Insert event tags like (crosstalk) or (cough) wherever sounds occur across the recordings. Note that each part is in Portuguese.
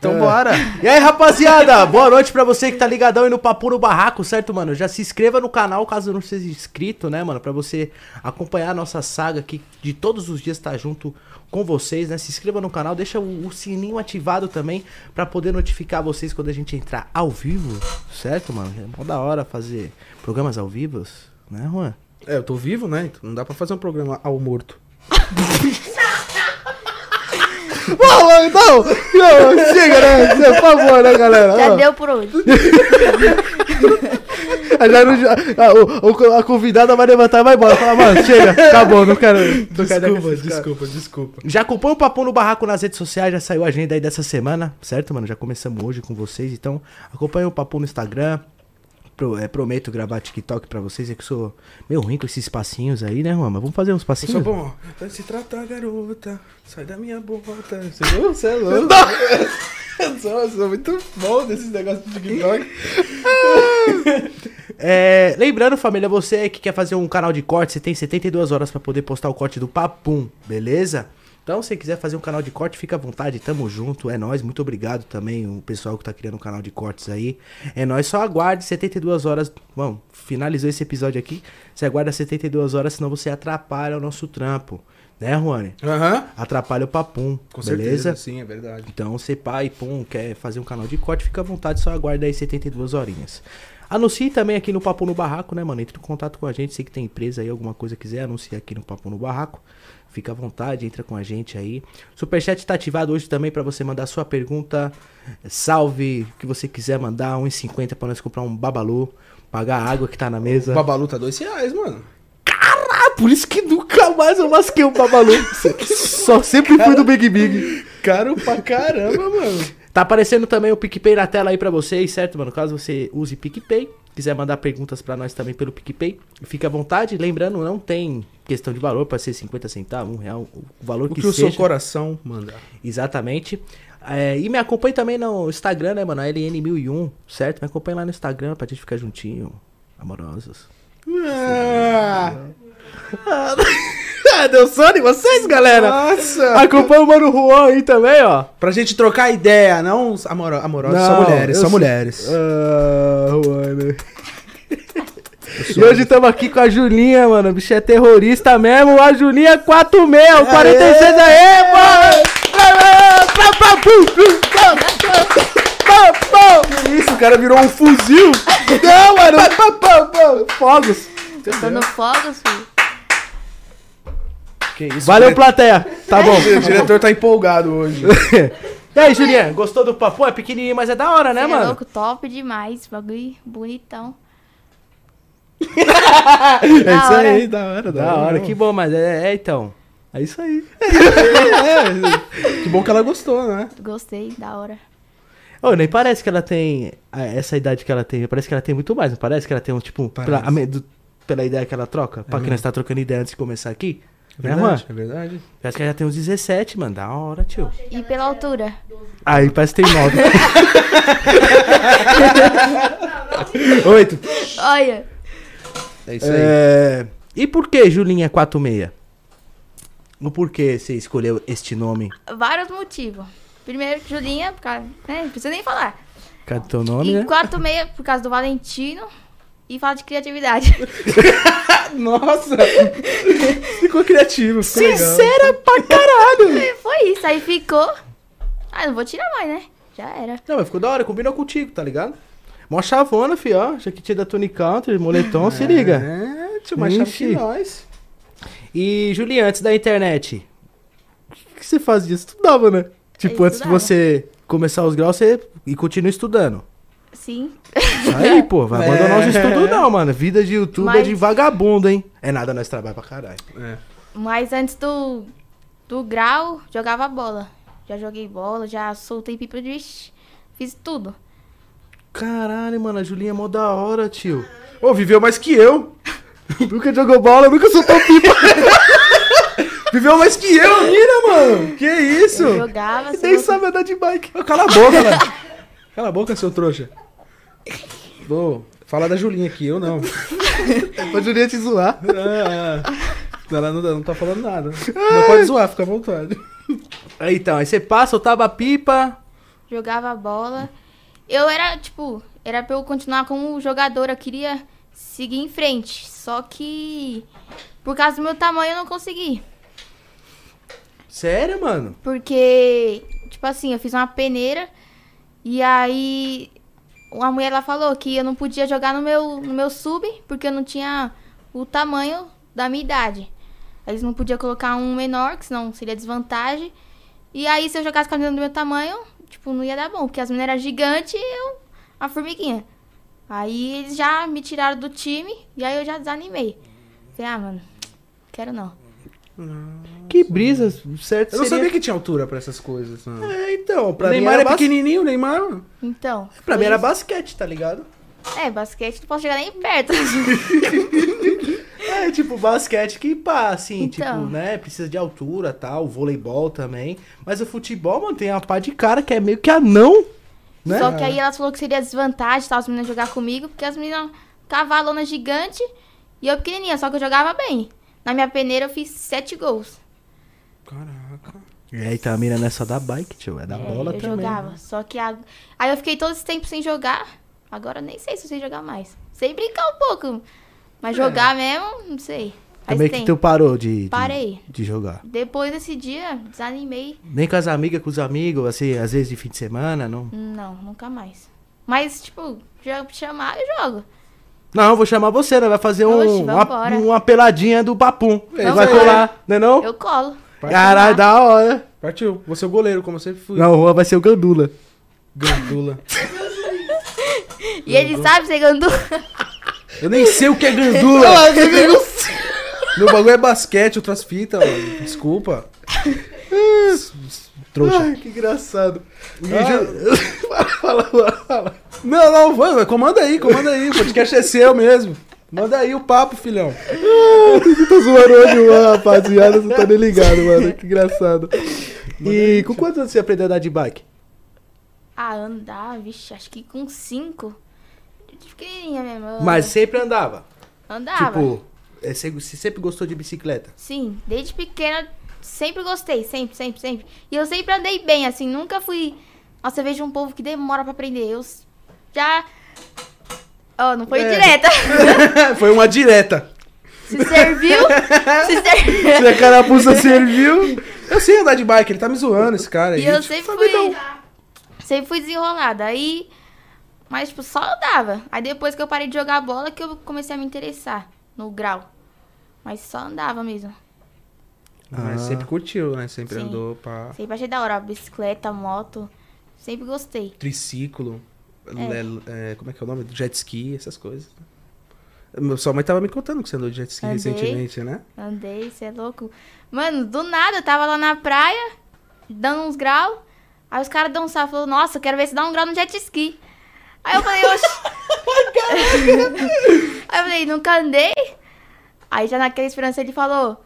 Então bora. E aí, rapaziada, boa noite pra você que tá ligadão aí no Papo no Barraco, certo, mano? Já se inscreva no canal caso não seja inscrito, né, mano? Pra você acompanhar a nossa saga aqui de todos os dias estar junto com vocês, né? Se inscreva no canal, deixa o, o sininho ativado também pra poder notificar vocês quando a gente entrar ao vivo, certo, mano? É mó da hora fazer programas ao vivo, né, Juan? É, eu tô vivo, né? Então não dá pra fazer um programa ao morto. (laughs) Fala, então! Não, chega, né? Por favor, né, galera? Já Ó, deu por hoje. (laughs) já não- a, o- o- a convidada vai levantar e vai embora. Fala, mano, chega, acabou, não quero. Não quero Desculpa, esses caras. desculpa, desculpa. Já acompanha o Papo no Barraco nas redes sociais, já saiu a agenda aí dessa semana, certo, mano? Já começamos hoje com vocês, então acompanha o Papo no Instagram. Pro- é, prometo gravar TikTok pra vocês, é que eu sou meio ruim com esses passinhos aí, né, Juan? Mas vamos fazer uns Eu passinhos? sou bom. Vai se tratar, garota. Sai da minha bota. Você viu? Você é louco. (laughs) Eu sou, eu sou muito bom desses negócios de TikTok. (laughs) É, lembrando, família, você que quer fazer um canal de corte, você tem 72 horas pra poder postar o corte do Papum, beleza? Então, se quiser fazer um canal de corte, fica à vontade, tamo junto, é nóis, muito obrigado também o pessoal que tá criando um canal de cortes aí. É nóis, só aguarde 72 horas, bom, finalizou esse episódio aqui, você aguarda 72 horas, senão você atrapalha o nosso trampo, né, Juane? Aham. Atrapalha o Papum, Com beleza? certeza, sim, é verdade. Então, se pai, pum, quer fazer um canal de corte, fica à vontade, só aguarda aí 72 horinhas. Anuncie também aqui no Papo no Barraco, né, mano? Entre em contato com a gente, sei que tem empresa aí, alguma coisa quiser, anunciar aqui no Papo no Barraco. Fica à vontade, entra com a gente aí. Superchat tá ativado hoje também pra você mandar sua pergunta, salve, o que você quiser mandar, 1,50 pra nós comprar um babalu, pagar a água que tá na mesa. O Babalu tá dois reais, mano. Ah, por isso que nunca mais eu lasquei um babalu. (laughs) Só sempre fui do Big Big. Caro pra caramba, mano. Tá aparecendo também o PicPay na tela aí pra vocês, certo, mano? Caso você use PicPay, quiser mandar perguntas pra nós também pelo PicPay, fica à vontade. Lembrando, não tem questão de valor pra ser 50 centavos, um real, o valor O que, que o seja. seu coração manda. Exatamente. É, e me acompanhe também no Instagram, né, mano? A LN1001, certo? Me acompanhe lá no Instagram pra gente ficar juntinho. Amorosos. Ah, Ah, (laughs) deu sono em vocês, galera? nossa! Acompanha o Mano Juan aí também, ó. Pra gente trocar ideia, não amoro, amorosos, só mulheres, só sou- mulheres. Ah, Juan. E sou- hoje estamos aqui com a Julinha, mano. A bicha é terrorista mesmo. A Julinha 46, o 46 aê, mano! Aê, pá. Que isso, o cara virou um fuzil. Não, mano! Fogos! Tô no fogo, filho. Que isso, Valeu, plateia! Tá bom. dire- O diretor tá empolgado hoje. (laughs) E aí, Julinha, gostou do papo? É pequenininho, mas é da hora, né, Cê é mano? louco, top demais. Bagulho bonitão. (laughs) É isso hora. aí, da hora, Da hora, que bom, mas é, é então. É isso aí. (laughs) É, que bom que ela gostou, né? Gostei, da hora. Ô, nem parece que ela tem essa idade que ela tem. Parece que ela tem muito mais, não parece que ela tem um, tipo, pela, a do- pela ideia que ela troca? pra que nós tá trocando ideia antes de começar aqui? É Né, verdade, mano? é verdade. Parece que ela já tem uns 17, mano. Da hora, tio. E pela altura? Aí parece que tem 9. (laughs) Oito. Olha, É isso aí. é... E por que Julinha 46? O porquê você escolheu este nome? vários motivos. Primeiro, Julinha, por causa, né, não precisa nem falar. Cadê teu nome, e né? quarto meia, por causa do Valentino. E fala de criatividade. (laughs) Nossa! Ficou criativo, ficou legal. Sincera pra caralho! E (laughs) Foi isso, aí ficou. Ah, não vou tirar mais, né? Já era. Não, mas ficou da hora, combinou contigo, tá ligado? Mó chavona, fi, ó. Jaquetinha da Tony Country, moletom, se liga. É, tio, mais chave que nós. E, Julinha, antes da internet, o que, que você fazia? Estudava, né? Tipo, Eu antes de estudava. você começar os graus, você e continua estudando. Sim. Isso aí, pô, vai abandonar os É. estudos não, mano. Vida de YouTube é Mas- de vagabundo, hein? É nada, nós trabalhamos pra caralho. É. Mas antes do, do grau, jogava bola. Já joguei bola, já soltei pipa de. Ixi, Fiz tudo. Caralho, mano, a Julinha é mó da hora, tio. Ô, viveu mais que eu. (laughs) nunca jogou bola, nunca soltou pipa. (laughs) Viveu mais que eu, mira, mano. Que isso? Eu jogava. Nem sabe andar de bike. Cala a boca, velho. (laughs) Cala a boca, seu trouxa. Vou falar da Julinha aqui, eu não. (laughs) Pra Julinha te zoar. Ah, ah. Ela não, não tá falando nada. Não pode zoar, fica à vontade. Aí, então, aí você passa, soltava a pipa, jogava bola. Eu era, tipo, era pra eu continuar como jogadora, eu queria seguir em frente. Só que por causa do meu tamanho eu não consegui. Sério, mano? Porque, tipo assim, eu fiz uma peneira e aí uma mulher lá falou que eu não podia jogar no meu, no meu sub porque eu não tinha o tamanho da minha idade. Eles não podiam colocar um menor, que senão seria desvantagem. E aí, se eu jogasse com a menina do meu tamanho, tipo, não ia dar bom, porque as meninas eram gigantes e eu, uma formiguinha. Aí eles já me tiraram do time e aí eu já desanimei. Falei, ah, mano, quero não. Que brisa, certo? Eu não seria- sabia que tinha altura pra essas coisas. Não. É, então, pra o mim Neymar era é bas- pequenininho, o Neymar. Então. Pra mim era isso. basquete, tá ligado? É, basquete não posso chegar nem perto. (laughs) É, tipo, basquete que pá, assim, Então. tipo, né, precisa de altura, tal, voleibol também. Mas o futebol, mano, tem uma pá de cara que é meio que anão, né? Só que aí elas falaram que seria desvantagem, tá, as meninas jogar comigo, porque as meninas cavalona gigante e eu pequenininha, só que eu jogava bem. Na minha peneira eu fiz sete gols. Caraca. E aí tá a mira nessa da bike, tio, é da bola eu também. jogava. Só que a... aí eu fiquei todo esse tempo sem jogar. Agora eu nem sei se eu sei jogar mais. Sei brincar um pouco. Mas É. jogar mesmo, não sei. Também que tempo. tu parou de, de, Parei. de jogar. Depois desse dia, desanimei. Nem com as amigas, com os amigos, assim, às vezes de fim de semana, não? Não, nunca mais. Mas, tipo, já chamar, eu jogo. Não, eu vou chamar você, né? Vai fazer um, Oxe, uma, vambora. uma peladinha do papum. Vamos vai colar, né não? Eu colo. Caralho, da hora. Partiu. Vou ser o goleiro, como eu sempre fui. Não, Juan vai ser o Gandula. Gandula. E ele sabe ser gandu. Eu nem sei o que é gandula. Meu bagulho é basquete, outras fitas, mano. Desculpa. Trouxa. Ai, que engraçado. Ah. (laughs) fala, fala, fala. Não, não, vai, vai, comanda aí, comanda aí. O podcast é seu mesmo. Manda aí o papo, filhão. Eu tô zoando hoje, Juan, rapaziada. Você tá nem ligado, mano. Que engraçado. E com quantos anos você aprendeu a andar de bike? Ah, andar, vixe, acho que com cinco. De pequenininha mesmo. Mas sempre andava. Andava. Tipo, é, você sempre gostou de bicicleta? Sim, desde pequena sempre gostei, sempre, sempre, sempre. E eu sempre andei bem, assim, nunca fui. Nossa, eu vejo um povo que demora pra aprender. Eu já. Ó, não foi É. direta. (laughs) Foi uma direta. Se serviu. se (laughs) serviu. Se a carapuça serviu. Eu sei andar de bike, ele tá me zoando, esse cara aí. E eu sempre fui. Sempre fui desenrolada. Aí. Mas, tipo, só andava. Aí depois que eu parei de jogar bola que eu comecei a me interessar no grau. Mas só andava mesmo. Mas Ah. sempre curtiu, né? Sempre Sim. andou pra Sempre achei da hora. Bicicleta, moto. Sempre gostei. triciclo. É. le- é, como é que é o nome? Jet ski, essas coisas. Sua mãe tava me contando que você andou de jet ski Andei. recentemente, né? Andei, você é louco. Mano, do nada, eu tava lá na praia, dando uns graus. Aí os caras dão um salto, falou, nossa, eu quero ver se dá um grau no jet ski. Aí eu falei, oxe. (laughs) (laughs) aí eu falei, nunca andei. Aí já naquela esperança ele falou,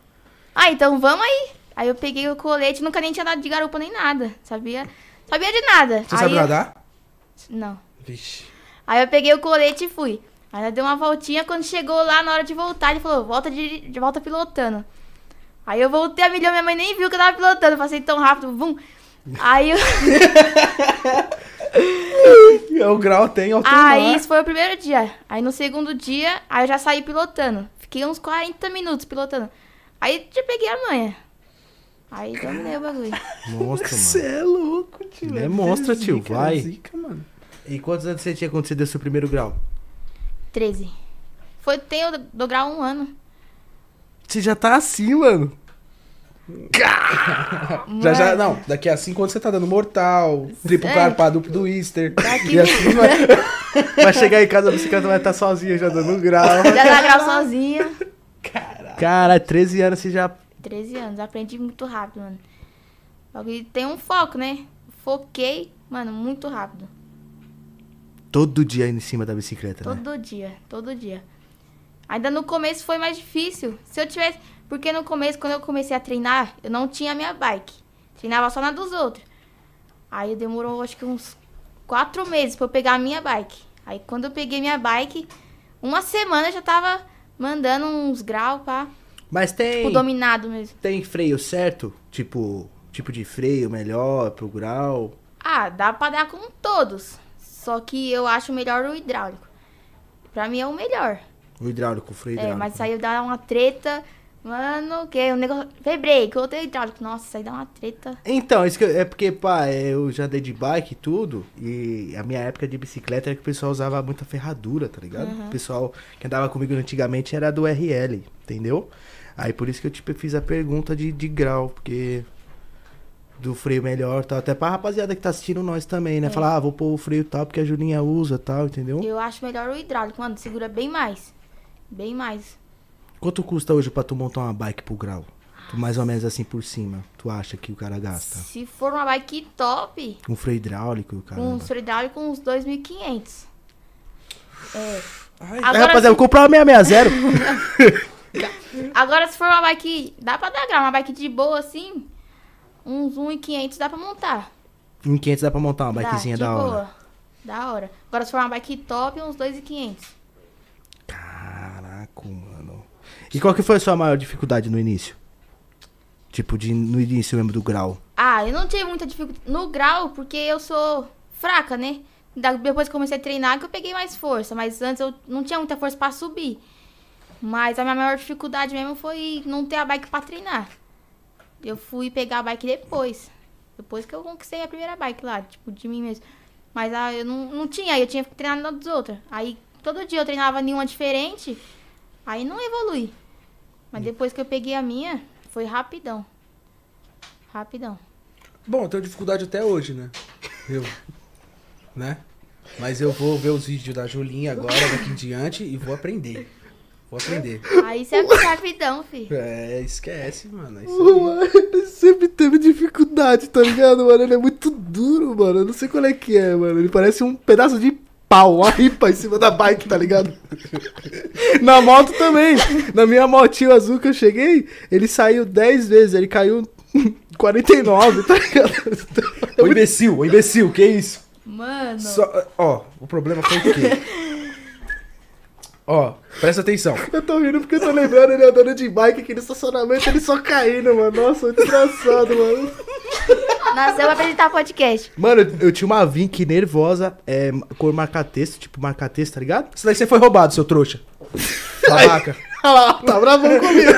ah, então vamos aí. Aí eu peguei o colete, nunca nem tinha nada de garupa nem nada. Sabia? Sabia de nada. Você aí sabe nadar? Não. Vixe. Aí eu peguei o colete e fui. Aí ela deu uma voltinha, quando chegou lá na hora de voltar, ele falou, volta de, de volta pilotando. Aí eu voltei a milhão, minha mãe nem viu que eu tava pilotando, passei tão rápido, vum. Aí, eu, (laughs) É, O grau tem aí isso foi o primeiro dia. Aí no segundo dia, aí eu já saí pilotando. Fiquei uns 40 minutos pilotando. Aí já peguei a manha. Aí dominei o bagulho. (laughs) Monstro, Você mano. é louco, tio. É monstro, tio, zica, vai. é zica, mano. E quantos anos você tinha quando você deu seu primeiro grau? 13. Foi, tenho do, do grau um ano. Você já tá assim, mano. (laughs) Já, já, não, daqui a cinco anos você tá dando mortal, triplo Sério? carpado, duplo do Easter. Daqui- E assim vai. (laughs) Vai chegar em casa, a bicicleta vai estar sozinha, já dando um grau. Já dá grau sozinha. Cara, 13 anos você já. 13 anos, aprendi muito rápido, mano. Tem um foco, né? Foquei, mano, muito rápido. Todo dia em cima da bicicleta, né? Todo dia, todo dia. Ainda no começo foi mais difícil. Se eu tivesse. Porque no começo, quando eu comecei a treinar, eu não tinha minha bike. Treinava só na dos outros. Aí demorou acho que uns quatro meses pra eu pegar a minha bike. Aí quando eu peguei minha bike, uma semana eu já tava mandando uns graus pra. Mas tem. Tipo, dominado mesmo. Tem freio certo? Tipo. Tipo de freio melhor pro grau. Ah, dá pra dar com todos. Só que eu acho melhor o hidráulico. Pra mim é o melhor. O hidráulico, o freio É, hidráulico. mas isso aí dá uma treta. Mano, que o negócio. Febrei, que eu tenho hidráulico. Nossa, isso aí dá uma treta. Então, isso é porque, pá, eu já andei de bike e tudo, e a minha época de bicicleta era que o pessoal usava muita ferradura, tá ligado? O pessoal que andava comigo antigamente era do RL, entendeu? Aí por isso que eu, tipo, fiz a pergunta de, de grau, porque do freio melhor tal, até pra rapaziada que tá assistindo nós também, né? Falar, ah, vou pôr o freio tal, porque a Julinha usa tal, entendeu? Eu acho melhor o hidráulico, mano. Segura bem mais. Bem mais. Quanto custa hoje pra tu montar uma bike pro grau? Tu, mais ou menos assim por cima, tu acha que o cara gasta? Se for uma bike top, Um freio hidráulico, cara. um freio hidráulico, uns 2.500. É. Ai, É, Agora, rapaziada, eu comprei uma 660. (laughs) agora, se for uma bike. Dá pra dar grau, uma bike de boa assim. Uns 1.500 dá pra montar. Em 500 dá pra montar uma Dá, bikezinha da hora. boa. Da hora. Agora, se for uma bike top, uns 2.500. Caraca, mano. E qual que foi a sua maior dificuldade no início? Tipo, de, no início mesmo do grau. Ah, eu não tive muita dificuldade no grau, porque eu sou fraca, né? Depois que comecei a treinar, que eu peguei mais força. Mas antes eu não tinha muita força pra subir. Mas a minha maior dificuldade mesmo foi não ter a bike pra treinar. Eu fui pegar a bike depois. Depois que eu conquistei a primeira bike lá, tipo, de mim mesmo. Mas ah, eu não, não tinha, eu tinha que treinar na dos outros. Aí todo dia eu treinava nenhuma diferente, aí não evolui. Mas depois que eu peguei a minha, foi rapidão. Rapidão. Bom, eu tenho dificuldade até hoje, né? Eu. Né? Mas eu vou ver os vídeos da Julinha agora, daqui em diante, e vou aprender. Vou aprender. Aí você é rapidão, filho. (laughs) É, esquece, mano. é. Mano, ele sempre teve dificuldade, tá ligado, mano? Ele é muito duro, mano. Eu não sei qual é que é, mano. Ele parece um pedaço de pau, uma ripa em cima da bike, tá ligado? (laughs) Na moto também. Na minha motinho azul que eu cheguei, ele saiu 10 vezes, ele caiu (laughs) 49, tá ligado? Ô imbecil, ô imbecil, que isso? Mano. Só- ó, o problema foi o quê? Ó, presta atenção. Eu tô rindo porque eu tô lembrando ele andando de bike aqui no estacionamento, ele só caindo, mano. Nossa, muito engraçado, mano. Nasceu pra apresentar podcast. Mano, eu, eu tinha uma Vink nervosa, é, cor marca-texto, tipo marca-texto, tá ligado? Isso daí você foi roubado, seu trouxa. Babaca. (laughs) Olha lá, tá bravão comigo.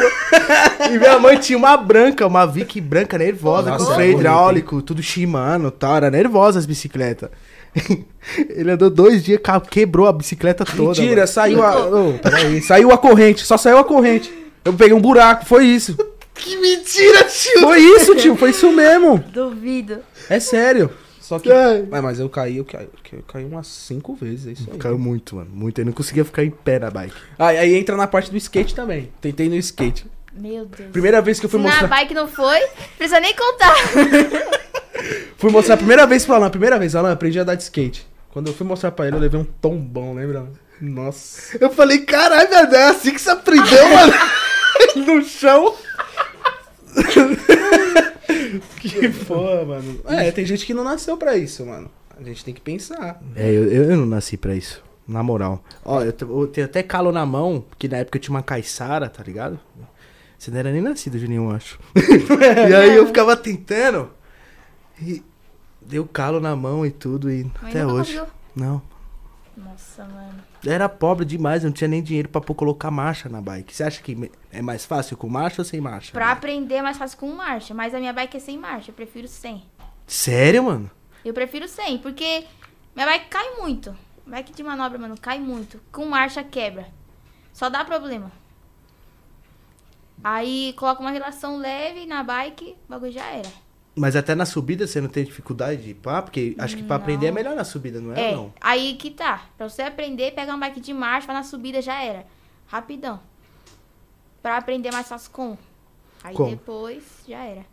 e minha mãe tinha uma branca, uma Vick branca nervosa, Nossa, com é freio bonito, hidráulico, tudo Shimano e tal. Era nervosa as bicicletas. (laughs) Ele andou dois dias, quebrou a bicicleta toda. Mentira, mano. saiu a. Ô, peraí, saiu a corrente, só saiu a corrente. Eu peguei um buraco, foi isso. Que mentira, tio! Foi isso, tio, foi isso mesmo. Duvido. É sério. Só que. Ai. Mas, eu caí, eu caí, eu caí umas cinco vezes, é isso aí. Caiu muito, mano. Muito. Ele não conseguia ficar em pé na bike. Aí, aí entra na parte do skate também. Tentei no skate. Meu Deus. Primeira vez que eu fui Se na mostrar. bike não foi, precisa nem contar. (laughs) Fui mostrar a primeira vez pro Alan. Primeira vez, Alan, aprendi a andar de skate. Quando eu fui mostrar pra ele, eu levei um tombão, lembra? Nossa. Eu falei, caralho, é assim que você aprendeu, mano? (laughs) no chão. Que porra, mano. É, tem gente que não nasceu pra isso, mano. A gente tem que pensar. É, eu, eu não nasci pra isso. Na moral. Ó, eu, eu tenho até calo na mão, porque na época eu tinha uma caiçara, tá ligado? Você não era nem nascido, Juninho, eu acho. (laughs) e aí eu ficava tentando. E deu calo na mão e tudo, e Mas até hoje. conseguiu. Não. Nossa, mano. Era pobre demais, não tinha nem dinheiro pra pôr colocar marcha na bike. Você acha que é mais fácil com marcha ou sem marcha? Pra aprender é mais fácil com marcha, mas a minha bike é sem marcha, eu prefiro sem. Sério, mano? Eu prefiro sem, porque minha bike cai muito. Bike de manobra, mano, cai muito. Com marcha quebra. Só dá problema. Aí coloca uma relação leve na bike, o bagulho já era. Mas até na subida você não tem dificuldade de pá? Porque acho que pra aprender é melhor na subida, não é? É, Não. aí que tá. Pra você aprender, pega uma bike de marcha, vai na subida, já era. Rapidão. Pra aprender mais fácil com. Aí Como? depois, já era.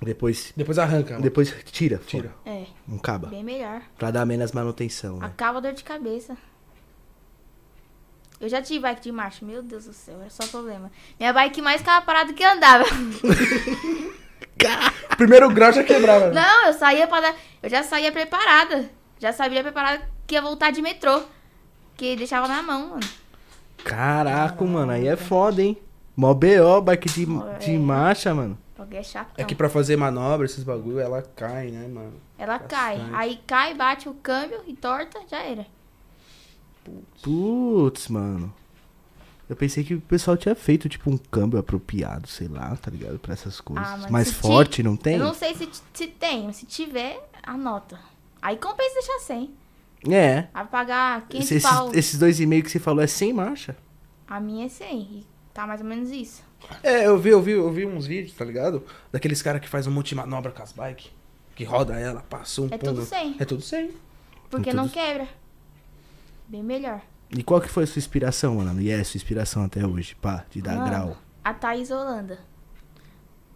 Depois, Depois arranca. mano. depois tira. Tira. fora. É, Um caba. bem melhor. Pra dar menos manutenção, né? Acaba a dor de cabeça. Eu já tive bike de marcha, meu Deus do céu, é só problema. Minha bike mais ficava parada do que andava. (laughs) Primeiro grau já quebrava. Não, eu saía para dar. Eu já saía preparada. Já sabia preparada que ia voltar de metrô. Que deixava na mão, mano. Caraca, mano, aí é foda, hein? Mó BO, bike de, É. de marcha, mano. É. É que pra fazer manobra, esses bagulho, ela cai, né, mano? Ela cai. Bastante. Aí cai, bate o câmbio e torta, já era. Putz, mano. Eu pensei que o pessoal tinha feito, tipo, um câmbio apropriado, sei lá, tá ligado? Pra essas coisas. Ah, mas Mais se ti- forte, não tem? Eu não sei se, se tem, mas se tiver, anota. Aí compensa deixar sem. É. Vai pagar 500 Esses, pau. esses dois e meio que você falou é sem marcha. A minha é 100. E tá mais ou menos isso. É, eu vi, eu vi, eu vi uns vídeos, tá ligado? Daqueles caras que faz um monte de manobra com as bikes. Que roda ela, passa um É pum, tudo no- sem. É tudo sem. Porque Tudo- não quebra. Bem melhor. E qual que foi a sua inspiração, mano? E é a sua inspiração até hoje, pá, de dar Mano, grau. A Thaís Holanda.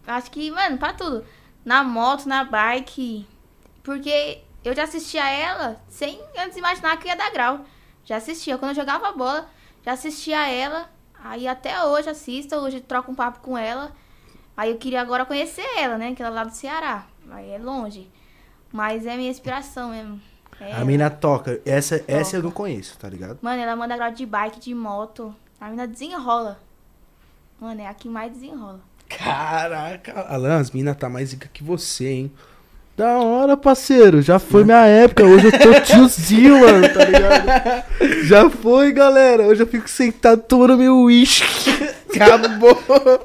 Acho que, mano, pra tudo. Na moto, na bike. Porque eu já assistia ela sem antes imaginar que ia dar grau. Já assistia. Quando eu jogava bola, já assistia ela. Aí até hoje assisto, hoje troco um papo com ela. Aí eu queria agora conhecer ela, né? Que ela é lá do Ceará. Aí é longe. Mas é minha inspiração mesmo. É A mina toca. Essa, essa eu Toca. não conheço, tá ligado? Mano, ela manda grau de bike, de moto. A mina desenrola. Mano, é a que mais desenrola. Caraca, Alan, as minas tá mais rica que você, hein? Da hora, parceiro. Já foi minha época. Hoje eu tô tiozinho, mano, tá ligado? (laughs) Já foi, galera. Hoje eu fico sentado tomando meu uísque. Acabou.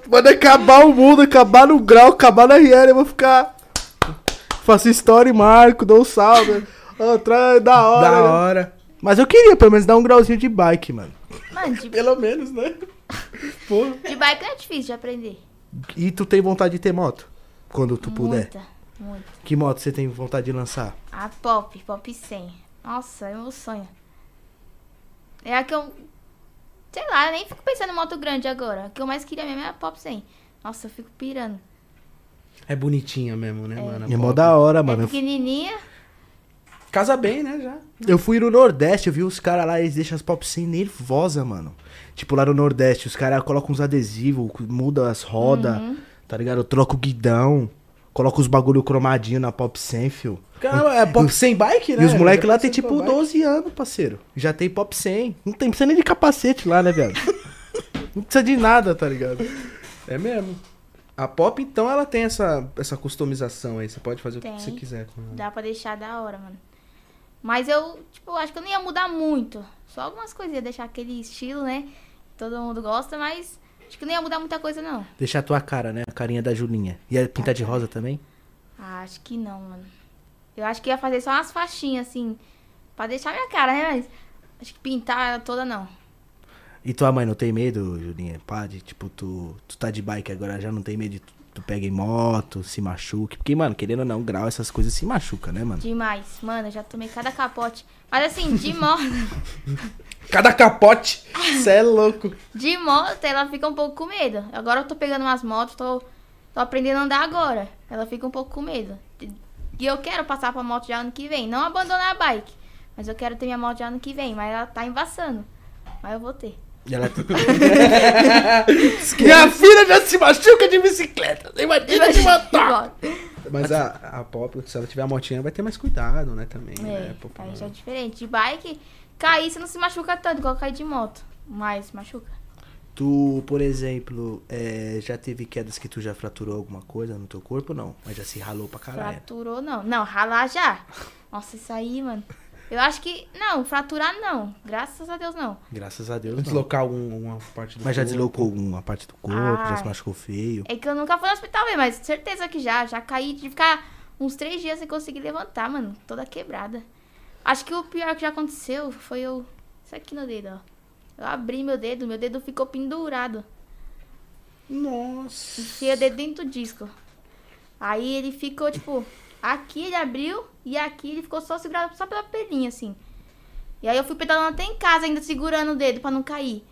Quando acabar o mundo, acabar no grau, acabar na RL, eu vou ficar. Faço história e marco, dou um salve. Atrás, da hora. Da né? hora. Mas eu queria pelo menos dar um grauzinho de bike, mano. Mano, (laughs) de, Pelo menos, né? (laughs) Pô. de bike é difícil de aprender. E tu tem vontade de ter moto? Quando tu puder. Muita, muita. Que moto você tem vontade de lançar? A Pop, Pop 100. Nossa, é meu sonho. É a que eu... Sei lá, eu nem fico pensando em moto grande agora. A que eu mais queria mesmo é a Pop 100. Nossa, eu fico pirando. É bonitinha mesmo, né, mano? a É mó da hora, É mano. Eu- pequenininha. Casa bem, né, já. Eu fui no Nordeste, eu vi os caras lá, eles deixam as pop 100 nervosa, mano. Tipo, lá no Nordeste, os caras colocam uns adesivos, muda as rodas, Uhum. tá ligado? Troca o guidão, coloca os bagulho cromadinho na pop 100, fio. Caramba, é pop sem bike, né? E os moleques lá tem tipo com bike. 12 anos, parceiro. Já tem pop 100. Não tem precisa nem de capacete lá, né, velho? (laughs) Não precisa de nada, tá ligado? É mesmo. A pop, então, ela tem essa, essa customização aí. Você pode fazer o Tem. que você quiser com ela. Dá pra deixar da hora, mano. Mas eu, tipo, acho que eu não ia mudar muito. Só algumas coisinhas, deixar aquele estilo, né? Todo mundo gosta, mas acho que não ia mudar muita coisa, não. Deixar a tua cara, né? A carinha da Julinha. E a pintar de rosa também? Ah, acho que não, mano. Eu acho que ia fazer só umas faixinhas, assim, pra deixar minha cara, né? Mas acho que pintar ela toda, não. E tua mãe não tem medo, Julinha? Pá, de tipo, tu, tu tá de bike agora, já não tem medo de tu, tu pega em moto, se machuque? Porque, mano, querendo ou não, grau, essas coisas se machuca, né, mano? Demais. Mano, eu já tomei cada capote. Mas assim, de moto, (laughs) Cada capote, (laughs) cê é louco. de moto, ela fica um pouco com medo. Agora eu tô pegando umas motos, tô, tô aprendendo a andar agora. Ela fica um pouco com medo. E eu quero passar pra moto já ano que vem. Não abandonar a bike. Mas eu quero ter minha moto já ano que vem. Mas ela tá embaçando. Mas eu vou ter. E ela... (laughs) Minha filha já se machuca de bicicleta. Imagina de moto. Mas a, a pop, se ela tiver a motinha, vai ter mais cuidado, né, também. É, né, pô, aí já é diferente. De bike, cair você não se machuca tanto igual cair de moto. Mas machuca. Tu, por exemplo, é, já teve quedas que tu já fraturou alguma coisa no teu corpo? Não, mas já se ralou pra caralho. Fraturou não. Não, ralar já. Nossa, isso aí, mano. Eu acho que. Não, fraturar não. Graças a Deus não. Graças a Deus, não. Deslocar algum, uma parte do Mas já corpo. deslocou alguma parte do corpo, já se machucou feio. É que eu nunca fui no hospital mesmo, mas certeza que já. Já caí de ficar uns três dias sem conseguir levantar, mano. Toda quebrada. Acho que o pior que já aconteceu foi eu. Isso aqui no dedo, ó. Eu abri meu dedo, meu dedo ficou pendurado. Nossa. Enfiei o dedo dentro do disco. Aí ele ficou, tipo, aqui ele abriu e aqui ele ficou só segurado só pela pelinha, assim. E aí eu fui pedalando até em casa, ainda segurando o dedo pra não cair.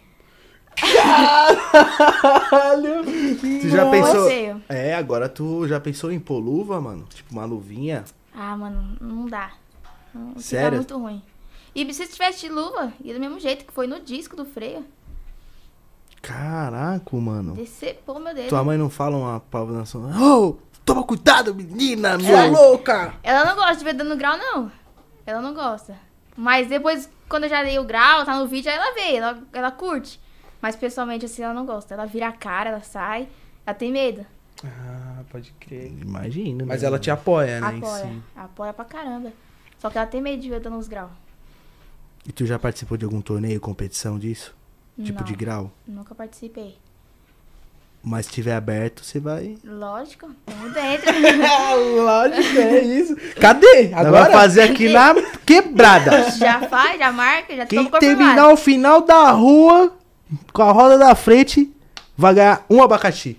Tu já pensou? É, agora tu já pensou em pôr luva, mano? Tipo uma luvinha? Ah, mano, não dá. Não, fica Sério? muito ruim. E se tivesse de luva, ia do mesmo jeito que foi no disco do freio. Caraca, mano. Decepou meu dedo. Tua mãe não fala uma palavra Ô, toma cuidado, menina, Você é louca! Ela não gosta de ver dando grau, não. Ela não gosta. Mas depois, quando eu já dei o grau, tá no vídeo, aí ela vê, ela, ela curte. Mas pessoalmente, assim, ela não gosta. Ela vira a cara, ela sai. Ela tem medo. Ah, pode crer. Imagina. Mas né, ela te apoia, né? Apoia. si. Apoia pra caramba. Só que ela tem medo de ver dando uns graus. E tu já participou de algum torneio, competição disso? Tipo Não, de grau? Nunca participei. Mas se tiver aberto, você vai. Lógico, tamo dentro. (laughs) Lógico, é (laughs) isso. Cadê? Agora vai fazer aqui na quebrada. (laughs) já faz, já marca, já Quem terminar o final da rua com a roda da frente vai ganhar um abacaxi.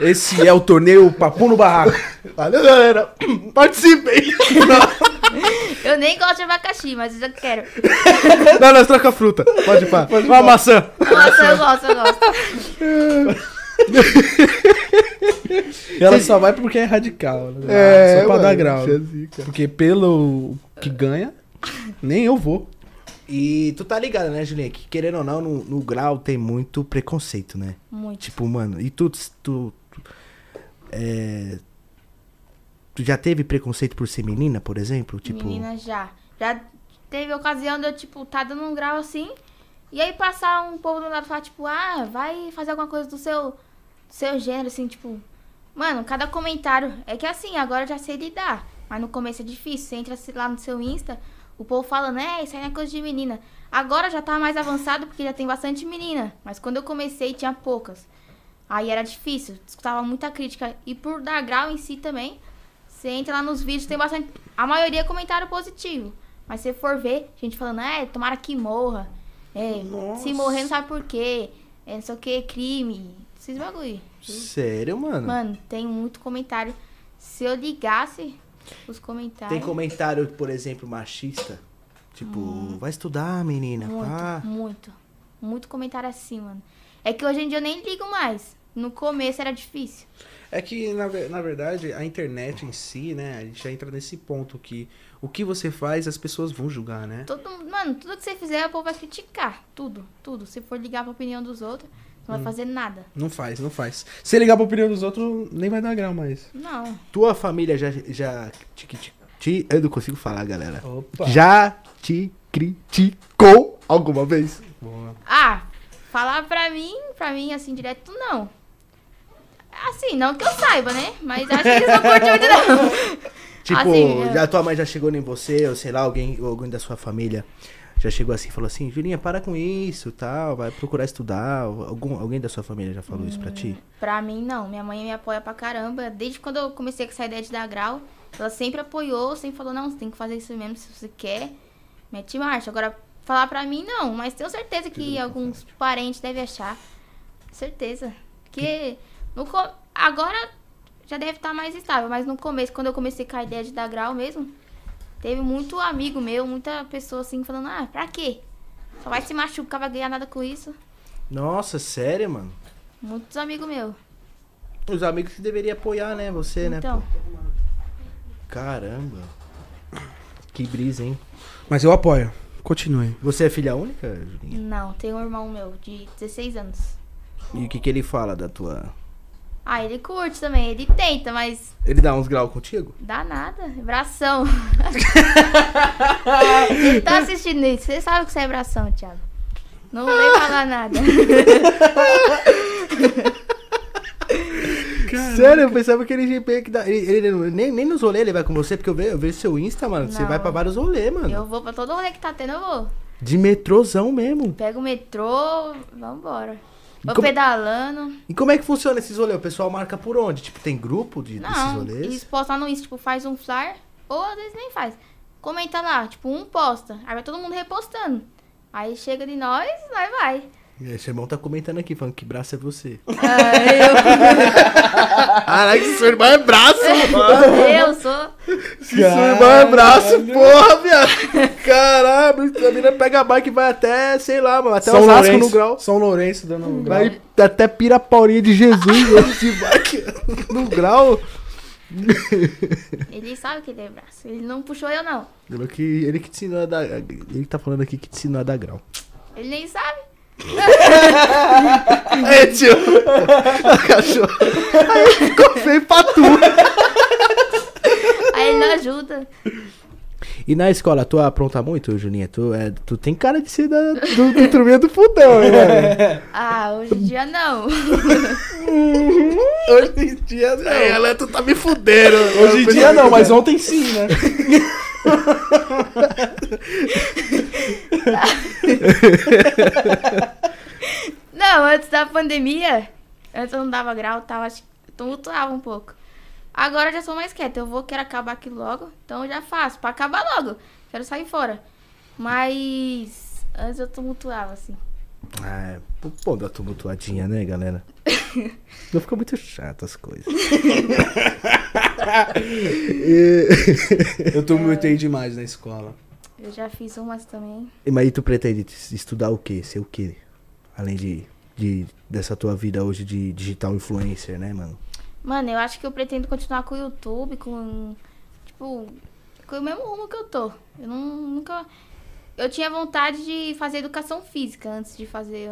Esse é o torneio Papo no Barraco. Valeu, galera. Participem. Eu nem gosto de abacaxi, mas eu já quero. Não, nós troca fruta. Pode ir pá. Uma maçã. Nossa, eu gosto, eu gosto. Ela só vai porque é radical. Né? É, só pra mano, dar grau. é. Porque pelo que ganha, nem eu vou. E tu tá ligado, né, Julinha? Que querendo ou não, no, no grau tem muito preconceito, né? Muito. Tipo, mano, e tu, tu, é, tu já teve preconceito por ser menina, por exemplo? Tipo, Menina já. Já teve ocasião de eu, tipo, tá dando um grau assim. E aí passar um povo do lado e falar, tipo, ah, vai fazer alguma coisa do seu, do seu gênero, assim, tipo. Mano, cada comentário. É que assim, agora eu já sei lidar. Mas no começo é difícil. Você entra lá no seu Insta, o povo falando, é, isso aí não é coisa de menina. Agora já tá mais avançado porque já tem bastante menina. Mas quando eu comecei tinha poucas. Aí era difícil, escutava muita crítica. E por dar grau em si também, você entra lá nos vídeos, tem bastante. A maioria é comentário positivo. Mas se for ver, gente falando, é, tomara que morra. É, se morrer não sabe por quê. É, não sei o que, crime. Esses bagulho. sério, mano? Mano, tem muito comentário. Se eu ligasse os comentários. Tem comentário, por exemplo, machista? Tipo, vai estudar, menina. Muito, pá. muito. Muito comentário assim, mano. É que hoje em dia eu nem ligo mais. No começo era difícil. É que, na, na verdade, a internet em si, né? A gente já entra nesse ponto que o que você faz, as pessoas vão julgar, né? Todo, mano, tudo que você fizer, o povo vai criticar. Tudo, tudo. Se for ligar pra opinião dos outros, não Hum. vai fazer nada. Não faz, não faz. Se ligar pra opinião dos outros, nem vai dar grau mais. Não. Tua família já, já te, te, te- Eu não consigo falar, galera. Opa! Já te criticou alguma vez? Boa. Ah, falar pra mim, pra mim, assim, direto, não. Assim, não que eu saiba, né? Mas acho que eles não curtem muito, não. (laughs) Tipo, Assim, é. já tua mãe já chegou em você, ou sei lá, alguém, alguém da sua família já chegou assim e falou assim, Julinha, para com isso, tal, vai procurar estudar. Algum, alguém da sua família já falou isso pra ti? Pra mim, não. Minha mãe me apoia pra caramba. Desde quando eu comecei com essa ideia de dar grau, ela sempre apoiou, sempre falou, não, você tem que fazer isso mesmo se você quer. Mete marcha. Agora, falar pra mim, não. Mas tenho certeza que alguns parentes devem achar. Certeza. Porque no co- agora já deve estar mais estável. Mas no começo, quando eu comecei com a ideia de dar grau mesmo, teve muito amigo meu, muita pessoa assim, falando, ah, pra quê? Só vai se machucar, vai ganhar nada com isso. Nossa, sério, mano? Muitos amigos meus. Os amigos que deveriam apoiar, né? Você, né? Então. pô? Caramba. Que brisa, hein? Mas eu apoio. Continue. Você é filha única, Julinha? Não, tem um irmão meu de 16 anos. E o que, que ele fala da tua. Ah, ele curte também, ele tenta, mas Ele dá uns graus contigo? dá nada. Bração. (laughs) ele tá assistindo isso. Você sabe que você é bração, Thiago. Não vem falar nada. (laughs) Sério, eu pensava que ele, que dá- ele, ele não- nem, nem nos rolês ele vai com você, porque eu vejo, eu vejo seu Insta, mano. Você Não. vai pra vários rolês, mano. Eu vou pra todo rolê que tá tendo, eu vou. De metrôzão mesmo. Pego o metrô, vambora. Vou como- pedalando. E como é que funciona esses rolês? O pessoal marca por onde? Tipo, tem grupo de, desses Não, rolês? eles postam no Insta, tipo, faz um flyer, ou às vezes nem faz. Comenta lá, tipo, um posta. Aí vai todo mundo repostando. Aí chega de nós, nós vai. E aí, seu irmão tá comentando aqui, falando que braço é você. Aí eu... (laughs) Caraca, seu irmão é braço, mano. Eu sou. Se seu irmão é braço, porra, viado. Caralho, a menina pega a bike e vai até, sei lá, mano, até São Osasco Lourenço, no grau. São Lourenço dando um grau. Vai até Pirapaurinha de Jesus, (laughs) mano, de bike (laughs) no grau. Ele sabe que ele é braço. Ele não puxou eu, não. Ele que, ele que te ensinou a dar. Ele tá falando aqui que te ensinou a dar grau. Ele nem sabe. Aí, tio. A (laughs) cachorro. Aí ficou feio pra tu. Aí ele não ajuda. E na escola, tu apronta muito, Julinha? Tu, é, tu tem cara de ser da, do, do turminha do hein, mano? (laughs) Ah, hoje em dia não. (laughs) Hoje em dia não. Aí, ela, tu tá me fudendo. Hoje em dia não, mas ontem sim, né? (laughs) Não, antes da pandemia, antes eu não dava grau, tava, acho que tumultuava um pouco. Agora eu já sou mais quieta, eu vou, quero acabar aqui logo, então eu já faço, pra acabar logo, quero sair fora. Mas antes eu tumultuava, assim. Ah, é, pô, pô, da tumultuadinha, né, galera? (laughs) Não fica muito chato as coisas. (laughs) Eu tumultuei demais na escola. Eu já fiz umas também. E, Mas aí tu pretende estudar o quê? Ser o quê? Além de, de dessa tua vida hoje de digital influencer, né, mano? Mano, eu acho que eu pretendo continuar com o YouTube, com. Tipo, com o mesmo rumo que eu tô. Eu não, nunca. Eu tinha vontade de fazer educação física antes de fazer.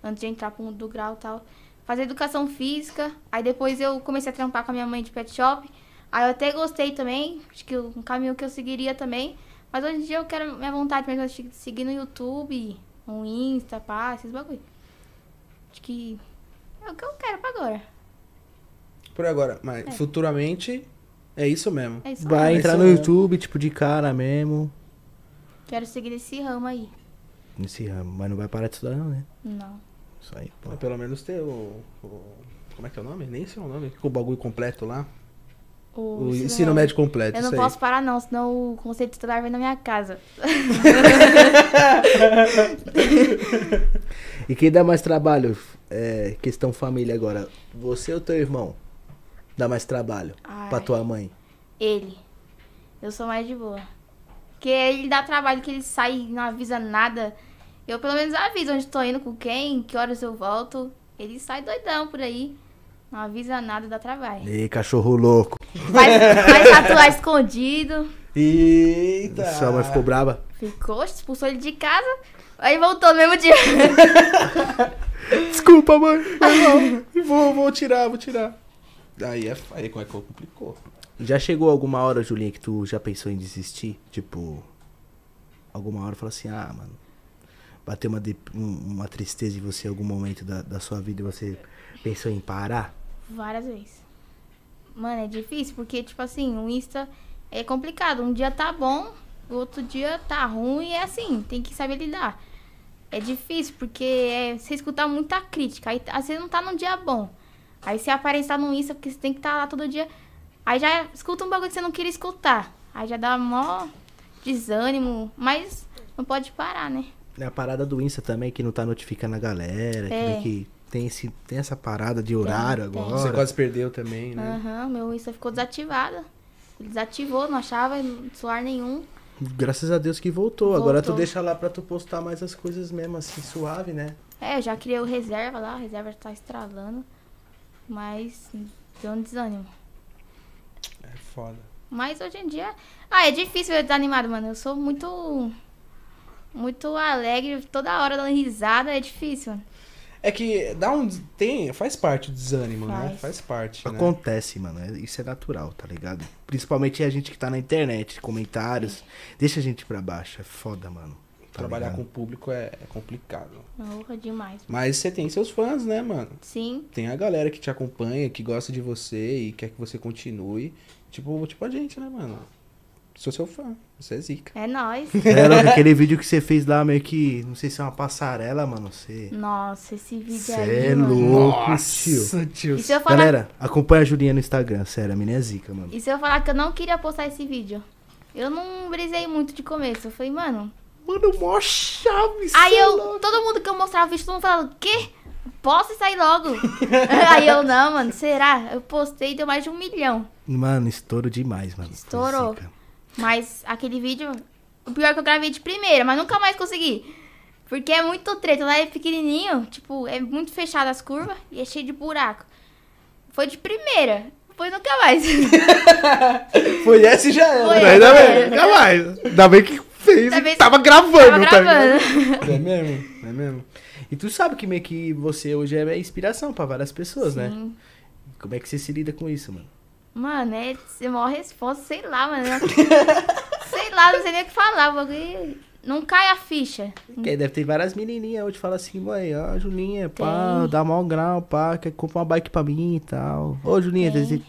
Antes de entrar pro mundo do grau e tal. Fazer educação física. Aí depois eu comecei a trampar com a minha mãe de pet shop. Aí eu até gostei também. Acho que um caminho que eu seguiria também. Mas hoje em dia eu quero. Minha vontade mesmo é de seguir no YouTube, no Insta, pá, esses bagulho. Acho que. É o que eu quero pra agora. Por agora, mas É. futuramente é isso mesmo. É isso Vai entrar isso no YouTube, tipo, de cara mesmo. Quero seguir nesse ramo aí. Nesse ramo. Mas não vai parar de estudar, não, né? Não. Isso aí, pô. Mas pelo menos ter o, o- Como é que é o nome? Nem sei o nome. O bagulho completo lá. O ensino médio completo. Eu não isso aí. posso parar, não, senão o conceito tutelar vem na minha casa. (laughs) E quem dá mais trabalho? É, questão família agora. Você ou teu irmão? Dá mais trabalho Ai. pra tua mãe? Ele. Eu sou mais de boa. Porque ele dá trabalho que ele sai e não avisa nada. Eu pelo menos aviso onde tô indo, com quem, que horas eu volto. Ele sai doidão por aí. Não avisa nada, dá trabalho. Ei, cachorro louco. Vai, (laughs) vai tatuar escondido. Eita! Sua mãe ficou brava? Ficou, expulsou ele de casa. Aí voltou no mesmo dia. Desculpa, mãe. Vou, vou tirar, vou tirar. Aí, é, aí como é que complicou? Já chegou alguma hora, Julinha, que tu já pensou em desistir? Tipo, alguma hora falou assim, ah, mano, bateu uma, um- uma tristeza em você em algum momento da, da sua vida e você pensou em parar? Várias vezes. Mano, é difícil, porque, tipo assim, o Insta é complicado. Um dia tá bom, o outro dia tá ruim, e é assim, tem que saber lidar. É difícil, porque é, você escuta muita crítica, aí vezes não tá num dia bom. Aí você aparece lá no Insta, porque você tem que estar lá todo dia. Aí já escuta um bagulho que você não queria escutar. Aí já dá mó desânimo, mas não pode parar, né? É a parada do Insta também, que não tá notificando a galera, que É. que tem, esse, tem essa parada de horário tem. agora. Você quase perdeu também, né? Aham, meu Insta ficou desativado. Desativou, não achava celular nenhum. Graças a Deus que voltou. Agora tu Voltou. deixa lá pra tu postar mais as coisas mesmo, assim, suave, né? É, eu já criei o reserva lá, a reserva tá estralando. Mas deu um desânimo. É foda. Mas hoje em dia. Ah, é difícil ver desanimado, mano. Eu sou muito. Muito alegre, toda hora dando risada, é difícil, mano. É que dá um. Tem, faz parte do desânimo, né? Faz. Faz parte. Né? Acontece, mano. é- Isso é natural, tá ligado? Principalmente a gente que tá na internet, comentários. Deixa a gente pra baixo. É foda, mano. Tá Trabalhar com ligado? o público é, é complicado. Honra demais. Mas você tem seus fãs, né, mano? Sim, Tem a galera que te acompanha, que gosta de você e quer que você continue. Tipo, tipo a gente, né, mano? Sou seu fã. Você é zica. é nóis. (laughs) É, louco, (laughs) aquele vídeo que você fez lá, meio que. Não sei se é uma passarela, mano. Você. Nossa, esse vídeo Cê aí. é mano. louco, tio. tio. E se eu falar, Galera, acompanha a Julinha no Instagram, sério, a menina é zica, mano. e se eu falar que eu não queria postar esse vídeo? Eu não brisei muito de começo. Eu falei, mano, Mano, mó chave, Aí é eu, louco. todo mundo que eu mostrava o vídeo, todo mundo falava, o quê? Posso sair logo? (laughs) Aí eu, não, mano, será? Eu postei e deu mais de um milhão. Mano, estouro demais, mano. Estourou. zica. Mas aquele vídeo, o pior é que eu gravei de primeira, mas nunca mais consegui. Porque é muito treta, lá é pequenininho, tipo, é muito fechado as curvas e é cheio de buraco. Foi de primeira, depois nunca mais. (laughs) Foi essa e já era. Foi. Ainda É. bem, nunca mais. Ainda bem que fez. Ainda Tava gravando, Tava tá gravando. É mesmo? É mesmo? E tu sabe que meio que você hoje é inspiração pra várias pessoas, né? Sim. Como é que você se lida com isso, mano? Mano, é é uma resposta, sei lá, mano. nada, (laughs) não sei nem o que falar. bagulho Não cai a ficha. Porque deve ter várias menininhas hoje fala assim, mãe, ó, Julinha, pá, Tem. dá mal grau, pá, quer comprar uma bike pra mim e tal. Ô, Julinha, Tem.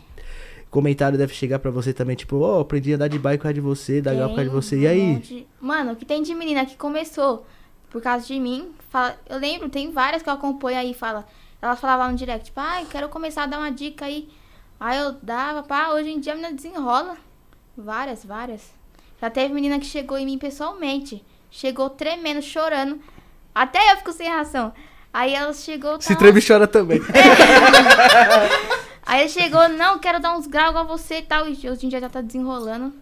comentário deve chegar pra você também, tipo, ô, aprendi a andar de bike por causa de você, dar grau por causa de você. um E aí? Mano, o que tem de menina que começou por causa de mim, fala... eu lembro, tem várias que eu acompanho aí, fala... Elas falavam lá no direct, tipo, ai, quero começar a dar uma dica aí. Aí eu dava, pá, hoje em dia a menina desenrola. Várias, várias. Já teve menina que chegou em mim pessoalmente. Chegou tremendo, chorando. Até eu fico sem reação. Aí ela chegou. Se tava- treme chora também. (laughs) Aí ele chegou, não, quero dar uns graus igual você e tal. E hoje em dia já tá desenrolando.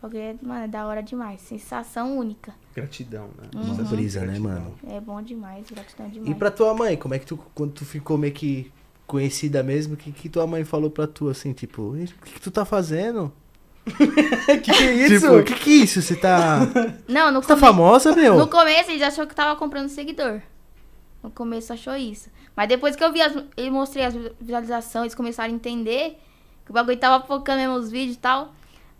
Porque, mano, é da hora demais. Sensação única. Gratidão, né? Uhum. Uma brisa, né, mano? É bom demais, gratidão E demais. pra tua mãe, como é que tu, quando tu ficou meio que conhecida mesmo, o que, que tua mãe falou pra tu, assim, tipo, "Ih, o que, que tu tá fazendo? (laughs) que que é isso? Tipo, o que que é isso? Você tá, Não, no, você tá come- famosa, meu? no começo ele achou que tava comprando seguidor. No começo achou isso. Mas depois que eu vi as, eu mostrei as visualizações, eles começaram a entender que o bagulho tava focando mesmo os vídeos e tal.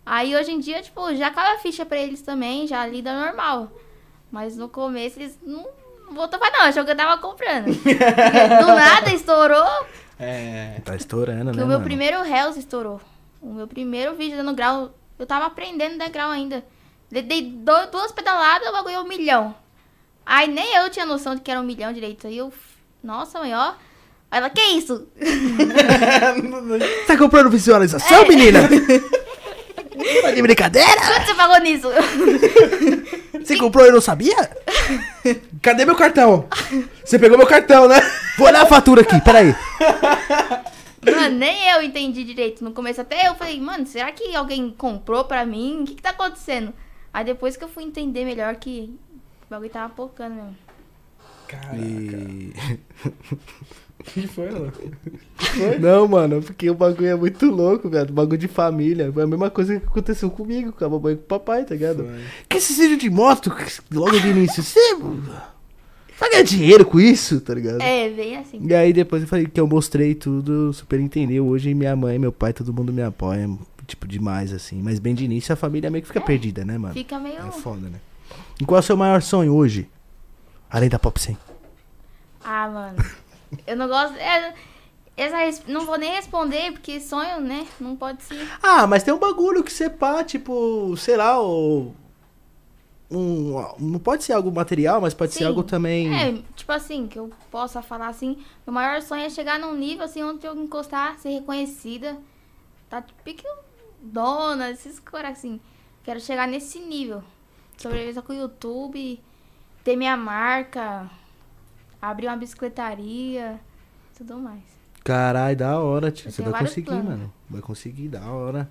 Aí hoje em dia, tipo, já caiu a ficha pra eles também, já lida normal. Mas no começo eles não, não botou pra não, achou que eu tava comprando. Do nada estourou, É. Tá estourando, que né, o meu mano? primeiro Reels estourou. O meu primeiro vídeo dando grau, eu tava aprendendo a dar grau ainda. Dei- duas pedaladas, o bagulho é um milhão. Aí nem eu tinha noção de que era um milhão direito. Aí eu, nossa, mãe, ó. Aí ela, que isso? (laughs) Tá comprando É. visualização, menina? (laughs) Tá de brincadeira? Quanto você pagou nisso? (laughs) Você comprou e eu não sabia? Cadê meu cartão? Você pegou meu cartão, né? Vou olhar a fatura aqui, peraí. Mano, nem eu entendi direito. No começo até eu falei, mano, será que alguém comprou pra mim? O que que tá acontecendo? Aí depois que eu fui entender melhor que o bagulho tava focando mesmo. Caraca. E... O que foi, Alan? Não, mano, porque o bagulho é muito louco, velho. Bagulho de família. Foi a mesma coisa que aconteceu comigo, com a mamãe e com o papai, tá ligado? Foi. Que esse vídeo de moto, logo de início, você vai ganhar dinheiro com isso, tá ligado? É, bem assim. E aí depois eu falei que eu mostrei tudo, super entendeu. Hoje minha mãe, meu pai, todo mundo me apoia, tipo, demais, assim. Mas bem de início a família meio que fica perdida, né, mano? Fica meio. É foda, né? E qual é o seu maior sonho hoje? Além da Pop 100. Ah, mano. Eu não gosto. é, essa res- não vou nem responder, porque sonho, né? Não pode ser. Ah, mas tem um bagulho que você pá, tipo, sei lá, o. Um, não pode ser algo material, mas pode ser Sim. algo também. É, tipo assim, que eu possa falar assim. Meu maior sonho é chegar num nível assim onde eu encostar, ser reconhecida. Tá tipo dona, esses caras assim. Quero chegar nesse nível. Sobreviver com o YouTube, ter minha marca, abrir uma bicicletaria, tudo mais. Caralho, da hora, tio. Eu Você vai conseguir, planos. mano. Vai conseguir, da hora.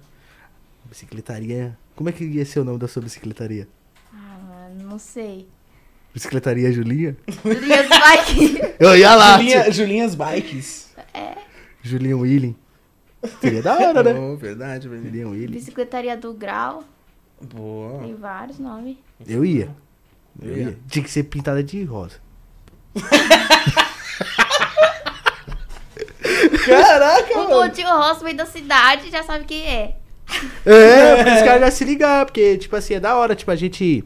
Bicicletaria. Como é que ia ser o nome da sua bicicletaria? Ah, mano, não sei. Bicicletaria Julinha? Linhas bike. (laughs) Eu ia lá! Julinha, tio. Julinhas Bikes. Julinha Willing. Seria da hora, né? Oh, verdade, verdade. Julinha Willing. Bicicletaria do Grau. Boa. Tem vários nomes. Eu ia. Eu Eu ia. ia. Tinha que ser pintada de rosa. (laughs) Caraca, O Coutinho Roça veio da cidade, já sabe quem é. É, (laughs) os caras já se ligar, porque, tipo assim, é da hora, tipo, a gente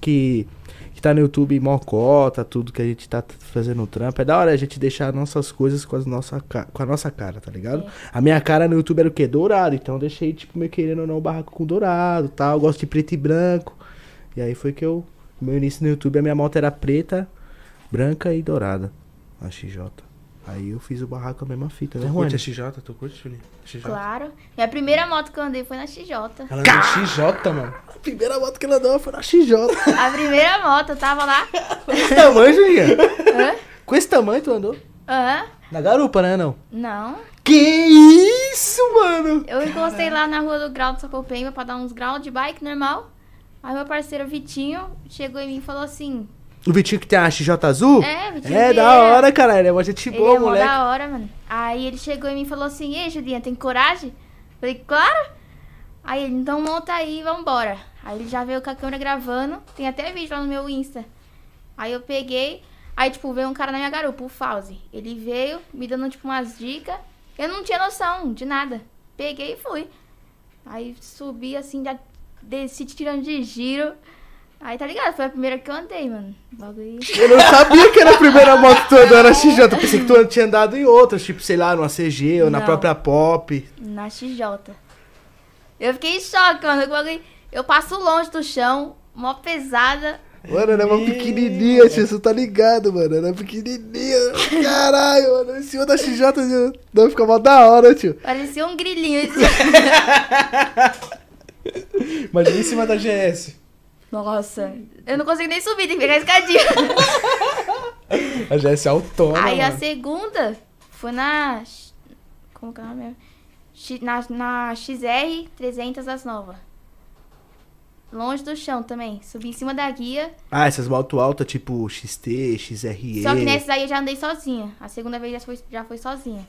que, que tá no YouTube mocota, tudo que a gente tá fazendo no trampo, é da hora a gente deixar nossas coisas com, as nossa, com a nossa cara, tá ligado? É. A minha cara no YouTube era o quê? Dourado, então eu deixei, tipo, meio querendo ou não, o barraco com dourado, tal, eu gosto de preto e branco, e aí foi que eu, meu início no YouTube, a minha moto era preta, branca e dourada, a XJ. Aí eu fiz o barraco com a mesma fita, né, Tu curte a? XJ? Tu curte, Julinha? XJ? Claro. Minha primeira moto que eu andei foi na XJ. Ela andou XJ, mano. A primeira moto que ela deu foi na XJ. A primeira moto, eu tava lá. Com esse tamanho, Julinha? Hã? Com esse tamanho tu andou? Hã? Na garupa, né, não? Não. Que isso, mano? Eu encostei lá na rua do Grau do Sapopemba pra dar uns graus de bike normal. Aí meu parceiro Vitinho chegou em mim e falou assim: O Vitinho que tem a XJ azul? É, Vitinho É, da hora, cara. Ele é uma gente Ele boa, é mó moleque. da hora, mano. Aí ele chegou em mim e falou assim: Ei, Julinha, tem coragem? Falei, claro. Aí ele, então monta aí e vambora. Aí ele já veio com a câmera gravando. Tem até vídeo lá no meu Insta. Aí eu peguei. Aí, tipo, veio um cara na minha garupa, o Fauzi. Ele veio me dando, tipo, umas dicas. Eu não tinha noção de nada. Peguei e fui. Aí subi assim, já desci tirando de giro. Aí tá ligado? Foi a primeira que eu andei, mano. O Bagulho. Eu não sabia que era a primeira moto que tu andou na XJ. Eu pensei que tu tinha andado em outras, tipo, sei lá, numa CG ou na Não. própria Pop. Na XJ. Eu fiquei em choque, mano. bagulho- Eu passo longe do chão, mó pesada. Mano, era uma pequenininha, tio, você tá ligado, mano. Era pequenininha. Caralho, mano. Em cima da XJ, tio. Não, fica mó da hora, tio. Parecia um grilinho. (laughs) Imagina em cima da GS. Nossa, eu não consigo nem subir, tem que pegar a escadinha. (laughs) A GS é autônoma. Aí a segunda foi na. Como que é o nome? Na, na XR 300 das novas. Longe do chão também. Subi em cima da guia. Ah, essas motos altas, tipo XT, XRE. Só que nessas aí eu já andei sozinha. A segunda vez já foi, já foi sozinha.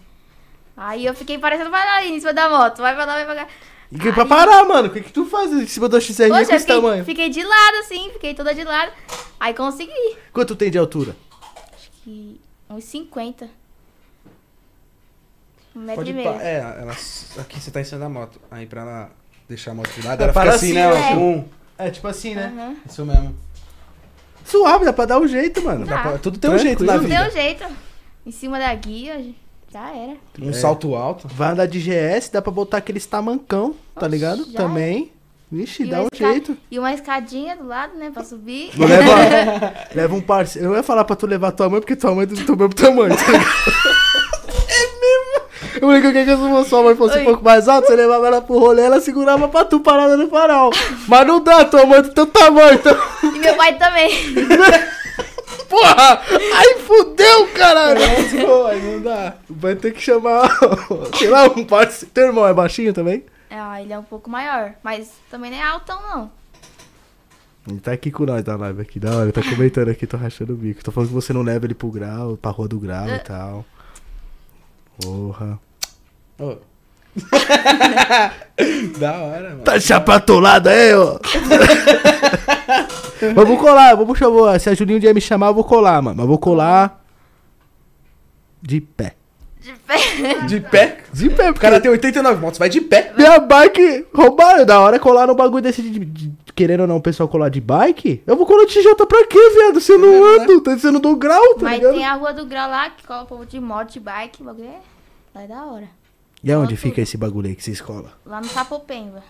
Aí eu fiquei parecendo bailarina em cima da moto. Vai pra lá, vai pra cá. E que pra parar, mano? O que, que tu faz em cima do XRE Poxa, com esse fiquei, tamanho? fiquei de lado assim, fiquei toda de lado. Aí consegui. Quanto tem de altura? Acho que uns 50. Um metro Pode e meio. É, ela, aqui você tá em cima da moto. Aí pra ela deixar a moto de lado, É, ela para fica assim, né? assim, ó, é. Um. É, tipo assim, Aham. Isso mesmo. Suave, dá pra dar um jeito, mano. Dá. Pra- Tudo tem um jeito na Tranquilo. vida. Deu jeito. Em cima da guia, já era. Um É. salto alto. Vai andar de GS, dá pra botar aqueles tamancão, tá Oxe, ligado? já Também. Vixe, E dá um jeito. E uma escadinha do lado, né, pra subir. Leva, (laughs) leva um parceiro. Eu ia falar pra tu levar tua mãe, porque tua mãe é do teu mesmo tamanho, tá ligado? (laughs) É mesmo? Eu brinco que se sua mãe fosse um Oi. pouco mais alta, você levava ela pro rolê, ela segurava pra tu parada no farol. Mas não dá, tua mãe é do teu tamanho, então. E meu pai também. (laughs) Porra! Aí fudeu, caralho! Pô, aí não dá. Vai ter que chamar, (laughs) sei lá, um parceiro. Teu irmão é baixinho também? Ah, ele é um pouco maior. Mas também não é altão, não. Ele tá aqui com nós da live aqui, da hora. Ele tá comentando aqui, tô rachando o bico. Tô falando que você não leva ele pro grau, pra rua do grau e tal. Porra. Ô. (laughs) da hora, mano. Tá chapatolado aí, ó. (laughs) vamos colar, vamos chamar. Se a Julinho um dia me chamar, eu vou colar, mano. Mas vou colar. De pé. De pé. De pé. De pé, O porque cara tem 89 motos, vai de pé. minha bike roubaram. Da hora colar no bagulho desse de, de- Querendo ou não, o pessoal colar de bike. Eu vou colar de TJ pra quê, viado? Eu não ando, tá sendo do grau, tá Mas ligado? tem a rua do grau lá, que cola o povo de moto, de bike. O bagulho é. Lá é da hora. E aonde Tudo. fica esse bagulho aí que vocês colam? Lá no Sapopemba.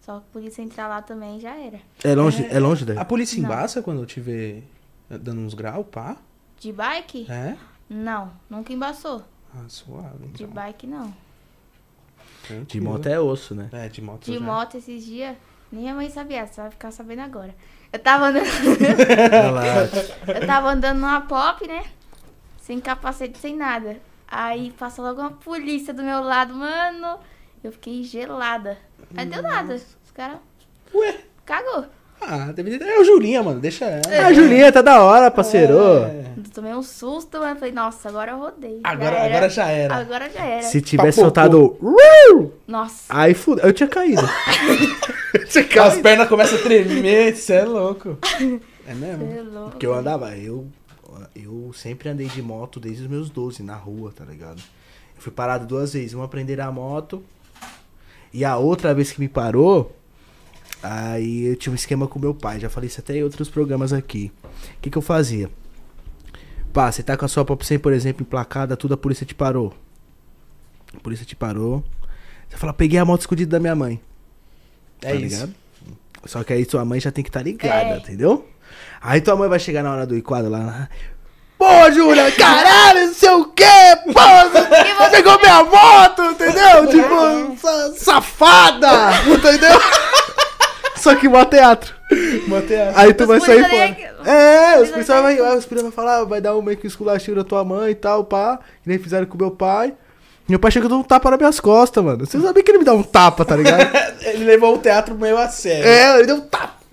Só que a polícia entrar lá também já era. É longe, é, longe daí? A polícia Não. embaça quando eu te ver dando uns graus, pá? De bike? É? Não, nunca embaçou. Ah, suave. De então. bike não. De moto é osso, né? É, de moto De já. moto esses dias, nem minha mãe sabia, você vai ficar sabendo agora. Eu tava andando, (laughs) eu tava andando numa pop, né? Sem capacete, sem nada. Aí passou logo uma polícia do meu lado, mano. Eu fiquei gelada. Aí deu nada. Os caras Ué? cagou. Ah, deve ter... É o Julinha, mano. Deixa ela. A Julinha tá da hora, parceiro. É. Eu tomei um susto, mano. Falei, nossa, agora eu rodei. Já Agora, era. agora já era. Agora já era. Se tivesse Papocou. soltado. Nossa. Aí fudeu. Eu tinha caído. (laughs) eu tinha As caído. pernas começam a tremer, você é louco. (laughs) É mesmo? Você é louco. Porque eu andava, eu, eu sempre andei de moto desde os meus 12, na rua, tá ligado? Eu fui parado duas vezes, uma aprender a moto e a outra vez que me parou, aí eu tinha um esquema com meu pai, já falei isso até em outros programas aqui. O que que eu fazia? Pá, você tá com a sua Pop 100, por exemplo, emplacada, tudo, a polícia te parou. A polícia te parou. Você fala, peguei a moto escondida da minha mãe. É tá isso. ligado? Só que aí sua mãe já tem que estar ligada, É. entendeu? Aí tua mãe vai chegar na hora do enquadro lá. Pô, Júlia, caralho, não sei o quê, pô, você pegou minha moto, entendeu? Tipo, (laughs) sa- safada, entendeu? (laughs) Só que mó teatro. Botei a... Aí tu Os vai sair fora. É, os policiais vai, os policiais vai falar, vai dar um meio que esculachinho da tua mãe e tal, pá. Que nem fizeram com meu pai. Meu pai chegou e deu um tapa nas minhas costas, mano. Você sabia que ele me dá um tapa, tá ligado? (laughs) Ele levou o teatro meio a sério. é, ele deu um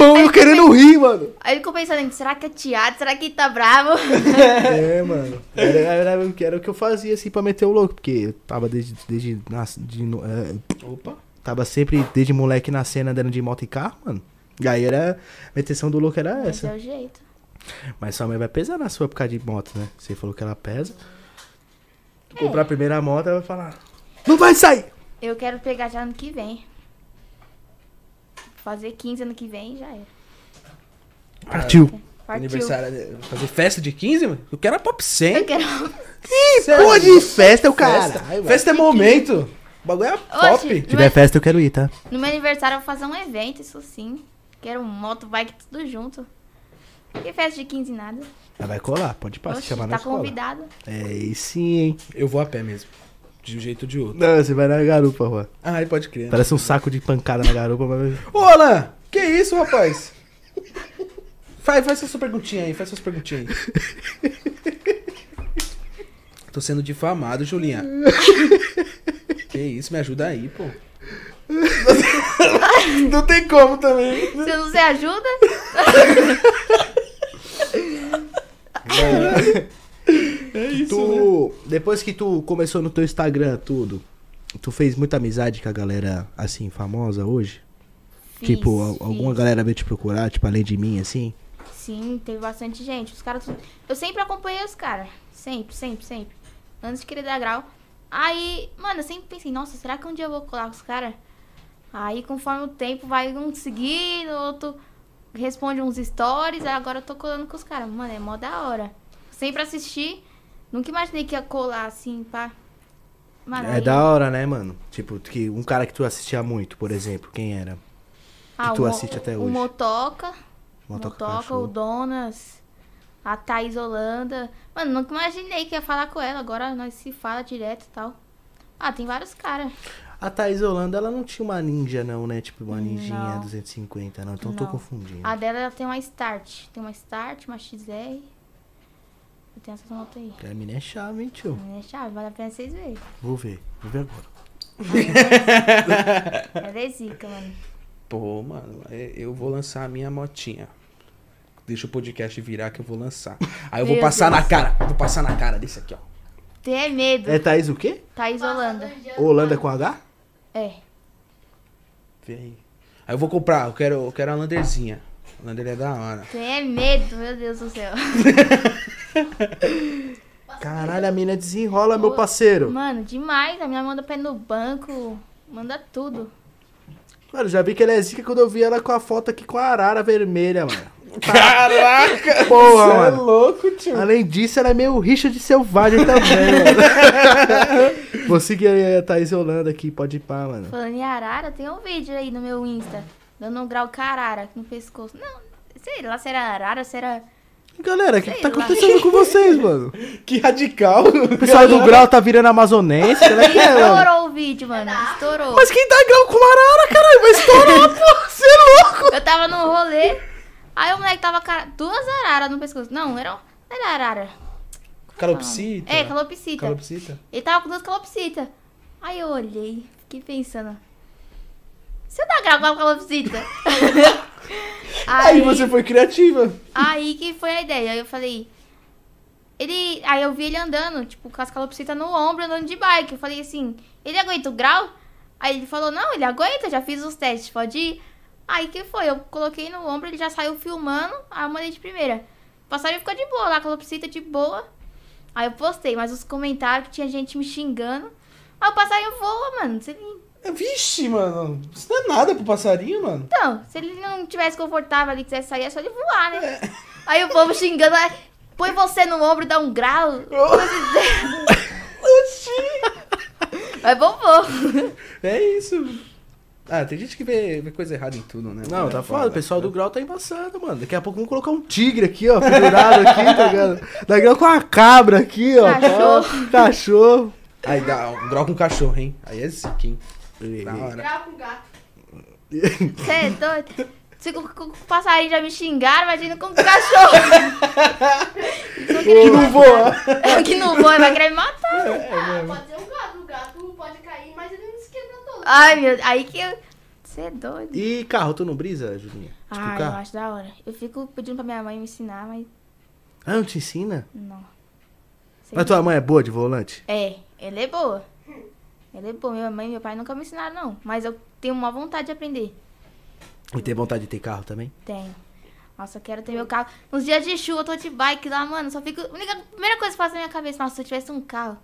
tapão eu querendo rir, mano. Aí ele ficou pensando, será que é teatro? Será que ele tá bravo? (laughs) É, mano. Era, era, era o que- era o que eu fazia, assim, pra meter o louco. Porque eu tava desde... desde nas- de é, Opa. tava sempre, desde moleque, na cena, andando de moto e carro, mano. E aí era... A meteção do louco era Esse essa. é o jeito. Mas sua mãe vai pesar na sua por causa de moto, né? Você falou que ela pesa. Tu É. comprar a primeira moto, ela vai falar... Não vai sair! Eu quero pegar já ano que vem. Fazer 15 ano que vem já era. Partiu. Partiu. Aniversário. Fazer festa de 15, mano? Eu quero a Pop 100. Eu quero... Sério? Pô, de festa é o Festa, cara. festa é momento. O bagulho é Oxe, pop. Se tiver festa, eu quero ir, tá? No meu aniversário eu vou fazer um evento, isso sim. Quero moto, bike, tudo junto. E festa de 15 nada. Ah, vai colar, pode passar, Oxe, chamar na tá convidado. É, e sim, hein? Eu vou a pé mesmo. De um jeito ou de outro. Não, você vai na garupa, Juan. Ah, aí pode crer. Parece um saco de pancada na garupa, mas... Ô, Alan, que isso, rapaz? Faz, faz suas perguntinhas aí, faz suas perguntinhas aí. Tô sendo difamado, Julinha. que isso, me ajuda aí, pô. Não tem como também. Se não se ajuda, É isso, Tu, depois que tu começou no teu Instagram, tudo, tu fez muita amizade com a galera, assim, famosa hoje? fiz, tipo, fiz. alguma galera veio te procurar, tipo, além de mim, assim? Sim, teve bastante gente. Os caras. Eu sempre acompanhei os caras. Sempre, sempre, sempre. Antes de querer dar grau. Aí, mano, eu sempre pensei, nossa, será que um dia eu vou colar com os caras? Aí, conforme o tempo vai um seguindo, outro responde uns stories, aí agora eu tô colando com os caras. Mano, é mó da hora. Sempre assisti. Nunca imaginei que ia colar assim, pá. Mano, É da hora, né, mano? Tipo, que um cara que tu assistia muito, por exemplo, quem era? Ah, que tu o assiste até O hoje. Motoca. Motoca Motoca, Cachorro. o Donas, a Thaís Holanda. Mano, nunca imaginei que ia falar com ela. Agora nós se fala direto e tal. Ah, tem vários caras. A Thaís Holanda, ela não tinha uma ninja, não, né? Tipo, uma ninjinha Não. 250, não. Então eu tô Não. confundindo. A dela ela tem uma Start. Tem uma Start, uma XR. Eu tenho essa moto aí. A mina é chave, hein, tio? É chave, vale a pena vocês verem. Vou ver, vou ver agora. Ela (laughs) é zica, mano. Pô, mano, é- eu vou lançar a minha motinha. Deixa o podcast virar que eu vou lançar. Aí eu vou Meu passar Deus. na cara. Vou passar na cara desse aqui, ó. Tem é medo. É Thaís o quê? Thaís Holanda. Holanda com H? É. Vê aí. Aí eu vou comprar, eu quero, eu quero a Landerzinha. A Lander é da hora. Tem é medo, meu Deus do céu. (laughs) Caralho, a mina desenrola, meu parceiro. Mano, demais. A minha manda pé no banco. Manda tudo. Mano, já vi que ela é zica quando eu vi ela com a foto aqui com a arara vermelha, mano. Caraca! (laughs) Porra, Você é mano. louco, tio. Além disso, ela é meio rixa de selvagem também, mano. (laughs) Vou seguir aí a Thaís Holanda aqui, pode ir pá, mano. Falando em arara, tem um vídeo aí no meu Insta. Dando um grau com a arara no pescoço. Não, sei lá se era arara, se era. Galera, o que, que tá acontecendo com vocês, mano? (laughs) Que radical. O pessoal do grau tá virando amazonense, será que é? Estourou o vídeo, mano. Estourou. Mas quem tá grau com arara, caralho? Vai estourar, pô, você é louco? Eu tava no rolê. Aí o moleque tava com a- duas araras no pescoço. Não, era, era arara. Calopsita. É, calopsita. Calopsita. Ele tava com duas calopsitas. Aí eu olhei, fiquei pensando. Se eu dar grau com a calopsita? (laughs) Aí você foi criativa. Aí que foi a ideia. Aí eu falei. Ele. Aí eu vi ele andando, tipo, com as calopsitas no ombro, andando de bike. Eu falei assim, ele aguenta o grau? Aí ele falou, não, ele aguenta, já fiz os testes, pode ir. Aí que foi? Eu coloquei no ombro, ele já saiu filmando, aí eu mandei de primeira. O passarinho ficou de boa lá, a calopsita de boa. Aí eu postei, mas os comentários que tinha gente me xingando. Aí o passarinho voa, mano. Ele- Vixe, mano. Isso não é nada pro passarinho, mano. Então, se ele não tivesse confortável ali, quisesse sair, é só ele voar, né? Aí o povo xingando, "Ai, põe você no ombro e dá um grau. Mas bombou. É isso. Ah, tem gente que vê, vê coisa errada em tudo, né? Não, É tá foda. O pessoal do grau tá embaçado, mano. Daqui a pouco vamos colocar um tigre aqui, ó. Pendurado aqui, tá ligado? Daqui a pouco com uma cabra aqui, ó. Cachorro. Cachorro. Aí dá um grau com cachorro, hein? Aí é zica, hein? Da hora. Com gato. (laughs) Você é doido? Se com, com, com passarinho já me xingaram, imagina com cachorro. Que não voa. que não voa, vai querer me matar. ah, pode ser um gato. O gato pode cair, mas ele não se quebra todo. Ai, meu aí que eu. Você é doido. E carro, tu não brisa, Julinha? Tipo, Ah, eu carro? acho da hora. Eu fico pedindo pra minha mãe me ensinar, mas Ah, não te ensina? não. Sei Mas tua mãe é boa de volante? É, ela é boa. Ela é. Minha mãe e meu pai nunca me ensinaram, não. Mas eu tenho uma vontade de aprender. E tem vontade de ter carro também? Tenho. Nossa, eu quero ter meu carro. Nos dias de chuva, eu tô de bike lá, mano. Só fico. A primeira coisa que passa na minha cabeça, nossa, se eu tivesse um carro.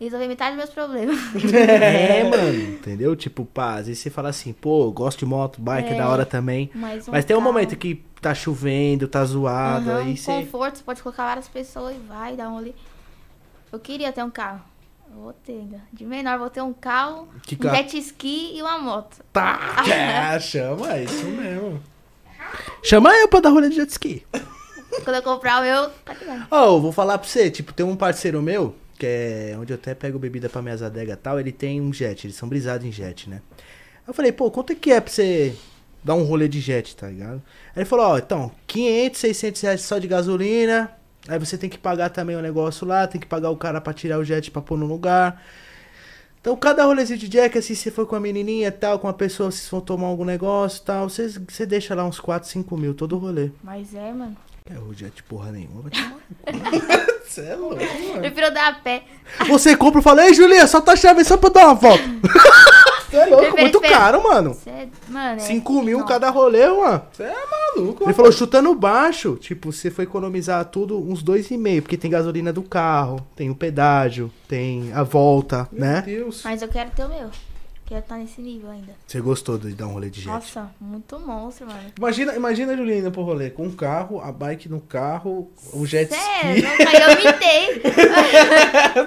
resolver metade dos meus problemas. (laughs) É, mano, entendeu? Tipo, pá, às vezes você fala assim, pô, gosto de moto, bike é, É. da hora também. Mas, um Mas tem um carro- momento que tá chovendo, tá zoado, Aham, aí você. conforto, você pode colocar várias pessoas e vai, dá um ali. Eu queria ter um carro. Vou ter ainda. De menor, vou ter um carro, Que um jet ski e uma moto. Tá! (laughs) É, chama, é isso mesmo. Chama eu pra dar rolê de jet ski. Quando eu comprar o meu, tá eu vou falar pra você, tipo, tem um parceiro meu, que é onde eu até pego bebida pra minhas adegas e tal, ele tem um jet, eles são brisados em jet, né? Eu falei, pô, quanto é que é pra você dar um rolê de jet, tá ligado? Aí ele falou, ó, então, 500, 600 reais só de gasolina, aí você tem que pagar também o negócio lá, tem que pagar o cara pra tirar o jet pra pôr no lugar. Então, cada rolezinho de jack, assim, se for com a menininha tal, com a pessoa, vocês vão tomar algum negócio tal, você, deixa lá uns 4, 5 mil todo rolê. Mas é, mano. É jet porra nenhuma, vai tomar Você (laughs) é louco, mano. Prefiro dar a pé. Você compra e fala, ei Julia, solta a chave só pra eu dar uma volta. (laughs) Você é louco, Espera, muito caro, mano. Você é, mano, é... 5 mil Não. cada rolê, mano. Você é maluco, Ele falou, chutando baixo, tipo, você foi economizar tudo uns dois e meio, porque tem gasolina do carro, tem o pedágio, tem a volta, Meu né? Deus. Mas eu quero ter o meu. Quero estar nesse nível ainda. Você gostou de dar um rolê de jet? Nossa, muito monstro, mano. Imagina, imagina a Juliana indo pro rolê com um carro, a bike no carro, o jet Sério, ski. aí eu imitei.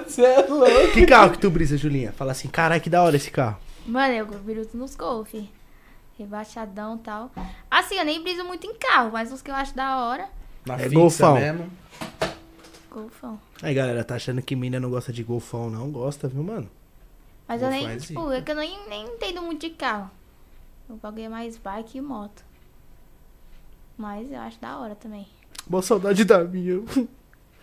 Você (laughs) é louco. Que carro que tu brisa, Julinha? Fala assim, caralho, que da hora esse carro. Mano, eu viruto nos golf. Rebaixadão e tal. Assim, eu nem briso muito em carro, mas os que eu acho da hora, Na É golfão. mesmo. golfão. Aí, galera, tá achando que mina não gosta de golfão, não? Gosta, viu, mano? Mas eu nem, é tipo, é que eu nem, nem entendo muito de carro. O bagulho é mais bike e moto. Mas eu acho da hora também. Boa saudade da minha. (laughs)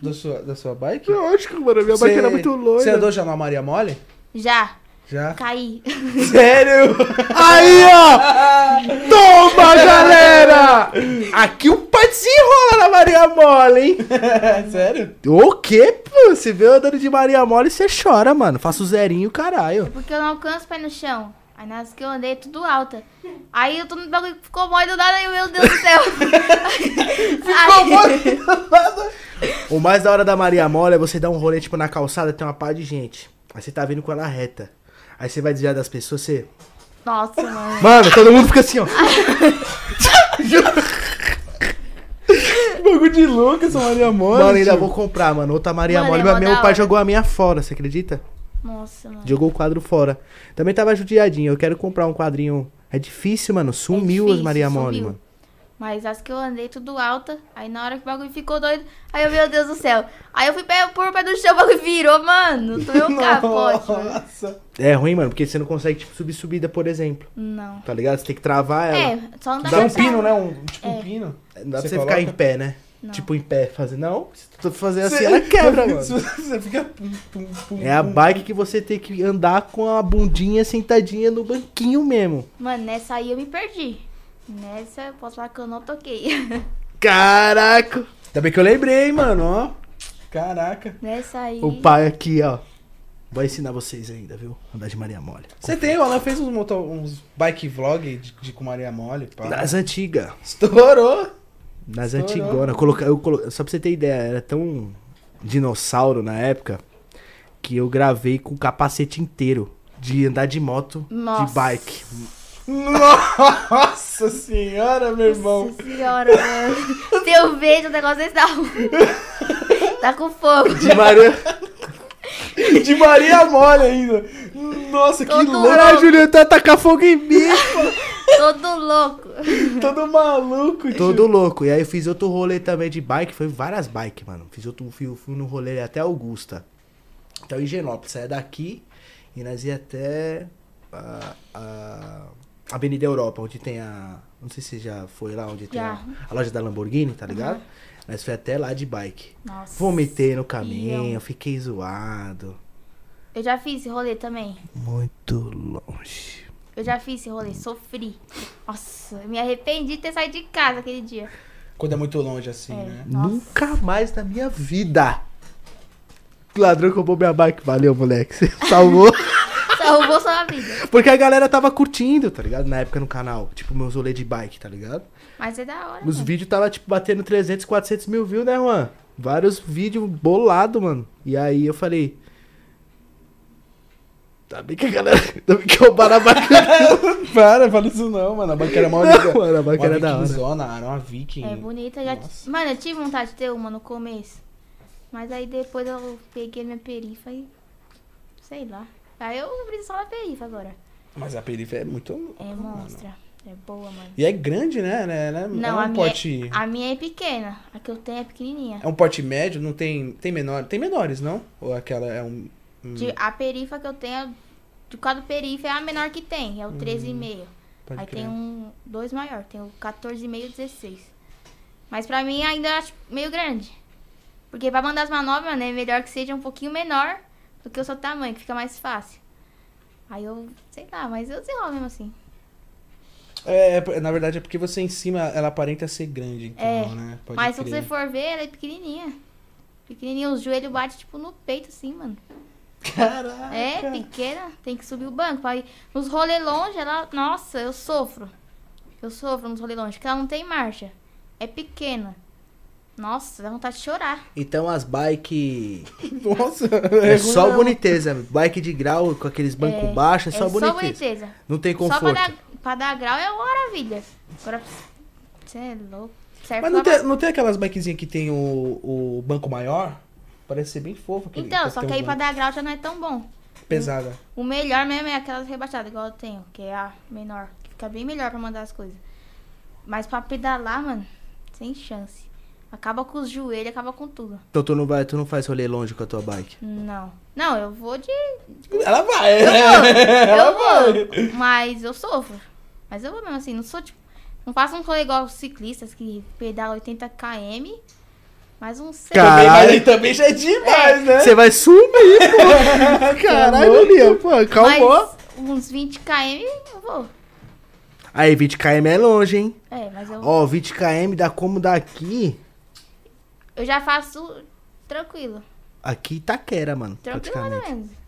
Da sua, da sua bike? Lógico, mano, a minha bike era muito loira. Você andou já na Maria Mole? Já, Já? caí. (laughs) Sério? Aí, ó! (laughs) Toma, galera! Aqui o pai desenrola na Maria Mole, hein? (laughs) Sério? O quê, pô? Você vê eu andando de Maria Mole, você chora, mano. Faço zerinho, caralho. Porque eu não alcanço o pé no chão. Aí nas que eu andei é tudo alta. Aí eu tô no bagulho que ficou mole do nada aí, meu Deus do céu. (laughs) ficou O mais da hora da Maria Mole é você dar um rolê, tipo, na calçada, tem uma pá de gente. Aí você tá vindo com ela reta. Aí você vai desviar das pessoas, você... Nossa, mano. Mano, todo mundo fica assim, ó. (laughs) Bagulho de louco essa Maria Mole. Mano, ainda vou comprar, mano. Outra Maria Mano, Mole, é mas meu pai hora. jogou a minha fora, você acredita? Nossa, mano. Jogou o quadro fora. Também tava judiadinho. Eu quero comprar um quadrinho. É difícil, mano. Sumiu as difícil, Maria Mole, sumiu. mano. Mas as que eu andei tudo alta, aí na hora que o bagulho ficou doido, aí eu, meu Deus do céu. Aí eu fui pé, pôr o pé no chão, o bagulho virou, mano. Tomei um capote, mano. Nossa. É ruim, mano, porque você não consegue, tipo, subir subida, por exemplo. Não. Tá ligado? Você tem que travar ela. É, só não dá Dá um pino, né? Um, tipo É. um pino. Não dá pra Você você ficar coloca? em pé, né? Não. Tipo, em pé, fazer. Não, se tu fazer assim, Você- ela quebra, mano. (laughs) Você fica. pum, pum, pum, É a bike que você tem que andar com a bundinha sentadinha no banquinho mesmo. Mano, nessa aí eu me perdi. Nessa eu posso falar que eu não toquei. Caraca! Ainda bem que eu lembrei, mano, ó. Caraca. Nessa aí. O pai aqui, ó. Vai ensinar vocês ainda, viu? Andar de Maria Mole. Você tem, o Alan fez uns, moto, uns bike vlog de, de com Maria Mole, pá. Das antigas. Estourou. Nas Estourou. antigonas. Coloca, eu colo... Só pra você ter ideia, era tão dinossauro na época que eu gravei com o capacete inteiro de andar de moto, de Nossa. bike. Nossa senhora, meu irmão. Nossa senhora, mano. Se eu vejo o negócio desse, tá, tá com fogo. De Maria. De Maria Mole ainda. Nossa, que Todo louco. Caralho, Juliano, tá tacar fogo em mim. Todo louco. Todo maluco, tio. Todo louco. E aí eu fiz outro rolê também de bike, foi várias bikes, mano. Fiz outro, fui, fui no rolê até Augusta. Até o Higienópolis. Saia daqui e nós ia até a, a Avenida Europa, onde tem a. Não sei se você já foi lá, onde tem a, a loja da Lamborghini, tá ligado? Nós foi até lá de bike. Nossa. Vomitei no caminho, Iam. fiquei zoado. Eu já fiz esse rolê também. Muito longe. Eu já fiz esse rolê, sofri. Nossa, eu me arrependi de ter saído de casa aquele dia. Quando é muito longe assim, É. né? Nossa. Nunca mais na minha vida. O ladrão roubou minha bike. Valeu, moleque. Você salvou. (laughs) Salvou sua vida. Porque a galera tava curtindo, tá ligado? Na época no canal. Tipo, meus rolê de bike, tá ligado? Mas é da hora. Os mano. vídeos tava, tipo, batendo 300, 400 mil views, né, Juan? Vários vídeos bolado, mano. E aí eu falei... Tá bem que a galera. (laughs) Tá bem que roubaram a bike. Para, fala isso não, mano. A bike era mó linda. Mano, a bike Uma era da hora. vikingzona, era uma viking. É bonita. Já... Nossa. Mano, eu tive vontade de ter uma no começo. Mas aí depois eu peguei minha perifa e. Sei lá. Aí eu preciso só da perifa agora. Mas a periferia é muito... É monstra. É boa, mano. E é grande, né? né? É- Não, é a um minha, porte... a minha é pequena. A que eu tenho é pequenininha. É um porte médio, não tem... Tem menor... Tem menores, não? Ou aquela é um... um- De- a perifa que eu tenho, de cada perifa é a menor que tem, é o 13,5. Hum, Aí crer. tem um, dois maior, tem o 14,5 e o 16. Mas pra mim ainda acho meio grande. Porque pra mandar as manobras, né, é melhor que seja um pouquinho menor do que o seu tamanho, que fica mais fácil. Aí eu, sei lá, mas eu desenrolo mesmo assim. É, é, na verdade é porque você em cima, ela aparenta ser grande, então, É, né? Pode mas se crer. você for ver, ela é pequenininha. Pequenininha, os joelhos batem tipo no peito assim, mano. Caraca! É, pequena, tem que subir o banco. Ir. Nos rolê longe, ela. Nossa, eu sofro. Eu sofro nos rolê longe, porque ela não tem marcha. É pequena. Nossa, dá vontade de chorar. Então as bike. (laughs) Nossa! É só ruim, boniteza. Bike de grau com aqueles bancos É, baixos, é só é boniteza. só boniteza. Não tem Só pra conforto. dar, pra dar grau é uma maravilha. Agora, você é louco. Serve Mas não pra- tem, não tem aquelas bikezinhas que tem o, o banco maior? Parece ser bem fofo. aquele- Então, pra só que um aí pra banco dar grau já não é tão bom. Pesada. O melhor mesmo é aquelas rebaixadas, igual eu tenho, que é a menor. Que fica bem melhor pra mandar as coisas. Mas pra pedalar, mano, sem chance. Acaba com os joelhos, acaba com tudo. Então tu não vai, tu não faz rolê longe com a tua bike. Não. Não, eu vou de. Ela vai! Eu vou. (laughs) Ela eu vai. vou. Mas eu sofro. Mas eu vou mesmo assim. Não sou tipo. Não faço um rolê igual os ciclistas que pedalam 80 km. Mas um sei. Também, mas Caralho. aí também já é demais, né? Você vai subir, pô. (laughs) Caralho. Liam, pô, calmou. Mas uns 20 km eu vou. Aí, 20km é longe, hein? É, mas eu, Ó, 20km dá como daqui. Eu já faço tranquilo. Aqui Itaquera, mano. Tranquilo mais ou praticamente. menos.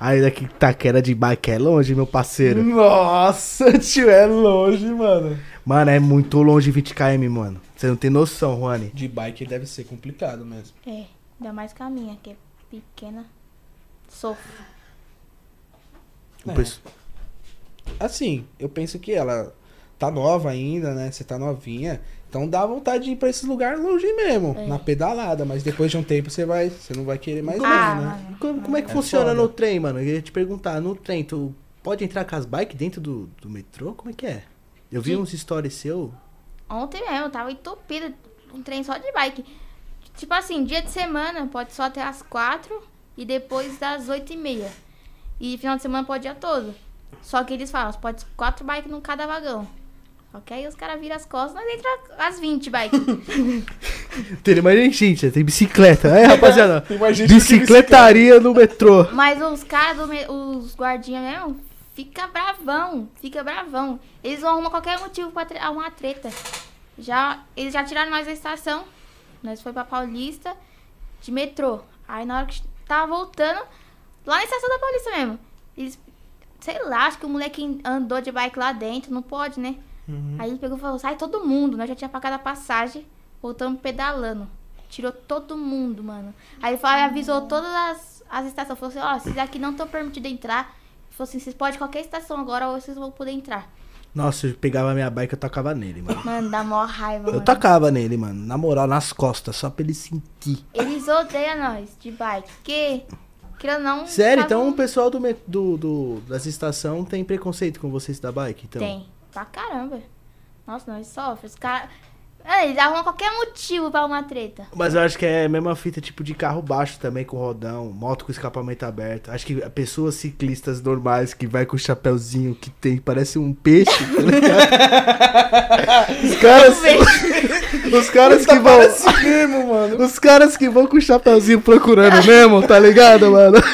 Aí daqui Itaquera de bike é longe, meu parceiro. Nossa, (laughs) tio, é longe, mano. Mano, é muito longe 20km, mano. Você não tem noção, Juani. De bike deve ser complicado mesmo. É, ainda mais com a minha, que é pequena. Sofro. O É. pesso- Assim, eu penso que ela tá nova ainda, né? Você tá novinha. Então dá vontade de ir pra esse lugar longe mesmo, É. na pedalada. Mas depois de um tempo você vai. Você não vai querer mais Ah, não, né? Como, como é que É funciona foda. no trem, mano? Eu ia te perguntar, no trem, tu pode entrar com as bikes dentro do, do metrô? Como é que é? Eu vi Sim. uns stories seu. Ontem mesmo, eu tava entupido um trem só de bike. Tipo assim, dia de semana pode só até as quatro e depois das oito e meia. E final de semana pode ir dia todo. Só que eles falam, pode quatro bikes em cada vagão. Aí os caras viram as costas, nós entra as 20 bikes. (laughs) Tem mais gente, tem bicicleta. É, rapaziada. Tem mais gente Bicicletaria no metrô. Mas os caras, os guardinhas mesmo, fica bravão, fica bravão. Eles vão arrumar qualquer motivo pra tre- arrumar treta. Já, eles já tiraram nós da estação. Nós foi pra Paulista de metrô. Aí na hora que tava voltando, lá na estação da Paulista mesmo. Eles, sei lá, acho que o moleque andou de bike lá dentro, não pode, né? Uhum. Aí ele pegou e falou, sai todo mundo. Nós já tinha pagado a passagem, voltamos pedalando. Tirou todo mundo, mano. Aí ele falou, avisou todas as, as estações. Falou assim, ó, esses aqui não estão permitidos entrar. Ele falou assim, vocês podem qualquer estação agora ou vocês vão poder entrar. Nossa, eu pegava minha bike e eu tacava nele, mano. Mano, dá mó raiva, Eu mano. tacava nele, mano. Na moral, nas costas, só pra ele sentir. Eles odeiam nós de bike. Porque, querendo não... Sério, então um- o pessoal do, do, do, das estações tem preconceito com vocês da bike? Então. Tem. Pra caramba. Nossa, nós sofrem. Os caras... É, eles arrumam qualquer motivo pra uma treta. Mas eu acho que é a mesma fita, tipo, de carro baixo também, com rodão, moto com escapamento aberto. Acho que pessoas ciclistas normais que vai com o chapéuzinho que tem, parece um peixe, tá ligado? (laughs) Os caras, os caras que vão... mesmo, mano. Os caras que vão com o chapéuzinho procurando mesmo, tá ligado, mano? (laughs)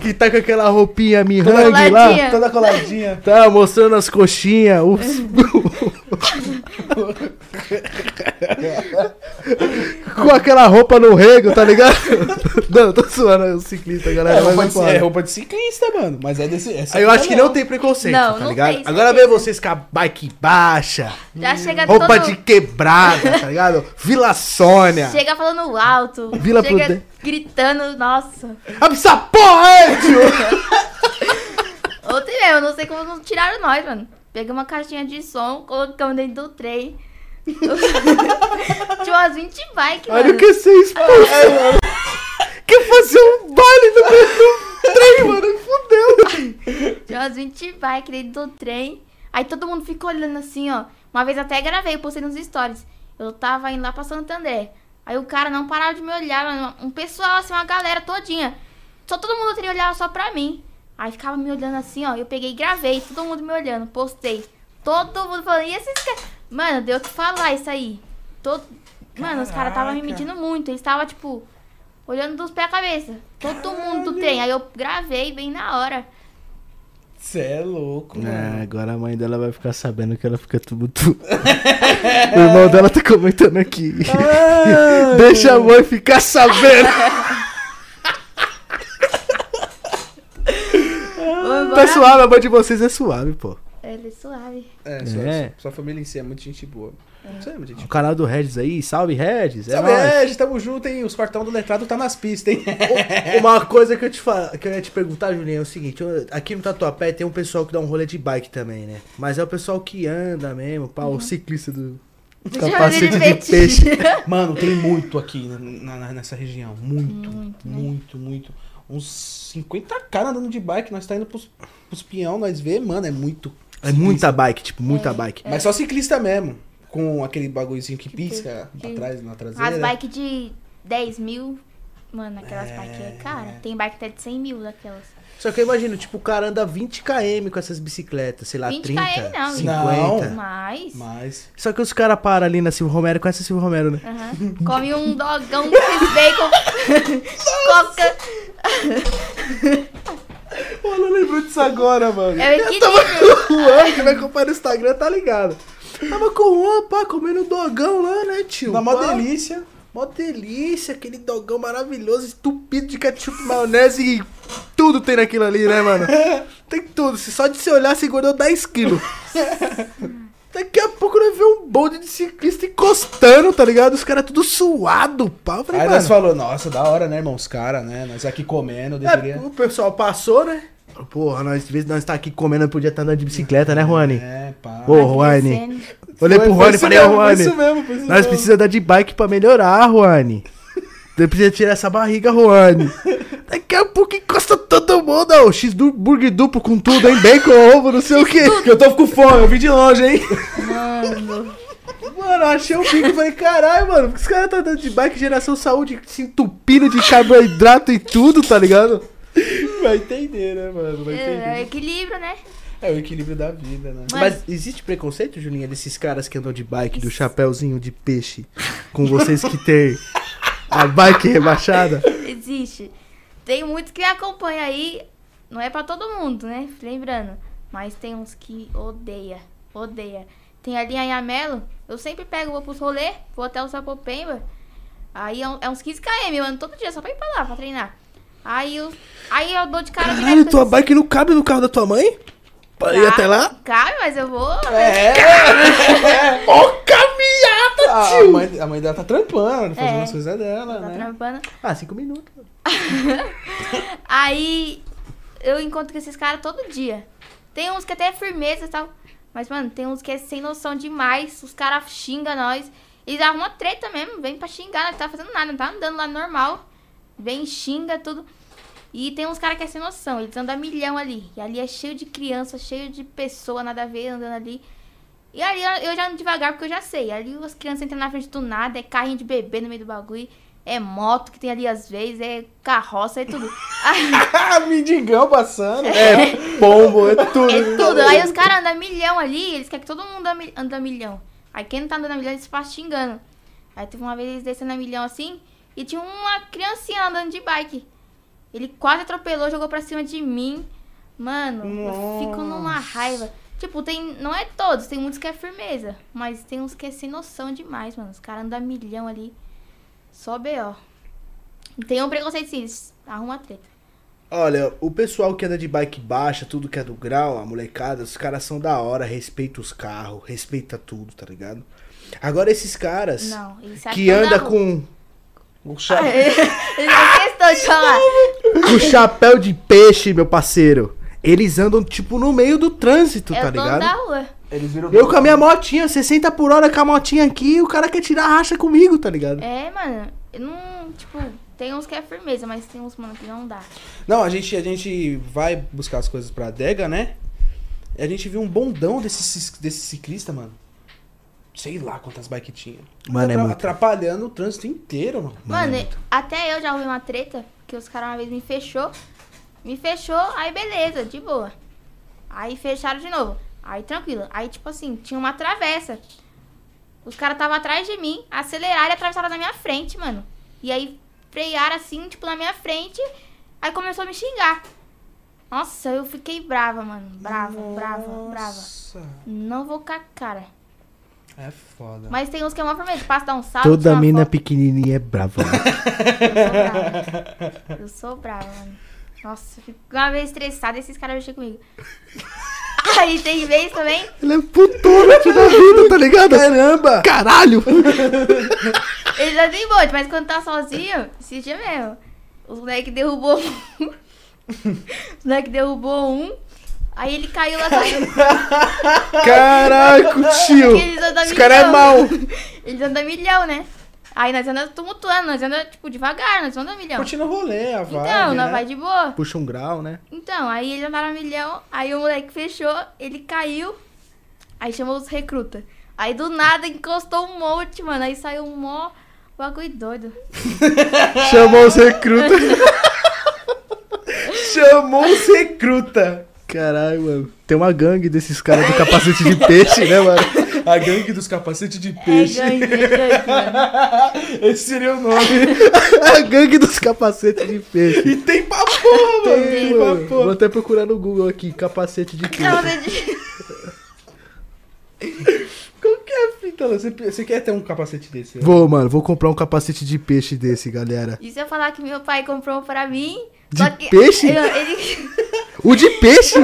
que tá com aquela roupinha mirangue lá. Toda coladinha. Tá mostrando as coxinhas. os- (laughs) com aquela roupa no rego, tá ligado? (laughs) Não, eu tô zoando é o ciclista, É galera. roupa, mas de, é roupa de ciclista, mano. Mas é desse. essa Aí eu acho que não tem preconceito, Não, tá não ligado? tem, Agora vê vocês com a bike baixa, Já chega roupa todo... de quebrada, tá ligado? Vila Sônia. Chega falando alto. Vila chega Prudente. Gritando, nossa. Abre essa porra tio! Ontem mesmo, eu não sei como não tiraram nós, mano. Peguei uma caixinha de som, colocamos dentro do trem. (laughs) Tinha umas 20 bikes, Olha mano. o que você expulso, mano. Quer fazer um baile no meio do trem, mano? Fudeu. Tinha umas 20 bikes dentro do trem. Aí todo mundo ficou olhando assim, ó. Uma vez até gravei, postei nos stories. Eu tava indo lá pra Santo André. Aí o cara não parava de me olhar, mano. Um pessoal, assim, uma galera todinha. Só todo mundo teria olhado só pra mim. Aí ficava me olhando assim, ó. Eu peguei e gravei, todo mundo me olhando, postei. Todo mundo falando, e esses caras? Mano, deu o que falar isso aí. Todo... Mano, os caras tava me medindo muito. Eles estavam, tipo, olhando dos pés à cabeça. Todo mundo do trem. Aí eu gravei bem na hora. Você é louco, mano. É, agora a mãe dela vai ficar sabendo que ela fica tudo. tu- (laughs) o irmão dela tá comentando aqui. Deixa a mãe ficar sabendo. (laughs) Tá suave, a mãe de vocês é suave, pô. Ele é suave. É, sua, É. sua família em si é muito gente boa. É muito gente O canal do Regis aí, salve Regis. É Salve, nóis. Ed, tamo junto, hein? Os cartão do letrado tá nas pistas, hein? Uma coisa que eu te que eu ia te perguntar, Julinho, é o seguinte, eu- aqui no Tatuapé tem um pessoal que dá um rolê de bike também, né? Mas é o pessoal que anda mesmo, pá, o ciclista do capacete de peixe. (laughs) Mano, tem muito aqui na- na- nessa região. Muito, Muito, né? muito, muito. Uns 50 caras andando de bike. Nós tá indo pros, pros peão, nós vê, mano, é muito. É muita bike, tipo, muita bike. Mas só ciclista mesmo. Com aquele bagulhozinho que Que- pisca que- atrás, na traseira. As bikes de 10 mil. Mano, aquelas É. bikes é cara. Tem bike até de 100 mil daquelas. Só que eu imagino, tipo, o cara anda 20 km com essas bicicletas, sei lá, 20 30, km não, 50. Não. Mas. Mas. Só que os caras param ali na Silvio Romero, conhece a Silvio Romero, né? aham, Come um dogão com esse bacon. (laughs) Coca. (laughs) Mano, eu lembro disso agora, mano. É o Eu tava com o Juan, que vai acompanhar no Instagram, tá ligado? Tava com o Juan, pá, comendo um dogão lá, né, tio? Na mó delícia. Mó delícia, aquele dogão maravilhoso, estupido de ketchup, maionese e tudo tem naquilo ali, né, mano? (laughs) Tem tudo. Se Só de você olhar, você engordou 10 quilos. Daqui a pouco nós vemos um bonde de ciclista encostando, tá ligado? Os caras tudo suado, pá. Eu falei, Aí mano, nós falou, nossa, da hora, né, irmão? Os caras, né? Nós aqui comendo, deveria. é, o pessoal passou, né? Porra, nós, de vez nós tá aqui comendo, podia estar andando de bicicleta, né, Juani? É, pá. Ô, Juani. Olhei Foi- pro Juani e falei, ô Juani, isso mesmo, foi isso nós mesmo. precisamos andar de bike pra melhorar, Juani. Você precisa tirar essa barriga, Juani. Daqui a pouco encosta todo mundo, ó. X du- burger duplo com tudo, hein? Bacon, ovo, não sei o quê. Porque eu tô com fome, eu vim de longe, hein? Mano. Mano, eu achei o bico e falei, caralho, mano, por que os caras tá andando de bike geração saúde se entupindo de carboidrato e tudo, tá ligado? Vai entender, né, mano? Vai É, é entender. equilíbrio, né? É o equilíbrio da vida, né? Mas- Mas existe preconceito, Julinha, desses caras que andam de bike, do chapéuzinho de peixe, com vocês que tem a bike rebaixada? Existe. Tem muitos que acompanham aí. Não é pra todo mundo, né? Lembrando. Mas tem uns que odeia. Odeia. Tem ali a Yamelo. Eu sempre pego, vou pros rolê, vou até o Sapopemba. Aí é, é uns 15 km, eu ando todo dia só pra ir pra lá, pra treinar. Aí eu, aí eu dou de cara Caralho, direto. tua bike não cabe no carro da tua mãe? Pra ir até lá? Cabe, mas eu vou. É! (laughs) Ó, caminhada, a, tio! mãe, a mãe dela tá trampando, fazendo É. as coisas dela, Tá né? trampando. Ah, cinco minutos. (laughs) Aí eu encontro com esses caras todo dia. Tem uns que até é firmeza e tal. Mas, mano, tem uns que é sem noção demais. Os caras xingam nós. Eles arrumam treta mesmo. Vem pra xingar, não tá fazendo nada, não tá andando lá normal. Vem, xinga, tudo. E tem uns caras que é sem noção. Eles andam a milhão ali. E ali é cheio de criança, cheio de pessoa, nada a ver, andando ali. E ali eu- já ando devagar porque eu já sei. Ali as crianças entram na frente do nada, é carrinho de bebê no meio do bagulho. É moto que tem ali às vezes, é carroça, é tudo. (laughs) Ah, mendigão passando. É, pombo, é tudo. É tudo. Aí os caras andam a milhão ali, eles querem que todo mundo anda- anda a milhão. Aí quem não tá andando a milhão, eles passam xingando. Aí teve uma vez eles descendo a milhão assim, e tinha uma criancinha andando de bike. Ele quase atropelou, jogou pra cima de mim. Mano, eu fico numa raiva. Tipo, tem. Não é todos, tem muitos que é firmeza. Mas tem uns que é sem noção demais, mano. Os caras andam milhão ali. Só B.O. Tem um preconceito sim, arruma treta. Olha, o pessoal que anda de bike baixa, tudo que é do grau, a molecada, os caras são da hora, respeita os carros, respeita tudo, tá ligado? Agora esses caras Não, que anda com o, cha- Eles fazem questão de falar. com chapéu de peixe, meu parceiro, eles andam tipo no meio do trânsito, É tá o ligado? da rua. Eles viram Eu com a minha motinha, 60 por hora com a motinha aqui, o cara quer tirar racha comigo, tá ligado? É, mano, eu não, tipo, tem uns que é firmeza, mas tem uns, mano, que não dá. Não, a gente, a gente vai buscar as coisas pra adega, né? E a gente viu um bondão desse, desse ciclista, mano. Sei lá quantas bikes tinha. Mano, é muito. Atrapalhando o trânsito inteiro, mano. Mano, até eu já ouvi uma treta, que os caras uma vez me fechou. Me fechou, aí beleza, de boa. Aí fecharam de novo. Aí tranquilo. Aí, tipo assim, tinha uma travessa. Os caras estavam atrás de mim, aceleraram e atravessaram na minha frente, mano. E aí frearam assim, tipo, na minha frente. Aí começou a me xingar. Nossa, eu fiquei brava, mano. Brava, brava, brava. Nossa, Não vou com a cara. É foda. Mas tem uns que é uma firmeza. Passa dar um salto. Toda mina foto. pequenininha é brava. mano. Eu sou brava. Eu sou brava, mano. Nossa, eu fico uma vez estressada e esses caras mexem comigo. (laughs) Aí tem vez também. Ela é putona da vida, tá ligado? Caramba! Caralho! Eles andam em bote, mas quando tá sozinho, esse dia mesmo. Os moleque derrubou um. (laughs) Os moleque derrubou um. Aí ele caiu lá atrás. (laughs) Caraca, tio! Esse cara é mau. (laughs) Eles andam milhão, né? Aí nós andamos tumultuando, nós andamos, tipo, devagar, nós andamos milhão. Curtindo o rolê, a vibe, Então, nós né? vai de boa. Puxa um grau, né? Então, aí eles andaram a milhão, aí o moleque fechou, ele caiu, aí chamou os recruta. Aí do nada encostou um monte, mano, aí saiu um mó bagulho doido. Chamou os recrutas. Chamou os recruta. (laughs) Caralho, mano. Tem uma gangue desses caras do capacete de peixe, né, mano? A gangue dos capacetes de É peixe. gangue, é gangue, mano. Esse seria o nome. (laughs) A gangue dos capacetes de peixe. e tem pra porra, mano. Tem, Tem pra mano. Vou até procurar no Google aqui, capacete de peixe. Qual que é a fita? Você, você quer ter um capacete desse? né? Vou, mano, vou comprar um capacete de peixe desse, galera. E se eu falar que meu pai comprou um pra mim? De que peixe? eu- ele, (laughs) O de peixe?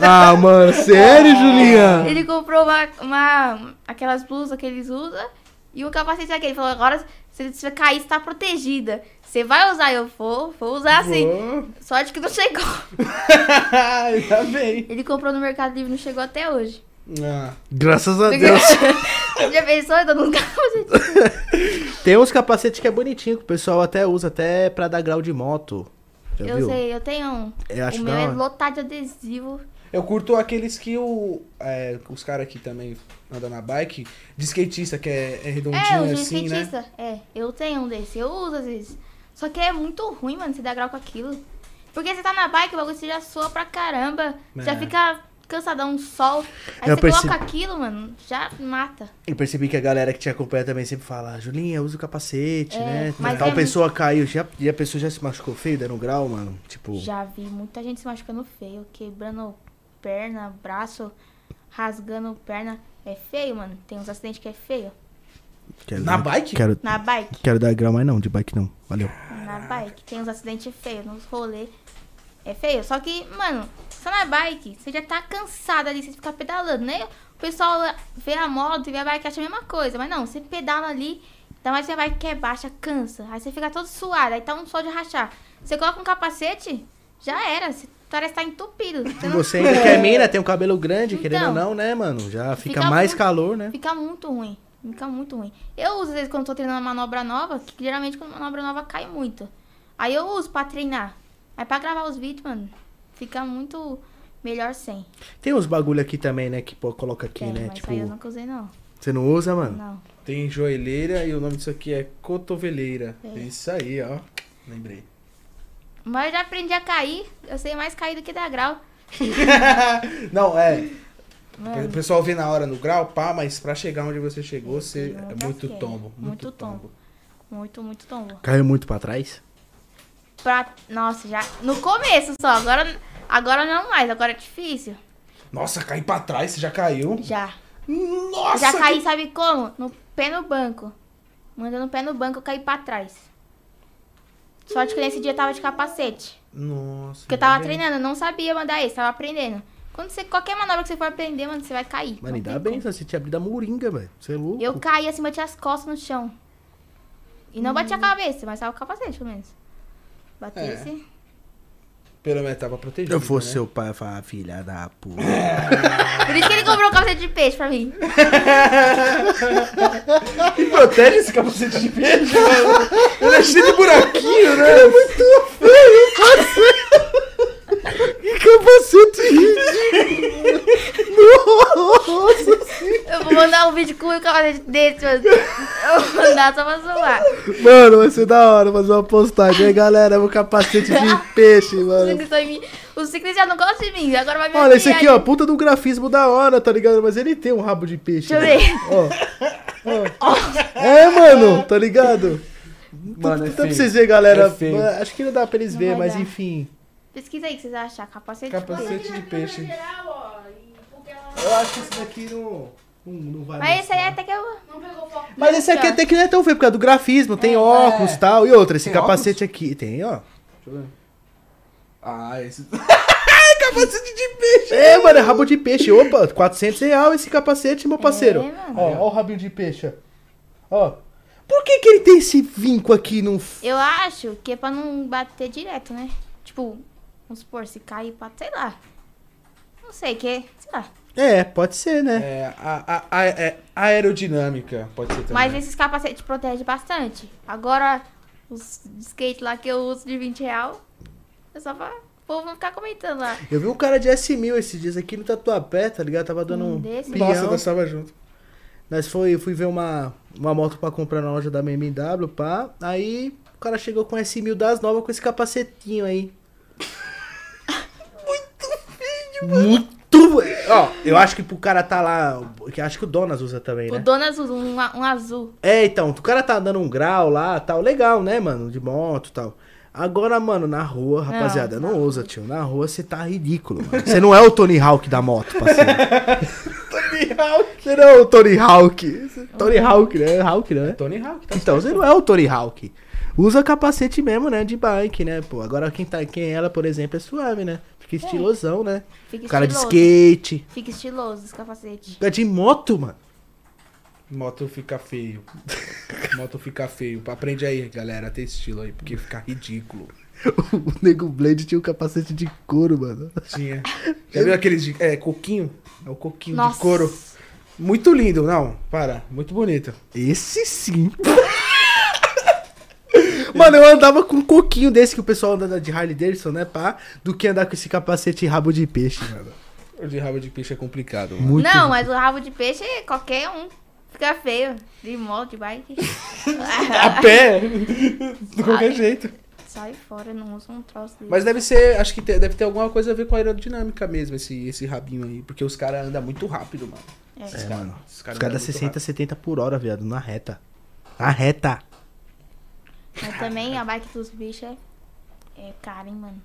Ah, mano, sério, Julinha? ele comprou uma, uma. aquelas blusas que eles usam e um capacete daquele. Ele falou: agora, se você cair, você tá protegida. Você vai usar? Eu vou, vou usar sim. Vou. Sorte que não chegou. (laughs) Ainda bem. Ele comprou no Mercado Livre não chegou até hoje. Ah, Graças a Deus. (laughs) Já pensou? Eu dando um capacete. Tem uns capacetes que é bonitinho, que o pessoal até usa até pra dar grau de moto. Já Eu viu? sei, eu tenho um. Eu acho o meu é lotado de adesivo. eu curto aqueles que o, é, os caras que também andam na bike, de skatista, que é, é É, redondinho de assim, né? skatista. É, eu tenho um desse. Eu uso às vezes. Só que é muito ruim, mano, você dar grau com aquilo. Porque você tá na bike, o bagulho você já soa pra caramba. Já É. fica cansadão, um sol. Aí Eu você percebi- coloca aquilo, mano, já mata. Eu percebi que a galera que te acompanha também sempre fala, Julinha, usa o capacete, É, né? mas Tal é pessoa caiu, já, e a pessoa já se machucou feio, dando grau, mano. Tipo, Já vi muita gente se machucando feio, quebrando perna, braço, rasgando perna. É feio, mano. Tem uns acidentes que é feio. quero Na dar- bike? Quero, Na bike. quero dar grau, mas não, de bike não. Valeu. Na bike. Tem uns acidentes feios, nos rolês. É feio. Só que, mano, só na bike, você já tá cansado ali, você fica pedalando, né? O pessoal vê a moto e vê a bike acha a mesma coisa. Mas não, você pedala ali, ainda mais se a bike que é baixa, cansa. Aí você fica todo suado, aí tá um sol de rachar. Você coloca um capacete, já era. Você parece estar entupido. Você não- você ainda é mina, tem um cabelo grande, querendo ou Então. não, né, mano? Já fica, Fica mais muito- calor, né? Fica muito ruim. Fica muito ruim. Eu uso às vezes quando tô treinando uma manobra nova, que geralmente quando manobra nova cai muito. Aí eu uso pra treinar. Aí pra gravar os vídeos, mano, fica muito melhor sem. Tem uns bagulho aqui também, né, que pô, coloca aqui, Tem, né? mas Tipo, aí eu nunca usei não. você não usa, mano? Não. Tem joelheira e o nome disso aqui é cotoveleira. É. Isso aí, ó. Lembrei. Mas eu já aprendi a cair. Eu sei mais cair do que dar grau. (laughs) Não, é. O Mano, pessoal vê na hora no grau, pá, mas pra chegar onde você chegou, você é muito tombo. Muito, Muito tombo. tombo. muito, muito tombo. Caiu muito pra trás? Pra... Nossa, já. No começo só. Agora, agora não mais. Agora é difícil. Nossa, cair pra trás, você já caiu? Já. Nossa! Já caí, que- sabe como? No pé no banco. Mandando o pé no banco, eu caí pra trás. Sorte que nesse dia eu tava de capacete. Nossa. Porque eu tava bem. treinando, eu não sabia mandar esse, tava aprendendo. Quando você, qualquer manobra que você for aprender, mano, você vai cair. Mano, ainda bem, como. você tinha abrido a moringa, velho. Você é louco. Eu caí assim, bati as costas no chão. E não bati a cabeça, mas tava o capacete, pelo menos. Bati É. esse. Pelo menos tava protegido. Eu fosse né? seu pai, eu falava, filha da puta. (laughs) Por isso que ele comprou um capacete de peixe pra mim. (laughs) E protege esse capacete de peixe, mano. Ele é cheio de buraquinho, né? É muito que capacete ridículo. Nossa. Eu vou mandar um vídeo com o capacete desse, mano. Eu vou mandar só pra zoar. Mano, vai ser da hora fazer uma postagem. Aí, galera, meu capacete de peixe, mano. Os ciclistas já não gostam de mim, agora vai me Olha, esse aqui, ó, puta do grafismo da hora, tá ligado? Mas ele tem um rabo de peixe. Deixa eu ver. Ó. Ó. É, mano, tá ligado? Mano, é Dá pra vocês verem, galera. É feio. Acho que não dá pra eles verem, mas dar. enfim. Pesquisa aí o que vocês acham. Capacete, de Capacete. peixe. de peixe. Geral, ó, e porque ela Eu acho que esse daqui não, não, não vai Mas esse aí até que eu. não pegou foco. Mas esse aqui até que não é tão feio, por causa do grafismo, tem óculos e tal. E outra, esse Tem capacete aqui. Tem, ó. Deixa eu ver. Ah, esse. (laughs) capacete de peixe. É, mano, é rabo de peixe. Opa, 400 real esse capacete, meu parceiro. É. Ó, ó o rabinho de peixe, ó. Ó. Por que que ele tem esse vinco aqui no... Eu acho que é pra não bater direto, né? Tipo, vamos supor, se cair pra, sei lá. Não sei, que, sei lá. É, pode ser, né? É, a, a, a, é aerodinâmica, pode ser também. Mas esses capacetes protegem bastante. Agora, os skate lá que eu uso de 20 real, é só pra o povo não ficar comentando lá. Eu vi um cara de S1000 esses dias aqui no Tatuapé, tá ligado? Tava dando Um um desse? Nossa, nós tava junto. Nós foi, fui ver uma, uma moto pra comprar na loja da BMW, pá. Aí o cara chegou com S1000 das novas com esse capacetinho aí. Muito feio, Muito. Ó, eu acho que pro cara tá lá. Que acho que o Donas usa também, O né? Donas usa um, um azul. É, então, o cara tá dando um grau lá, tal, legal, né, mano? De moto e tal. Agora, mano, na rua, rapaziada, não, não. usa, tio. Na rua você tá ridículo, mano. Você não é o Tony Hawk da moto, parceiro. (laughs) Tony Hawk. Você não é o Tony Hawk. Tony Hawk, né? Hawk, né? Tony Hawk, tá Então, você não é o Tony Hawk. Usa capacete mesmo, né? De bike, né? Pô, agora quem tá, quem é ela, por exemplo, é suave, né? Fica estilosão, né? Fica Cara de skate. Fica estiloso esse capacete. Fica de moto, mano. Moto fica feio. (laughs) Moto fica feio. Aprende aí, galera, a ter estilo aí, porque fica ridículo. (laughs) O Nego Blade tinha um capacete de couro, mano. Tinha. (laughs) Já viu aqueles de. É, coquinho? É o coquinho Nossa. de couro. Muito lindo, não, para. Muito bonito. Esse sim. Mano, eu andava com um coquinho desse que o pessoal anda de Harley Davidson, né, pá? Do que andar com esse capacete e rabo de peixe, mano. O de rabo de peixe é complicado. mano. Muito. Não, mas o rabo de peixe, qualquer um fica feio. De moto, de bike. A pé! De qualquer jeito. Sai fora, não usa um troço desse. Mas deve ser, acho que te- deve ter alguma coisa a ver com a aerodinâmica mesmo, esse, esse rabinho aí. Porque os caras andam muito rápido, mano. É. Esses É, cara- mano. esses Os caras caras dá andam muito 60, 70 por hora, viado, na reta. Na reta. Mas também a bike dos bichos é, é cara, hein, mano.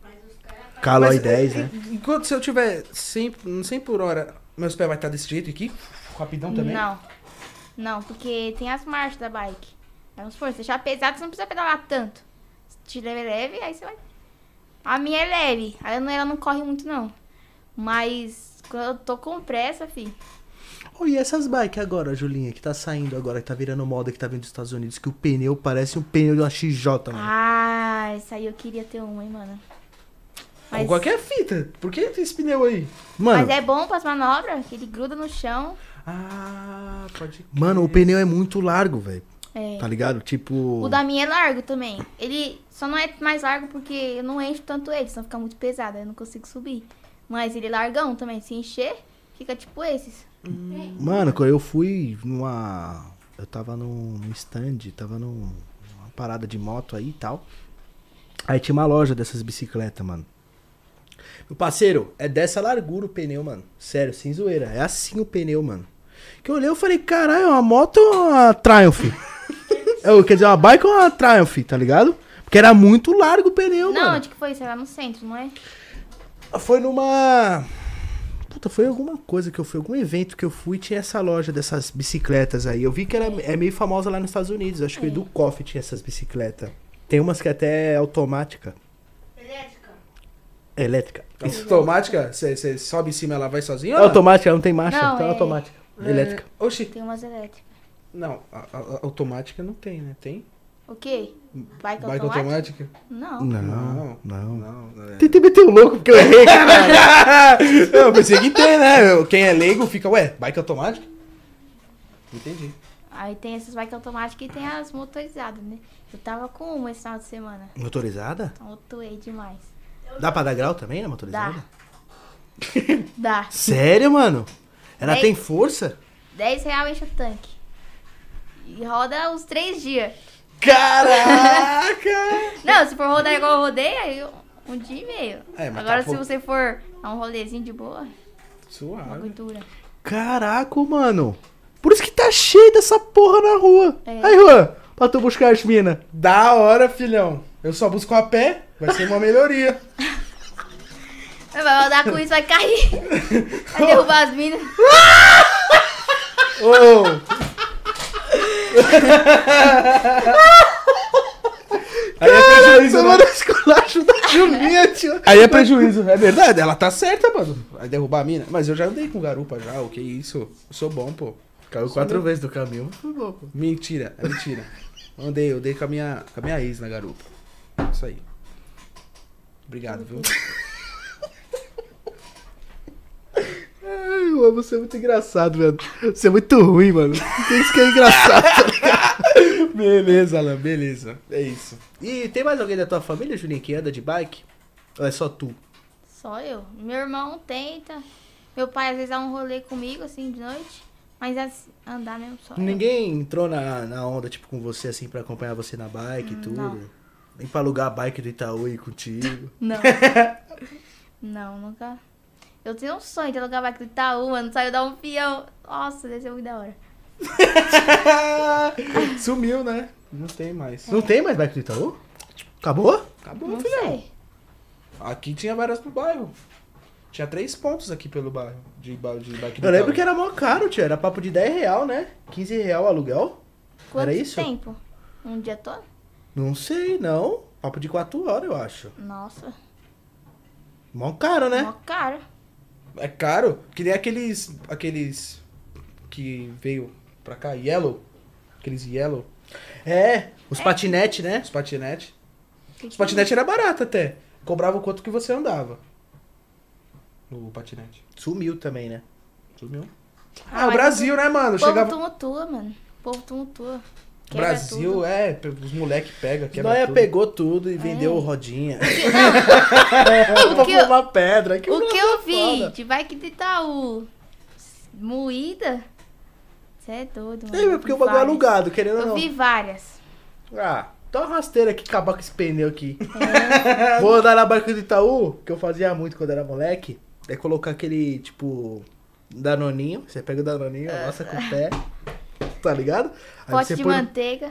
Calói Mas, 10, é, né? Enquanto se eu tiver 100, 100 por hora, meus pés vai estar desse jeito aqui? Rapidão também? Não. Não, porque tem as marchas da bike. Vamos supor, se deixar pesado, você não precisa pedalar tanto. Se tiver leve, aí você vai. A minha é leve. Aí não- ela não corre muito, não. Mas quando eu tô com pressa, fi. Oh, e essas bikes agora, Julinha, que tá saindo agora, que tá virando moda, que tá vindo dos Estados Unidos, que o pneu parece um pneu de uma XJ, mano. Ah, essa aí eu queria ter uma, hein, mano. Com qualquer fita. Por que tem esse pneu aí? Mano, Mas é bom pras manobras, que ele gruda no chão. Ah, pode mano, o pneu é muito largo, velho. É. Tá ligado? Tipo. O da minha é largo também. Ele só não é mais largo porque eu não encho tanto ele, senão fica muito pesado, aí eu não consigo subir. Mas ele é largão também. Se encher, fica tipo esses. Mano, quando eu fui numa. Eu tava num, stand, tava num- numa parada de moto aí e tal. Aí tinha uma loja dessas bicicletas, mano. Meu parceiro, é dessa largura o pneu, mano. Sério, sem zoeira. É assim o pneu, mano. Que eu olhei e falei, caralho, é uma moto ou uma Triumph? (laughs) é, quer dizer, uma bike ou uma Triumph, tá ligado? Porque era muito largo o pneu, não, mano. onde que foi? Isso é lá no centro, não é? Foi numa. Puta, foi alguma coisa que eu fui, algum evento que eu fui, tinha essa loja dessas bicicletas aí. Eu vi que era, é meio famosa lá nos Estados Unidos. Acho que o É. Edu Coffee tinha essas bicicletas. Tem umas que até é automática. Elétrica. É elétrica. Automática? Você sobe em cima ela vai sozinha? É automática, não tem marcha, Não, então é é- automática. É, Elétrica. Oxi. Tem umas elétricas. Não, a, a- a automática não tem, né? Tem? O quê? Bike, Bike automática? automática? Não. Não, Não. não. Não. é. Tentei meter o louco porque eu errei, cara. (laughs) eu pensei que tem, né? Quem é leigo fica, ué, bike automática? Entendi. Aí tem essas bikes automáticas e tem as motorizadas, né? Eu tava com uma esse final de semana. Motorizada? Então eu toei demais. Dá pra dar grau também na motorizada? Dá. (laughs) Sério, mano? Ela Dez. tem força? 10 real enche o tanque. E roda uns 3 dias. Caraca! Não, se for rodar igual eu rodei, aí eu- um dia e meio. É, mas Agora tá se pouco. você for a um rolezinho de boa, Suave. dura. Caraca, mano. Por isso que tá cheio dessa porra na rua. É. Aí, Juan, pra tu buscar as minas. Da hora, filhão. Eu só busco a pé, vai ser uma melhoria. (laughs) Vai rodar com isso, vai cair. (laughs) Vai derrubar as minas. Ô! Aí é prejuízo, né? esculacho da Julinha, tio. Aí é prejuízo, é verdade, ela tá certa, mano. Vai derrubar a mina. Mas eu já andei com garupa já, o que isso? Eu sou bom, pô. Caiu quatro vezes do caminho. Foi bom, pô. Mentira, é mentira. (laughs) Andei, eu andei com a minha, com a minha ex na garupa. Isso aí. Obrigado, viu? (laughs) Ai, Juan, você é muito engraçado, velho. Você é muito ruim, mano. Isso que é engraçado. (laughs) beleza, Alan, beleza. É isso. E tem mais alguém da tua família, Julinha, que anda de bike? Ou é só tu? Só eu. Meu irmão tenta. Meu pai às vezes dá um rolê comigo, assim, de noite. Mas assim, andar mesmo só. eu. Ninguém entrou na, na onda, tipo, com você, assim, pra acompanhar você na bike e tudo? não. Nem pra alugar a bike do Itaú e ir contigo? Não. (laughs) não, nunca. Eu tenho um sonho de alugar bike do Itaú, mano. Saiu dar um peão. Nossa, deve ser muito da hora. (laughs) Sumiu, né? Não tem mais. Não tem mais bike do Itaú? Acabou? Acabou, Não filhão. sei. Aqui tinha várias no bairro. Tinha três pontos aqui pelo bairro de, ba- de bike do Eu lembro Itaú. que era mó caro, tio. Era papo de 10 real, né? 15 real o aluguel? Quanto Era isso? tempo? Um dia todo? Não sei, não. Papo de 4 horas, eu acho. Nossa, Mó caro, né? mó caro. É caro. Que nem aqueles. Aqueles. Que veio pra cá, Yellow. Aqueles Yellow. É, os patinetes, né? Os patinete. Que Os que- patinete era barato até. Cobrava o quanto que você andava. No patinete. Sumiu também, né? Sumiu. Ah, Ah, o Brasil, né, mano? O povo Chegava. tumultua, mano. O povo tumultua. Quebra Brasil, tudo. é, os moleque pega, quebra Noia tudo. pegou tudo e vendeu É. rodinha. (laughs) (laughs) O que eu- uma pedra. Que O que eu vi foda. de bike de Itaú moída, você é doido, mano. É, Eu mas porque vi o bagulho é alugado, querendo ou Eu não. vi várias. Ah, dá uma rasteira aqui, acabar com esse pneu aqui. (laughs) Vou andar na barca do Itaú, que eu fazia muito quando era moleque. É colocar aquele, tipo, danoninho. Você pega o danoninho, amassa com o pé. (laughs) Tá ligado? Aí Pote você de põe no- manteiga.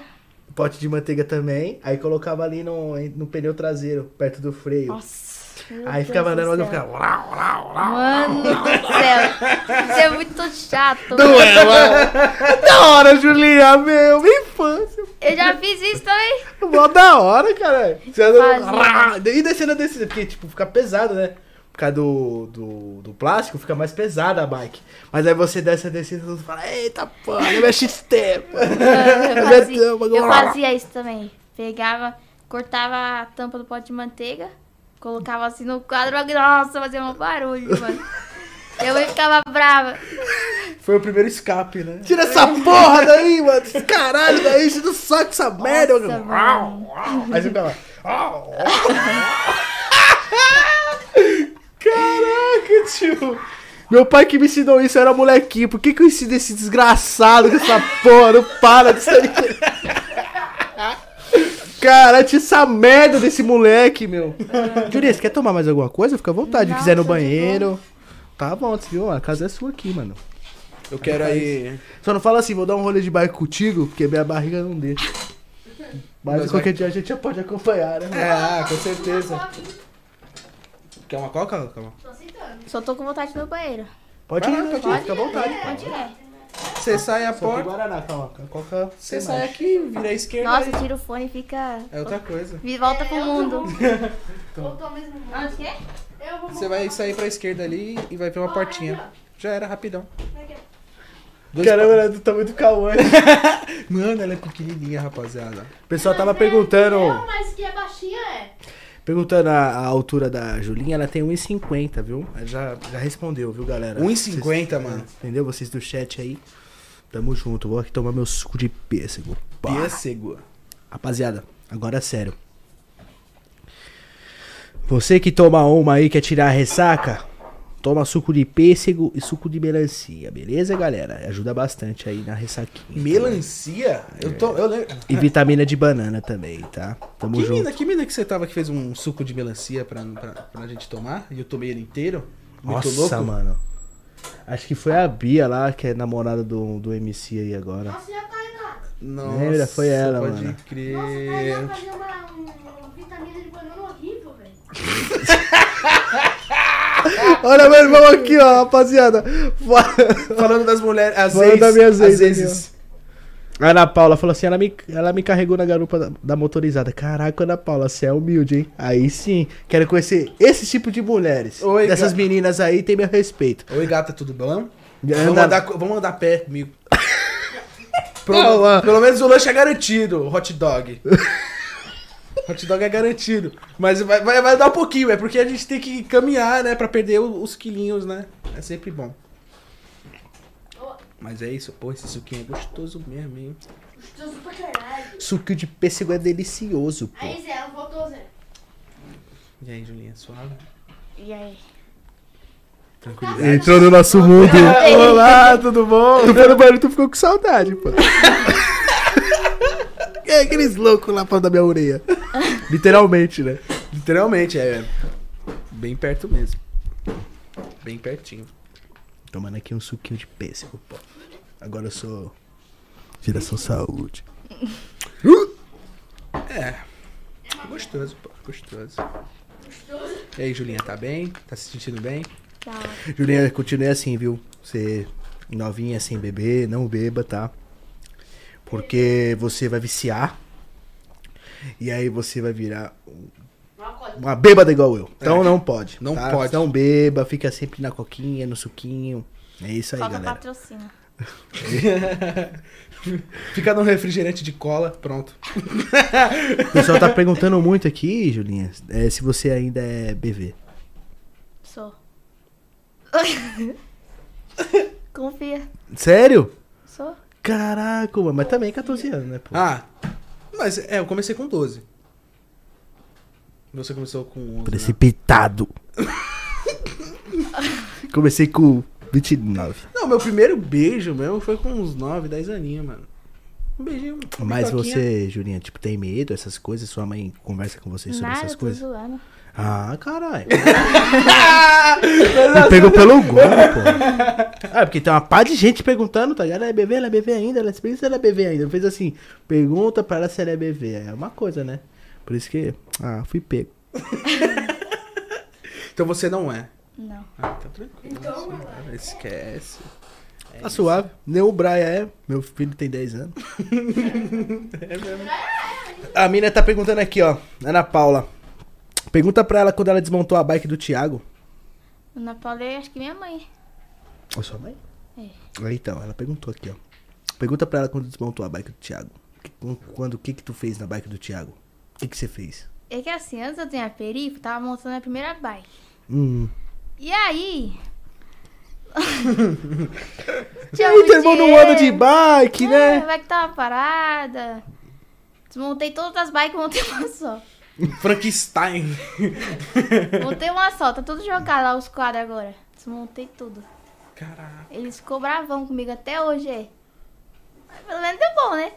pote de manteiga também. Aí colocava ali no, no pneu traseiro, perto do freio. Nossa. meu Aí Deus ficava do andando, eu ficava. Mano do céu. Isso é muito chato. Não é, mano. (laughs) da hora, Julinha, meu. Minha infância. Eu já fiz isso também. Mó da hora, cara. Você anda. E descendo desse, porque, tipo, fica pesado, né? Causa do, do, do plástico, fica mais pesada a bike. Mas aí você desce a descida e você fala, eita porra, minha XT, pô. (laughs) Eu fazia, eu fazia isso também. Pegava, cortava a tampa do pote de manteiga, colocava assim no quadro, nossa, fazia um barulho, mano. (laughs) Eu ficava brava. Foi o primeiro escape, né? Tira essa porra daí, mano. Esse caralho daí, você não sabe essa merda. Nossa, mano. mano. Aí você fica lá. (laughs) Caraca, tio. Meu pai que me ensinou isso era molequinho. Por que, que eu ensino esse desgraçado com essa porra? Não para disso (laughs) aí. Cara, tinha essa merda desse moleque, meu. Você quer tomar mais alguma coisa? Fica à vontade. Se quiser no de banheiro. Tá bom, viu? A casa é sua aqui, mano. Eu quero aí. Só não fala assim, vou dar um rolê de bike contigo, porque minha barriga não deixa. Mas Mas qualquer dia a gente já pode acompanhar, né? É, ah, com certeza. Quer uma coca? Calma. Tô aceitando. Só tô com vontade de ir no banheiro. Pode ir, pode ir, fica à vontade. Pode ir. Você sai a Só que porta, Guaraná, calma. a Coca. você sai aqui, vira a esquerda Nossa, tira o fone e fica. É outra coisa. e Volta pro É, eu mundo. (laughs) tô ao mesmo mundo. O quê? Eu vou Você vai sair pra esquerda ali e vai ver uma portinha. Já era, rapidão. Dois Caramba, ela é do tamanho do Cauã. pa- (laughs) Mano, ela é pequenininha, rapaziada. O pessoal tava é- perguntando. Não, mas que é baixinha é. Perguntando a, a altura da Julinha, ela tem 1,50, viu? Ela Já, já respondeu, viu, galera? 1,50, Vocês- mano. Entendeu? Vocês do chat aí. Tamo junto. Vou aqui tomar meu suco de pêssego. Pá. Pêssego. Rapaziada, agora é sério. Você que toma uma aí, quer tirar a ressaca, toma suco de pêssego e suco de melancia, beleza, galera? Ajuda bastante aí na ressaquinha. Melancia? Eu tô. Eu lembro. E vitamina de banana também, tá? Tamo Que junto. mina, que mina que você tava que fez um suco de melancia pra, pra, pra gente tomar? E eu tomei ele inteiro? Muito Nossa, louco? mano. Acho que foi a Bia lá, que é namorada do, do MC aí agora. Nossa, já tá. Nossa, Lembra? Foi ela, pode mano. crer. Nossa, tá fazer uma, um- uma vitamina de banana horrível, velho. (laughs) Olha meu irmão aqui, ó, rapaziada. Falando das mulheres, às Falando vezes, das minhas às vezes. A Ana Paula falou assim: ela me, ela me carregou na garupa da, da motorizada. Caraca, Ana Paula, você é humilde, hein? Aí sim, quero conhecer esse tipo de mulheres. Oi, Dessas ga- meninas aí tem meu respeito. Oi, gata, tudo bom? Vamos andar, vamos andar pé comigo. (laughs) Pro- Não. Pelo menos o lanche é garantido, hot dog. (laughs) hot dog é garantido. Mas vai, vai, vai dar um pouquinho, é porque a gente tem que caminhar, né? Pra perder os quilinhos, né? É sempre bom. Mas é isso, pô, esse suquinho é gostoso mesmo, hein? Gostoso pra caralho. Suco de pêssego é delicioso, pô. Aí, Zé, ela voltou, Zé. E aí, Julinha, suave? E aí? Tranquilidade. Entrou no nosso mundo. Olá, tudo bom? (laughs) Tu foi no banheiro, tu ficou com saudade, pô. (laughs) É aqueles loucos lá falando da minha orelha. (laughs) Literalmente, né? Literalmente, é. Bem perto mesmo. Bem pertinho. Tomando aqui um suquinho de pêssego, pô. Agora eu sou. Geração Saúde. É. Gostoso, pô. Gostoso. E aí, Julinha, tá bem? Tá se sentindo bem? Tá. Julinha, continue assim, viu? Você novinha sem beber, não beba, tá? Porque você vai viciar. E aí você vai virar uma bêbada igual eu. Então não pode. Não tá? pode. Não beba, fica sempre na coquinha, no suquinho. É isso aí, Falta galera. patrocínio. (laughs) Fica no refrigerante de cola, pronto. (laughs) O pessoal tá perguntando muito aqui, Julinha, é, se você ainda é BV. Sou. (laughs) Confia. Sério? Sou. Caraca, mano, mas também 14 anos, né, pô? Ah, mas é, eu comecei com 12. Você começou com 11, né? Precipitado. (laughs) Comecei com 29. Não, meu primeiro beijo mesmo foi com uns 9, 10 aninhos, mano. Um beijinho. Mas você, Julinha, tipo, tem medo, essas coisas? Sua mãe conversa com você sobre Nada, essas tô coisas? zoando. Ah, caralho. (laughs) Me pegou pelo gol, pô. Ah, porque tem uma pá de gente perguntando, tá ligado? Ela é BV, ela é BV ainda, ela se ela é BV ainda. Fez assim, pergunta pra ela se ela é BV. É uma coisa, né? Por isso que, ah, fui pego. (laughs) Então você não é. Não. Ah, tá tranquilo. Então, suave, Esquece. É Tá isso. suave. Nem o Brian é. Meu filho tem 10 anos. (laughs) É mesmo. A mina tá perguntando aqui, ó. Ana Paula. Pergunta pra ela quando ela desmontou a bike do Thiago. Ana Paula é acho que minha mãe. Ou sua mãe? É. Aí, Então, ela perguntou aqui, ó. Pergunta pra ela quando desmontou a bike do Thiago. Que- Quando, o que que tu fez na bike do Thiago? O que que você fez? É que assim, antes eu ter a perifa, tava montando a primeira bike. Hum. E aí. (laughs) E Tinha aí, teu irmão não anda de bike, É, né? a bike tava parada. Desmontei todas as bikes, montei uma só. Frankenstein. Montei uma só, tá tudo jogado lá os quadros agora. Desmontei tudo. Caraca. Eles ficou bravão comigo até hoje, é. Mas pelo menos deu bom, né?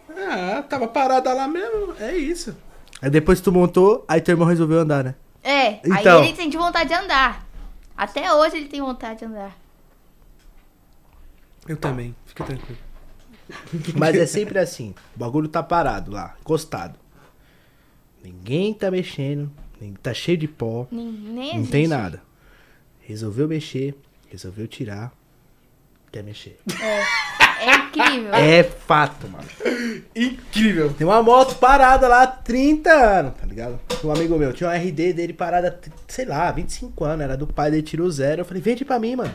Ah, tava parada lá mesmo. É isso. Aí depois que tu montou, aí teu irmão resolveu andar, né? É, Então. aí ele sente vontade de andar. Até hoje ele tem vontade de andar. Eu também. Fica tranquilo. Mas é sempre assim. O bagulho tá parado lá, encostado. Ninguém tá mexendo, tá cheio de pó, Nem, nem não tem nada. Resolveu mexer, resolveu tirar, quer mexer. É incrível. É fato, mano. Incrível. Tem uma moto parada lá há 30 anos, tá ligado? Um amigo meu tinha uma RD dele parada, sei lá, 25 anos, era do pai dele, tirou zero. Eu falei, vende pra mim, mano.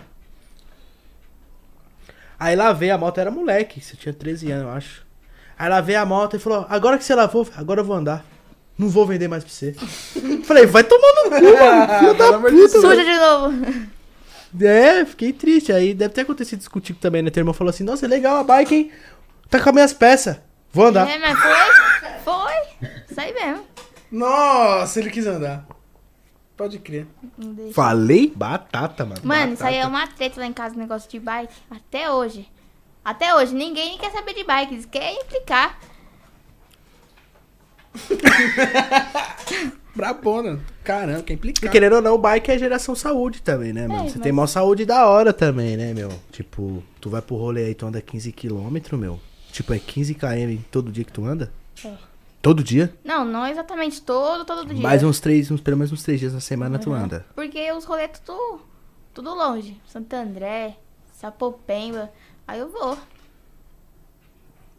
Aí lá veio a moto, era moleque, você tinha 13 anos, eu acho. Aí lá veio a moto e falou, agora que você lavou, agora eu vou andar. Não vou vender mais pra você. Falei, vai tomar no cu, mano. (laughs) Filho da puta, Suja de novo. É, fiquei triste. Aí deve ter acontecido isso contigo também, né? Teu irmão falou assim, nossa, é legal a bike, hein? Tá com as minhas peças. Vou andar. É, mas foi. Foi. Isso aí mesmo. Nossa, ele quis andar. Pode crer. Falei batata, mano. Mano, isso aí é Batata. uma treta lá em casa, negócio de bike. Até hoje. Até hoje, ninguém quer saber de bike. Eles querem implicar. (laughs) Brabona. Caramba, quer implicar. E querendo ou não, o bike é geração saúde também, né, mano? É, Você mas- tem maior saúde da hora também, né, meu? Tipo, tu vai pro rolê aí, tu anda 15km, meu. Tipo, é 15km todo dia que tu anda? É. Todo dia? Não, não exatamente todo, todo dia. Mais uns três, uns, pelo menos uns três dias na semana tu Uhum. anda. Porque os rolês tudo, tudo longe. Santo André, Sapopemba. Aí eu vou.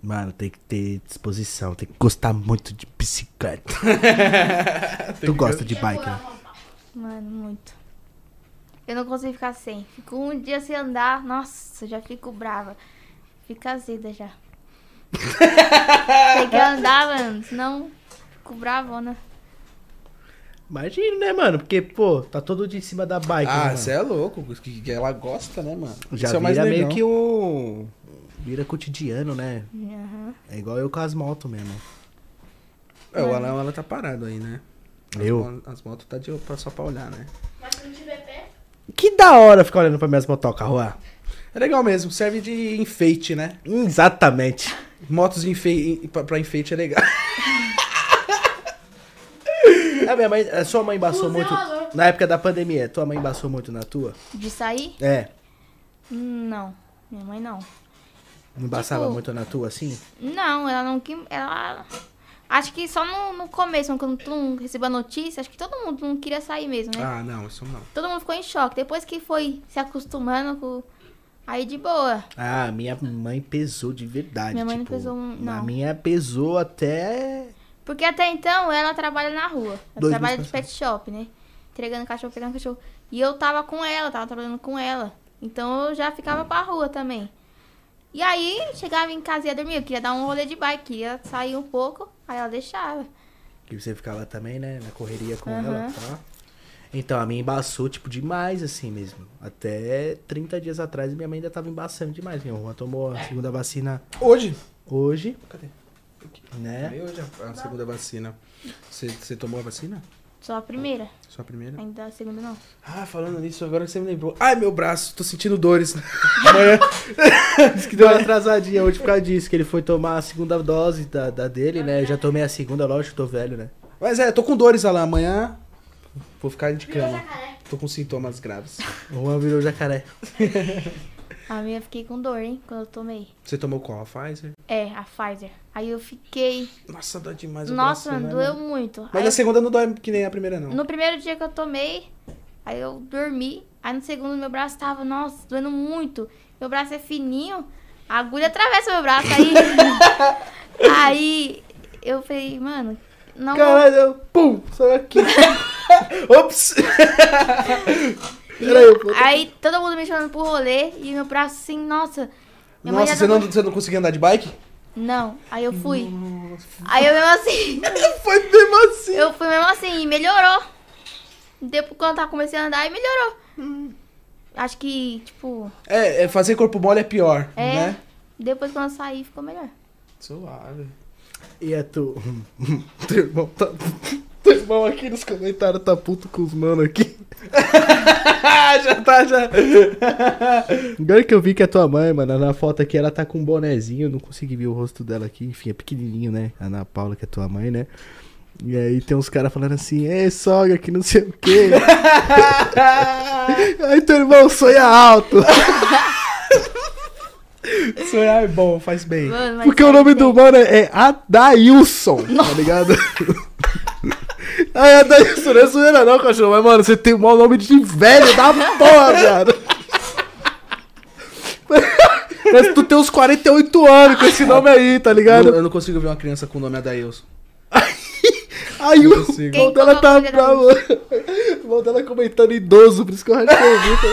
Mano, tem que ter disposição, tem que gostar muito de bicicleta. (laughs) tu gosta de bike, né? Mano, muito. Eu não consigo ficar sem. Fico um dia sem andar, nossa, já fico brava. Fica azeda já. Tem que andar, mano, senão fico bravona. Imagina, né, mano? Porque, pô, tá todo dia em cima da bike. né, Ah, mano? você é louco. Que, que ela gosta, né, mano? Já Isso é mais meio que um. Vira cotidiano, né? Aham. É igual eu com as motos mesmo. É, o Alan, ela tá parado aí, né? As Eu? mo- As motos tá de, pra- só pra olhar, né? Mas se não tiver pé, Que da hora ficar olhando pra minhas motocas, Juan. É legal mesmo, serve de enfeite, né? Exatamente. Motos de enfeite, pra, pra enfeite é legal. (laughs) A minha mãe, a sua mãe embaçou muito. Na época da pandemia, tua mãe embaçou muito na tua? De sair? É. Não. Minha mãe não. Não embaçava Tipo- muito na tua, assim? Não, ela não ela acho que só no, no começo, quando tu não recebeu a notícia, acho que todo mundo não queria sair mesmo, né? Ah, não, isso não. Todo mundo ficou em choque. Depois que foi se acostumando com aí de boa. Ah, minha mãe pesou de verdade. Minha mãe não tipo, pesou, A não. minha pesou até. Porque até então ela trabalha na rua. Ela Dois trabalha de pet shop, né? Entregando cachorro, pegando cachorro. E eu tava com ela, tava trabalhando com ela. Então eu já ficava pra rua também. E aí, chegava em casa e ia dormir. Eu queria dar um rolê de bike, ia sair um pouco, aí ela deixava. Que você ficava também, né? Na correria com Aham. ela, tá? Então, a minha embaçou, tipo, demais, assim mesmo. Até 30 dias atrás, minha mãe ainda tava embaçando demais. Minha irmã tomou a segunda vacina Hoje? hoje, Cadê? né? Aí hoje a, a segunda vacina. Você, você tomou a vacina? Só a primeira. Só a primeira? Ainda a segunda não. Ah, falando nisso, agora você me lembrou. Ai, meu braço, tô sentindo dores. (laughs) Amanhã. (laughs) Diz que deu uma atrasadinha hoje por causa disso, que ele foi tomar a segunda dose da, da dele, né? Eu já tomei a segunda, lógico, tô velho, né? Mas é, tô com dores, Alan. Amanhã vou ficar de cama. Tô com sintomas graves. (laughs) O Juan virou jacaré. A minha eu fiquei com dor, hein, quando eu tomei. Você tomou qual? A Pfizer? É, a Pfizer. Aí eu fiquei. Nossa, dói demais o Nossa, braço, né, doeu muito. Mas Aí a segunda não dói que nem a primeira, não. No primeiro dia que eu tomei, aí eu dormi. Aí no segundo meu braço tava, nossa, doendo muito. Meu braço é fininho, a agulha atravessa meu braço. Aí, (laughs) aí eu falei, mano, não vou- Caralho, eu- pum, saiu aqui. (laughs) Ops! (laughs) Peraí, eu vou- Aí todo mundo me chamando pro rolê e meu braço assim, nossa. Nossa, já você não, você não conseguia andar de bike? Não, aí eu fui. Aí eu mesmo assim, (laughs) Foi mesmo assim. eu fui mesmo assim e melhorou. Depois quando eu começando a andar, aí melhorou. Acho que, tipo, É, é, fazer corpo mole é pior, é. né? Depois quando eu saí, ficou melhor. Suave. E é tu. (laughs) Teu irmão tá. Teu irmão aqui nos comentários tá puto com os mano aqui. (laughs) já tá, já. Agora que eu vi que é tua mãe, mano, na foto aqui ela tá com um bonezinho, não consegui ver o rosto dela aqui, enfim, é pequenininho, né? A Ana Paula, que é tua mãe, né? E aí tem uns caras falando assim, é sogra, que não sei o quê. (laughs) aí teu irmão sonha alto. (laughs) Sonhar é bom, faz bem. Mano, Porque o nome bem. do mano é Adailson, tá ligado? Aí Adailson não é zoeira não, cachorro, mas mano, você tem o maior nome de velho da porra, viado. (laughs) Mas tu tem uns 48 anos com esse nome aí, tá Eu, ligado? eu não consigo ver uma criança com o nome Adailson. (laughs) Aí o irmão dela tá bravo. (laughs) O irmão dela comentando idoso, por isso que eu rachei o bico.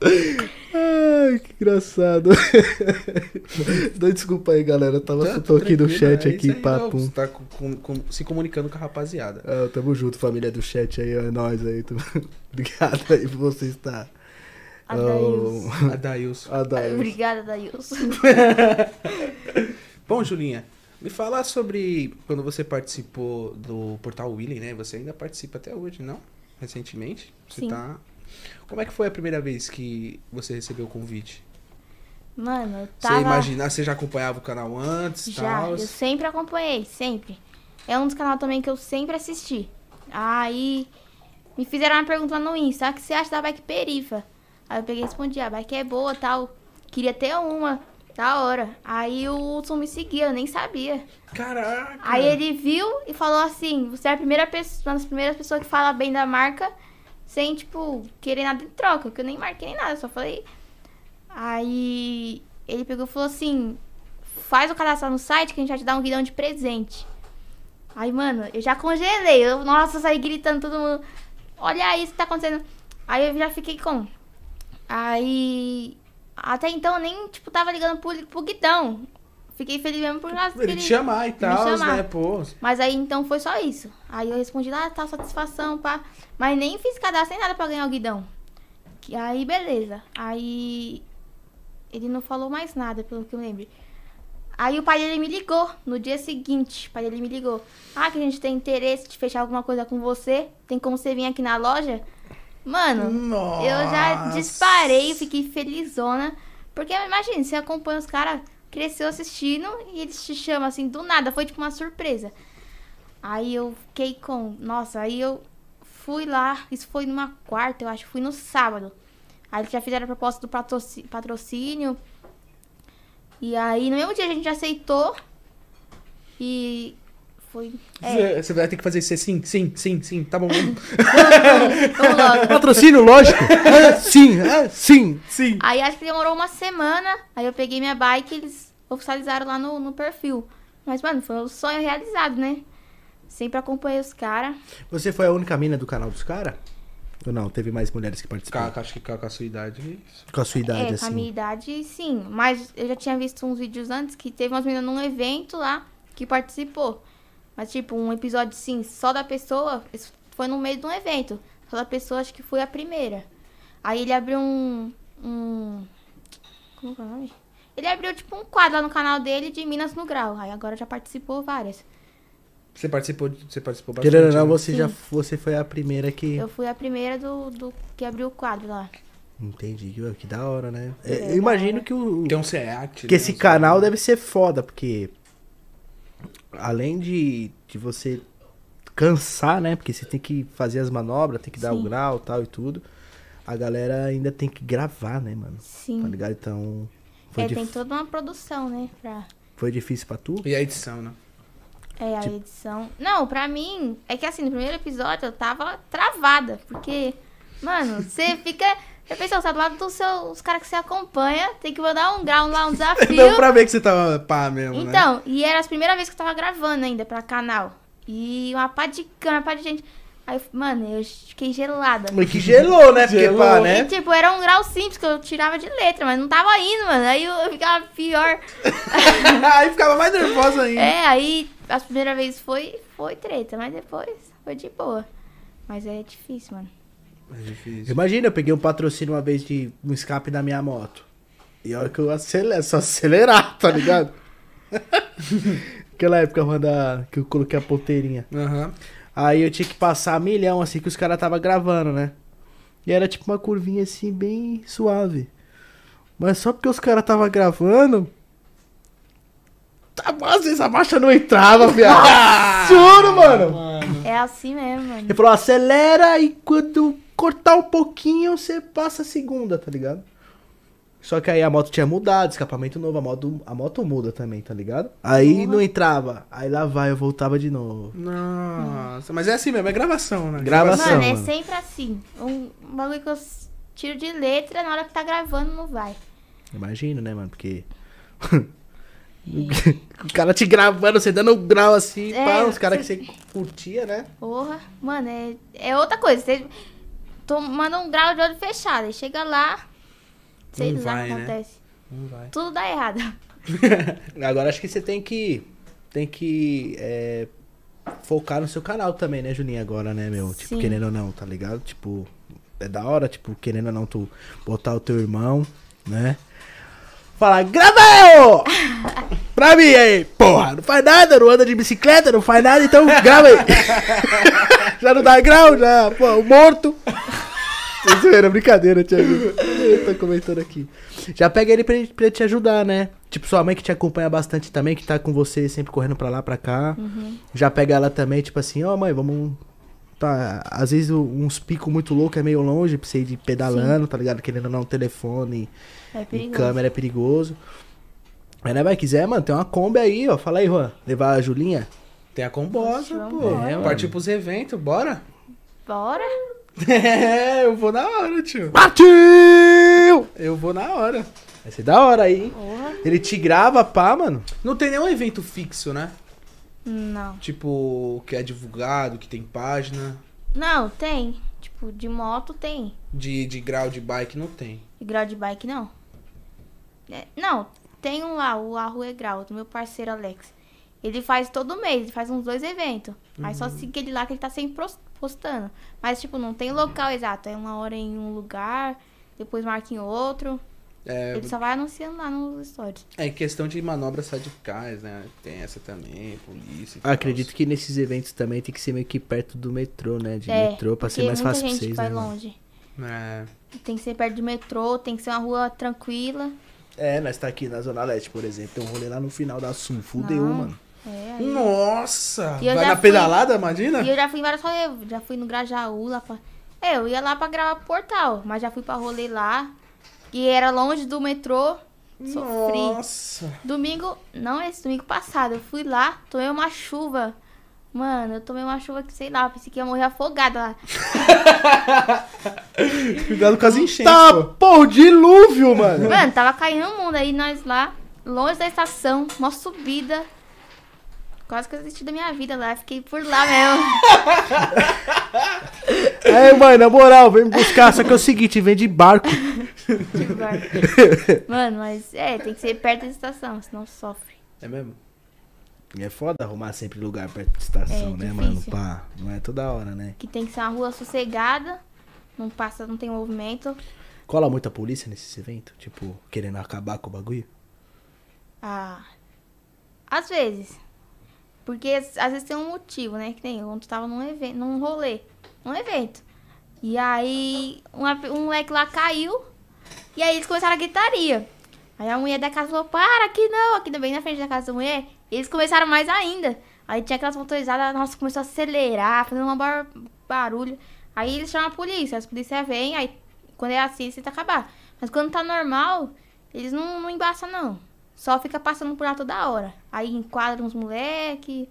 Ai, que engraçado. (laughs) Dá desculpa aí, galera. Eu tava Tá, tô aqui no tranquilo, chat é aqui, papo. Você tá com- com- com- se comunicando com a rapaziada. Ah, tamo junto, família do chat aí, é nóis aí. tu- (laughs) Obrigado aí por você estar. Adailson. Oh, Adailson. Adailson. Obrigada, Dailson. (laughs) Bom, Julinha, me fala sobre quando você participou do Portal Willing, né? Você ainda participa até hoje, não? Recentemente? Você Sim. tá. Como é que foi a primeira vez que você recebeu o convite? Mano, eu Você tava... imagina, você já acompanhava o canal antes Já, tal? eu sempre acompanhei, sempre. É um dos canais também que eu sempre assisti. Aí me fizeram uma pergunta lá no Insta, "Ah, o que você acha da bike perifa? Aí eu peguei e respondi, a bike é boa tal. Queria ter uma, da hora. Aí o Hudson me seguia, eu nem sabia. Caraca! Aí ele viu e falou assim, você é a primeira pessoa, uma das primeiras pessoas que fala bem da marca, sem, tipo, querer nada em troca, porque eu nem marquei nem nada, só falei. Aí ele pegou e falou assim, faz o cadastro no site que a gente vai te dar um guidão de presente. Aí, mano, eu já congelei. Eu, nossa, saí gritando todo mundo. Olha isso que tá acontecendo. Aí eu já fiquei com. Aí. Até então eu nem, tipo, tava ligando pro, pro guidão. Fiquei feliz mesmo por causa Ele te chamar e tal, né? Pô, mas aí então foi só isso. Aí eu respondi lá, tá, satisfação, pá. Mas nem fiz cadastro nem nada pra ganhar o guidão. E aí, beleza. Aí ele não falou mais nada, pelo que eu lembro. Aí o pai dele me ligou no dia seguinte. O pai dele me ligou. Ah, que a gente tem interesse de fechar alguma coisa com você. Tem como você vir aqui na loja? Mano, Nossa. eu já disparei, fiquei felizona. Porque imagina, você acompanha os caras, cresceu assistindo e eles te chamam assim do nada. Foi tipo uma surpresa. Aí eu fiquei com. Nossa, aí eu fui lá. Isso foi numa quarta, eu acho. Fui no sábado. Aí eles já fizeram a proposta do patrocínio. E aí no mesmo dia a gente aceitou. E foi. É, Você vai ter que fazer isso sim, sim, sim, sim. Tá bom, vamos. (laughs) vamos logo. Patrocínio, lógico. É, sim, é, sim. sim. Aí acho que demorou uma semana. Aí eu peguei minha bike e eles oficializaram lá no, no perfil. Mas, mano, foi um sonho realizado, né? Sempre acompanhei os caras. Você foi a única mina do canal dos caras? Ou não? Teve mais mulheres que participaram? Acho que com a sua idade. Com a sua idade, É, com a assim. minha idade, sim. Mas eu já tinha visto uns vídeos antes que teve umas meninas num evento lá que participou. Mas, tipo, um episódio, sim, só da pessoa, isso foi no meio de um evento. Só da pessoa, acho que foi a primeira. Aí ele abriu um. um como que é o nome? Ele abriu, tipo, um quadro lá no canal dele de Minas no Grau. Aí agora já participou várias. Você participou, de- você participou bastante. Querendo ou não, né? você Sim. já você foi a primeira que. Eu fui a primeira do, do que abriu o quadro lá. Entendi, que, que da hora, né? É, eu imagino hora. que o. Tem um SEAT. Que né, esse canal deve ser foda, porque além de, de você cansar, né? Porque você tem que fazer as manobras, tem que dar o Sim. grau tal e tudo. A galera ainda tem que gravar, né, mano? Sim. Tá ligado? Então. Foi, é, dif- tem toda uma produção, né? Pra... foi difícil pra tu? E a edição, né? É, a Tipo- edição. Não, pra mim, é que assim, no primeiro episódio eu tava travada. Porque, mano, você fica. Pensa, você tá do lado dos seus os caras que você acompanha, tem que mandar um grau lá, um (laughs) desafio. Deu pra ver que você tava pá mesmo, né? Então, e era a primeira vez que eu tava gravando ainda pra canal. E uma pá de câmera, uma pá de gente. Aí, eu- mano, eu fiquei gelada. Mas que gelou, né? Porque Gelou. pá, E, né? tipo, era um grau simples que eu tirava de letra, mas não tava indo, mano. Aí eu, eu ficava pior. (laughs) Aí ficava mais nervosa ainda. É, aí a primeira vez foi, foi treta, mas depois foi de boa. Mas é difícil, mano. É difícil. Imagina, eu peguei um patrocínio uma vez de um escape da minha moto. E a hora que eu acelero, só acelerar, (laughs) tá ligado? (laughs) Aquela época quando a- que eu coloquei a ponteirinha. Aham. Aí eu tinha que passar a milhão, assim, que os caras tava gravando, né? E era tipo uma curvinha assim, bem suave. Mas só porque os caras tava gravando. Tá- Às vezes a marcha não entrava, viado. Juro, mano. É assim mesmo, mano. Ele falou, acelera e quando cortar um pouquinho, você passa a segunda, tá ligado? Só que aí a moto tinha mudado, escapamento novo, a moto, a moto muda também, tá ligado? Aí não entrava. Aí lá vai, eu voltava de novo. Nossa, mas é assim mesmo, é gravação, né? Gravação. Mano, é mano. sempre assim. Um bagulho que eu. tiro de letra, na hora que tá gravando não vai. Imagino, né, mano? Porque. (laughs) (laughs) o cara te gravando, você dando um grau assim, É, pá, os caras você- que você curtia, né? Porra, mano, é, é outra coisa. Você manda um grau de olho fechado, aí chega lá, sei Não lá o vai, que né? acontece. Não vai. Tudo dá errado. (laughs) Agora acho que você tem que. Tem que. é, focar no seu canal também, né, Juninho? Agora, né, meu? Tipo, Sim. querendo ou não, tá ligado? Tipo, é da hora, tipo, querendo ou não, tu botar o teu irmão, né? Falar, grava eu! (laughs) pra mim aí, porra, não faz nada, não anda de bicicleta, não faz nada, então grava aí. (laughs) já não dá grau, já, pô, morto. Isso era brincadeira, Thiago. Eu tô comentando aqui. Já pega ele pra, pra te ajudar, né? Tipo, sua mãe que te acompanha bastante também, que tá com você sempre correndo pra lá, pra cá. Já pega ela também, tipo assim, ó, mãe, vamos. Tá, às vezes uns picos muito loucos é meio longe pra você ir de pedalando, tá ligado? Querendo ou não, telefone É e câmera é perigoso. Mas, né, vai, quiser, mano, tem uma Kombi aí, ó. Fala aí, Juan. Levar a Julinha. Tem a combosa, Nossa, pô. É, mano. Partiu pros eventos, bora? Bora? (laughs) É, eu vou na hora, tio. Partiu! Eu vou na hora. Vai ser da hora aí, hein? Porra. Ele te grava, pá, mano. Não tem nenhum evento fixo, né? Não. Tipo, que é divulgado, que tem página. Não, tem. Tipo, de moto tem. De, de grau de bike não tem. De grau de bike, não. É, não, tem um lá, o Arrue Grau, do meu parceiro Alex. Ele faz todo mês, ele faz uns dois eventos. Aí só siga ele lá que ele tá sempre postando. Mas, tipo, não tem local exato. É uma hora em um lugar, depois marca em outro. É, Ele só vai anunciando lá nos stories. é questão de manobras radicais, né? Tem essa também, polícia. e tal. Acredito que nesses eventos também tem que ser meio que perto do metrô, né? De é, metrô pra ser mais fácil pra vocês, vai né? longe. É. Tem que ser perto de metrô, tem que ser uma rua tranquila. É, nós tá aqui na Zona Leste, por exemplo. Tem um rolê lá no final da Sul. Fudeu, Não. mano. É, aí- Nossa! Eu Vai na fui- pedalada, imagina? E eu já fui em vários rolês, já fui no Grajaú lá pra... É, eu ia lá pra gravar portal, mas já fui pra rolê lá. E era longe do metrô, sofri. Nossa! Domingo, não esse domingo passado, eu fui lá, tomei uma chuva. Mano, eu tomei uma chuva que, sei lá, eu pensei que ia morrer afogada lá. (laughs) Cuidado com as enchentes, Tá, pô. pô, dilúvio, mano. Mano, tava caindo o mundo aí, nós lá, longe da estação, uma subida. Quase que eu desisti da minha vida lá, fiquei por lá mesmo. (laughs) É, mãe, na moral, vem me buscar. Só que é o seguinte, vem de barco. (laughs) Mano, mas é, tem que ser perto da estação, senão sofre. É mesmo? E é foda arrumar sempre lugar perto de estação, É, né, difícil. mano? Pá, não é toda hora, né? Que tem que ser uma rua sossegada, não passa, não tem movimento. Cola muita polícia nesses eventos? Tipo, querendo acabar com o bagulho? Ah, às vezes. Porque às vezes tem um motivo, né? Que nem eu tava num evento, num rolê, num evento. E aí uma- um moleque lá caiu e aí eles começaram a gritaria. Aí a mulher da casa falou, para, aqui não, aqui bem na frente da casa da mulher. Eles começaram mais ainda. Aí tinha aquelas motorizadas, nossa, começou a acelerar, fazendo um bar barulho. Aí eles chamam a polícia, as polícias vêm, aí quando é assim, eles tentam acabar. Mas quando tá normal, eles não, não embaçam, não. Só fica passando por lá toda hora. Aí enquadram os moleque.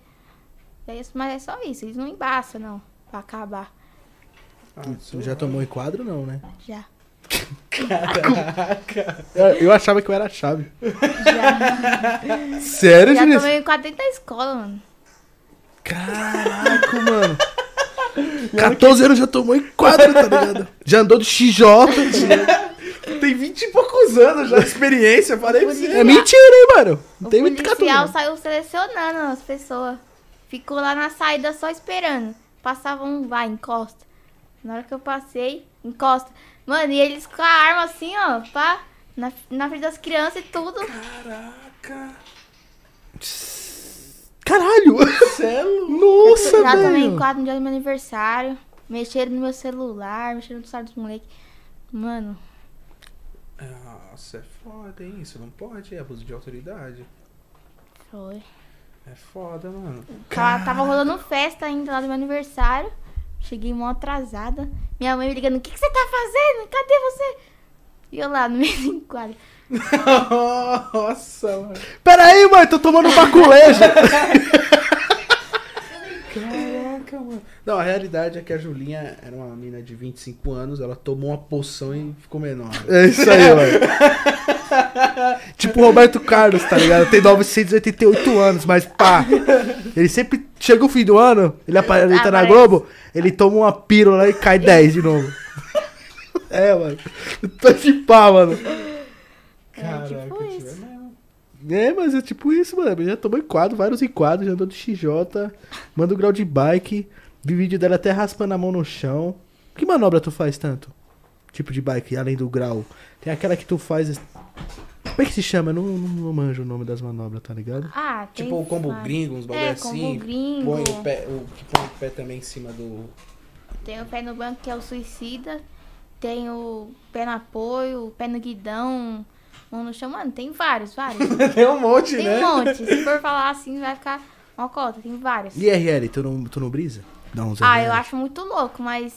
É isso, mas é só isso, eles não embaçam, não, pra acabar. Ah, Tu já tomou enquadro, não, né? Já. Eu, eu achava que eu era a chave. Já, (laughs) Sério, já Vinícius? tomei enquadro dentro da escola, mano. Caraca, mano. 14 anos já tomou enquadro, tá ligado? Já andou de XJ, tá? Tem 20 e poucos anos já de experiência, falei pra você. É mentira, hein, mano? Não O tem muito 14 policial não. saiu selecionando as pessoas. Ficou lá na saída só esperando. Passava um, vai, encosta. Na hora que eu passei, encosta. Mano, e eles com a arma assim, ó, pá, na, na frente das crianças e tudo. Caraca. Caralho! Celo. Nossa, Já tomei velho! enquadro no dia do meu aniversário. Mexeram no meu celular, mexeram no celular dos moleques. Mano, Nossa, é foda, hein? Isso não pode, é abuso de autoridade. foi. É foda, mano. Tava, tava rolando festa ainda lá do meu aniversário. Cheguei mó atrasada. Minha mãe me ligando, o que, que você tá fazendo? Cadê você? E eu lá no meio do enquadro. (laughs) Nossa, mano. Pera aí, mãe, tô tomando um baculejo. (laughs) Caraca, mano. Não, a realidade é que a Julinha era uma mina de 25 anos, ela tomou uma poção e ficou menor. (laughs) É isso aí, mano. (laughs) tipo o Roberto Carlos, tá ligado? Tem 988 anos, mas pá. Ele sempre. Chega o fim do ano, ele aparece na Aparece. Globo, ele toma uma pílula e cai 10 de novo. (laughs) É, mano. Tô de pá, mano. É, tipo tio, isso. É. É, mas é tipo isso, mano. Já tomou enquadro, vários enquadros, já andou de XJ, manda o grau de bike, vi vídeo dela até raspando a mão no chão. Que manobra tu faz tanto? Tipo de bike, além do grau. Tem aquela que tu faz. Como é que se chama? Eu não, não, não manjo o nome das manobras, tá ligado? Ah, tem Tipo o combo vários. gringo, uns bagulho É, assim. combo gringo. Põe o pé, o que põe o pé também em cima do. Tem o pé no banco que é o suicida. Tem o pé no apoio, o pé no guidão, mão no chão. Mano, tem vários, vários. (laughs) Tem um monte, tem né? um monte. Se for falar assim, vai ficar uma cota. Tem vários. E RL, tu não, tu não brisa? Dá uns Ah, RL. eu acho muito louco, mas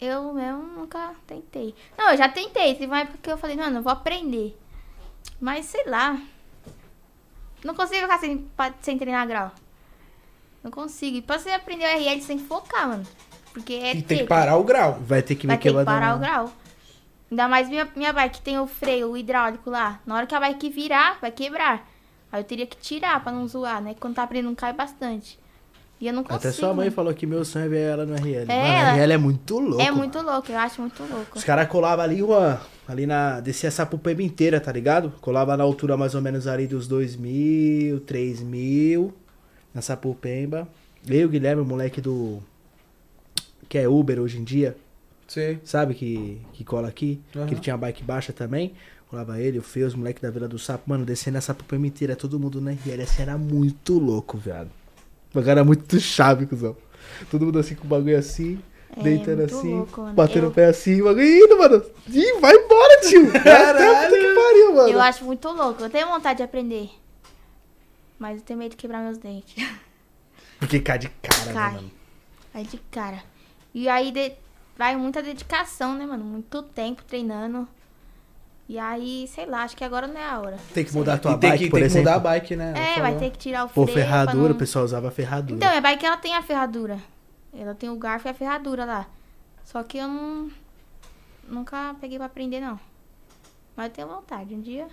eu mesmo nunca tentei. Não, eu já tentei. Teve uma época que eu falei, mano, eu vou aprender. Mas sei lá. Não consigo ficar sem, sem treinar grau. Não consigo. E pra você aprender o RL, você tem que focar, mano. Porque é E tem que parar o grau. Vai ter que Vai me ter que parar o grau. Ainda mais minha, minha bike tem o freio, o hidráulico lá. Na hora que a bike virar, vai quebrar. Aí eu teria que tirar pra não zoar, né? Quando tá aprendendo, cai bastante. E eu não consigo. Até sua mãe mano. falou que meu sonho é ver ela no RL. É, Mano, ela- RL é muito louco. É mano. muito louco, eu acho muito louco. Os caras colavam ali, uma, ali na. Descia essa pupeba inteira, tá ligado? Colava na altura mais ou menos ali dos 2 mil, 3 mil. Nessa pupemba. Eu, o Guilherme, o moleque do. Que é Uber hoje em dia, Sei. sabe? Que, que cola aqui. Aham. Que ele tinha bike baixa também. Colava ele, o Fê, os moleques da Vila do Sapo. Mano, descendo essa pupema inteira, todo mundo na RL. Assim, era muito louco, viado. O bagulho era muito chave, cuzão. Todo mundo assim com o bagulho assim. É, deitando assim, louco, batendo Eu- o pé assim, o bagulho indo, mano. Ih, vai embora, tio. (laughs) Caralho. Que pariu, mano. Eu acho muito louco. Eu tenho vontade de aprender. Mas eu tenho medo de quebrar meus dentes. Porque cai de cara, né, Cai. mano? Aí de cara. E aí de- vai muita dedicação, né, mano? Muito tempo treinando. E aí, sei lá, acho que agora não é a hora. Tem que mudar a tua e tem bike, que, por tem que exemplo. mudar a bike, né? É, vai ter que tirar o Pô, freio. pra ferradura, não- o pessoal usava ferradura. Então, minha bike ela tem a ferradura. Ela tem o garfo e a ferradura lá. Só que eu não. Nunca peguei pra aprender, não. Mas eu tenho vontade. Um dia.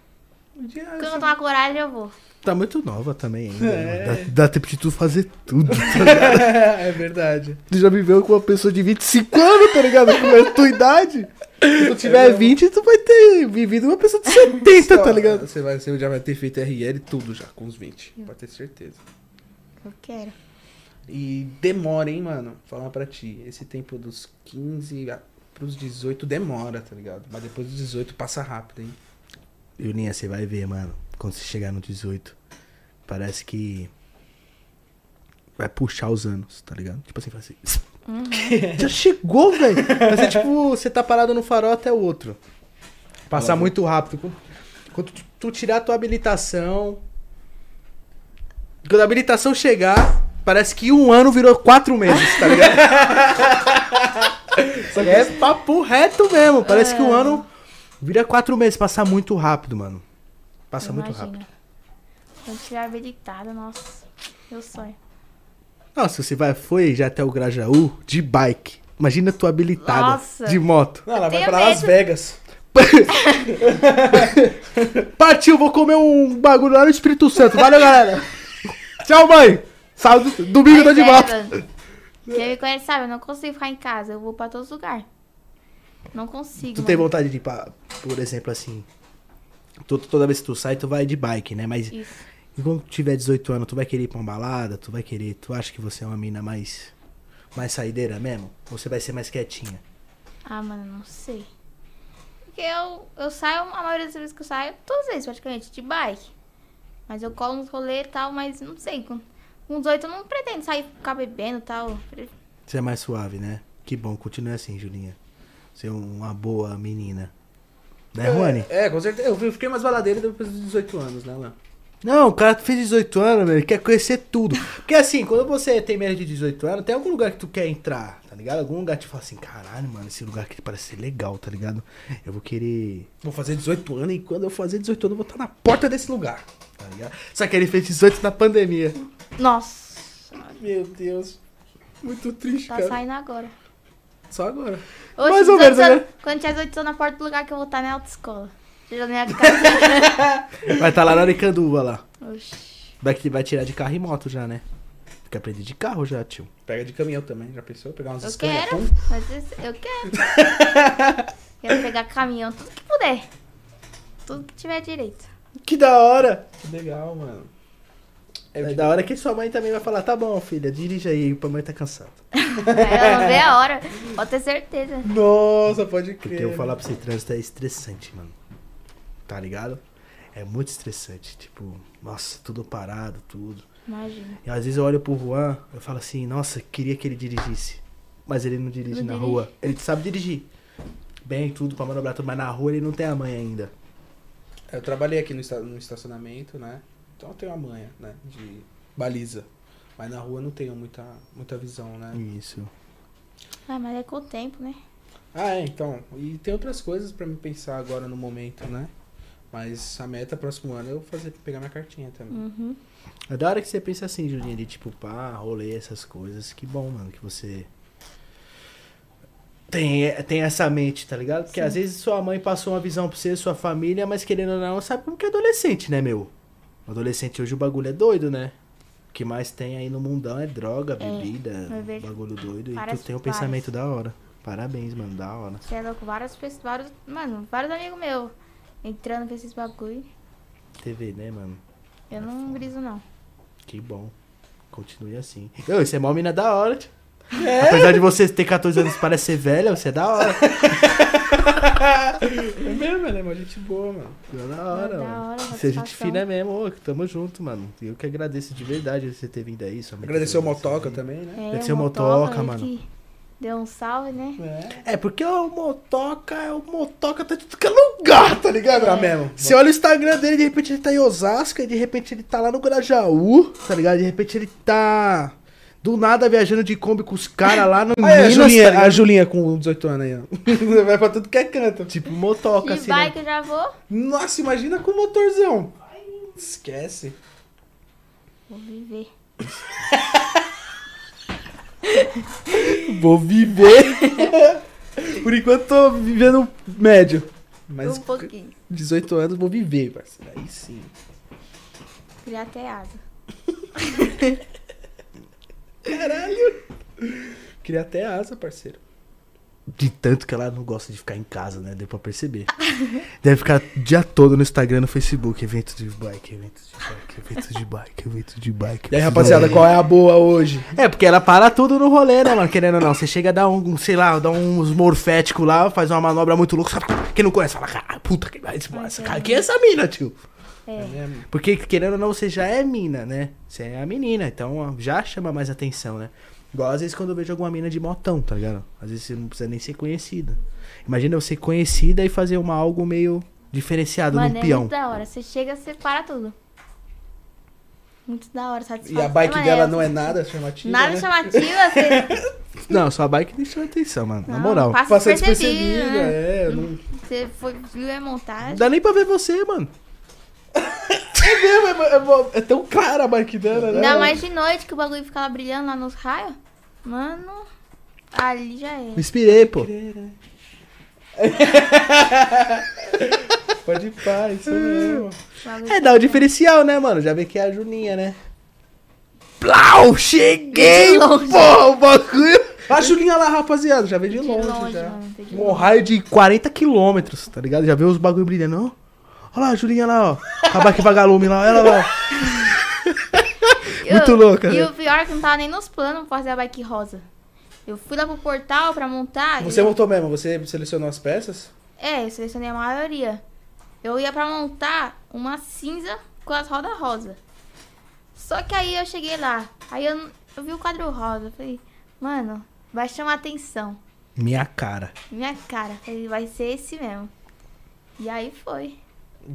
Quando eu tomar coragem, eu vou. Tá muito nova também ainda. É. né? Dá, dá tempo de tu fazer tudo. (laughs) é verdade. Tu já viveu com uma pessoa de 25 anos, tá ligado? Com a tua idade. Se tu tiver 20, tu vai ter vivido uma pessoa de 70, tá ligado? Você, vai, você já vai ter feito RL tudo já, com os 20. Pode ter certeza. Eu quero. E demora, hein, mano? Falar pra ti. Esse tempo dos 15 a- pros 18 demora, tá ligado? Mas depois dos 18 passa rápido, hein? Julinha, você vai ver, mano. Quando você chegar no 18, parece que vai puxar os anos, tá ligado? Tipo assim, fala assim. (laughs) Já chegou, velho. Mas é tipo, você tá parado no farol até o outro. Passar muito rápido. Quando- tu, tu tirar a tua habilitação. Quando a habilitação chegar, parece que um ano virou quatro meses, tá ligado? (laughs) é papo reto mesmo. Parece que um ano vira quatro meses. Passa muito rápido, mano. Passa muito rápido. Quando estiver habilitada, nossa. Meu sonho. Nossa, você vai, foi já até o Grajaú de bike. Imagina tu habilitada Nossa. de moto. Não, ela vai pra Las medo. Vegas. (laughs) Partiu, vou comer um bagulho lá no Espírito Santo. Valeu, galera. (laughs) Tchau, mãe. Sábado, domingo tô de volta. Quem me conhece sabe, eu não consigo ficar em casa. Eu vou pra todos os lugares. Não consigo. Tu tem mano. vontade de ir pra, por exemplo, assim. tu- toda vez que tu sai, tu vai de bike, né? Mas Isso. e quando tu tiver 18 anos, tu vai querer ir pra uma balada? Tu vai querer. Tu acha que você é uma mina mais. Mais saideira mesmo? Ou você vai ser mais quietinha? Ah, mano, não sei. Porque eu, eu saio, a maioria das vezes que eu saio, todas as vezes praticamente, de bike. Mas eu colo nos rolês e tal, mas não sei. Com, com 18 eu não pretendo sair ficar bebendo e tal. Você é mais suave, né? Que bom, continue assim, Julinha. É uma boa menina. Né, Juani? É, com certeza. Eu fiquei mais baladeiro depois dos 18 anos, né, Lan? Não, o cara fez 18 anos, velho, ele quer conhecer tudo. Porque assim, quando você tem menos de 18 anos, tem algum lugar que tu quer entrar, tá ligado? Algum lugar que tu fala assim, caralho, mano, esse lugar aqui parece ser legal, tá ligado? Eu vou querer. Vou fazer 18 anos e quando eu fazer 18 anos eu vou estar na porta desse lugar. Tá ligado? Só que ele fez 18 na pandemia. Nossa. Meu Deus. Muito triste, Tá cara. saindo agora. Só agora. Oxe, Mais ou 18 menos, né? Quando tiver 18 anos na porta do lugar que eu vou estar na autoescola. Seja na casa. Vai estar lá na Aricanduva lá. Oxi. Vai, que- vai tirar de carro e moto já, né? Tem que aprender de carro já, tio. Pega de caminhão também, já pensou? Pegar umas Eu quero. Mas eu quero. (laughs) quero pegar caminhão, tudo que puder. Tudo que tiver direito. Que da hora! Que legal, mano. É, da hora que sua mãe também vai falar, tá bom, filha, dirige aí, a mãe tá cansada. (laughs) Ela não vê a hora. Pode ter certeza. Nossa, pode crer. Porque eu vou falar pra você, trânsito é estressante, mano. Tá ligado? É muito estressante. Tipo, nossa, tudo parado, tudo. Imagina. E às vezes eu olho pro Juan, eu falo assim, nossa, queria que ele dirigisse. Mas ele não dirige Não na dirige. rua. Ele sabe dirigir. Bem, tudo pra manobrar tudo, mas na rua ele não tem a mãe ainda. Eu trabalhei aqui no estacionamento, né? Então eu tenho a manha, né? De baliza. Mas na rua eu não tenho muita, muita visão, né? Isso. Ah, mas é com o tempo, né? Ah, é, então. E tem outras coisas pra me pensar agora no momento, né? Mas a meta próximo ano é eu fazer, pegar minha cartinha também. Uhum. É da hora que você pensa assim, Julinho, de tipo, pá, rolê, essas coisas. Que bom, mano, que você. Tem, tem essa mente, tá ligado? Porque Sim. às vezes sua mãe passou uma visão pra você, sua família, mas querendo ou não, sabe como que é adolescente, né, meu? Adolescente hoje o bagulho é doido, né? O que mais tem aí no mundão é droga, É, bebida, vejo bagulho doido. E tu tem um pensamento da hora. Parabéns, mano, da hora. Você é louco, várias pessoas, vários, mano, vários amigos meus entrando pra esses bagulho. TV, né, mano? Eu não briso, não. Que bom. Continue assim. Ô, você é mó mina da hora, tio. Apesar de você ter 14 anos e parece ser velha, você é da hora. É mesmo, né? Uma gente boa, mano. É da hora, da mano. hora, Você é gente fina mesmo, ô, tamo junto, mano. Eu que agradeço de verdade você ter vindo aí. Agradecer o Motoca aí. também, né? É, Agradecer o Motoca, mano. que Deu um salve, né? É. É, porque o Motoca, é o Motoca tá de tudo que é lugar, tá ligado? Tá mesmo. Você olha o Instagram dele, de repente ele tá em Osasco, e de repente ele tá lá no Grajaú, tá ligado? De repente ele tá do nada viajando de Kombi com os caras lá no (laughs) é, a, Minas, Julinha, tá a? Julinha com 18 anos aí, ó. (laughs) Vai pra tudo que é canto. Tipo Motoca, De assim, né? bike eu já vou. Nossa, imagina com motorzão. Esquece. Vou viver. (laughs) Vou viver. Por enquanto tô vivendo médio. Mas um pouquinho. 18 anos vou viver, parceiro. Aí sim. Criar até asa. Queria até asa, parceiro. De tanto que ela não gosta de ficar em casa, né? Deu pra perceber. (laughs) Deve ficar o dia todo no Instagram, no Facebook. Evento de bike, evento de bike, evento de bike, evento de bike. E aí, rapaziada, qual é a boa hoje? É, porque ela para tudo no rolê, né, mano? Querendo ou não. Você chega a dar um, sei lá, dar uns morféticos lá, faz uma manobra muito louca. sabe? Quem não conhece fala, cara, puta, que essa, cara, quem é essa mina, tio? É. mesmo? Porque, querendo ou não, você já é mina, né? Você é a menina, então já chama mais atenção, né? Igual às vezes quando eu vejo alguma mina de motão, tá ligado? Às vezes você não precisa nem ser conhecida. Imagina eu ser conhecida e fazer uma algo meio diferenciado Mano, no é peão. muito da hora. Você chega, você para tudo. Muito da hora, E satisfação. a bike Mano, dela não é nada chamativa, Nada né? chamativa, (laughs) você, Não, sua bike nem chama atenção, mano. na Não, moral. passa despercebida, né? é. Não... você foi, viu a Não montagem. dá nem pra ver você, mano. É mesmo, é, é- é tão clara a bike dela, né? Ainda mais de noite que o bagulho ficava brilhando lá nos raios. Mano, ali já é. Me inspirei, pô. (laughs) Pode ir pá, isso mesmo. É, dá o diferencial, né, mano? Já vê que é a Juninha, né? Plau! Cheguei, pô! O bagulho. A Julinha lá, rapaziada, já veio de de longe, longe, já. mano. Um longe. raio de 40 quilômetros, tá ligado? Já vê os bagulho brilhando, ó. Olha lá a Julinha lá, ó. Com a bike vagalume lá, ela lá. Muito Eu- louca, E né? o pior é que não tava nem nos planos pra fazer a bike rosa. Eu fui lá pro portal pra montar. Você e- montou mesmo? Você selecionou as peças? É, eu selecionei a maioria. Eu ia pra montar uma cinza com as rodas rosa. Só que aí eu cheguei lá. Aí eu, eu vi o quadro rosa. Falei, mano, vai chamar atenção. Minha cara. Minha cara. Falei, vai ser esse mesmo. E aí foi.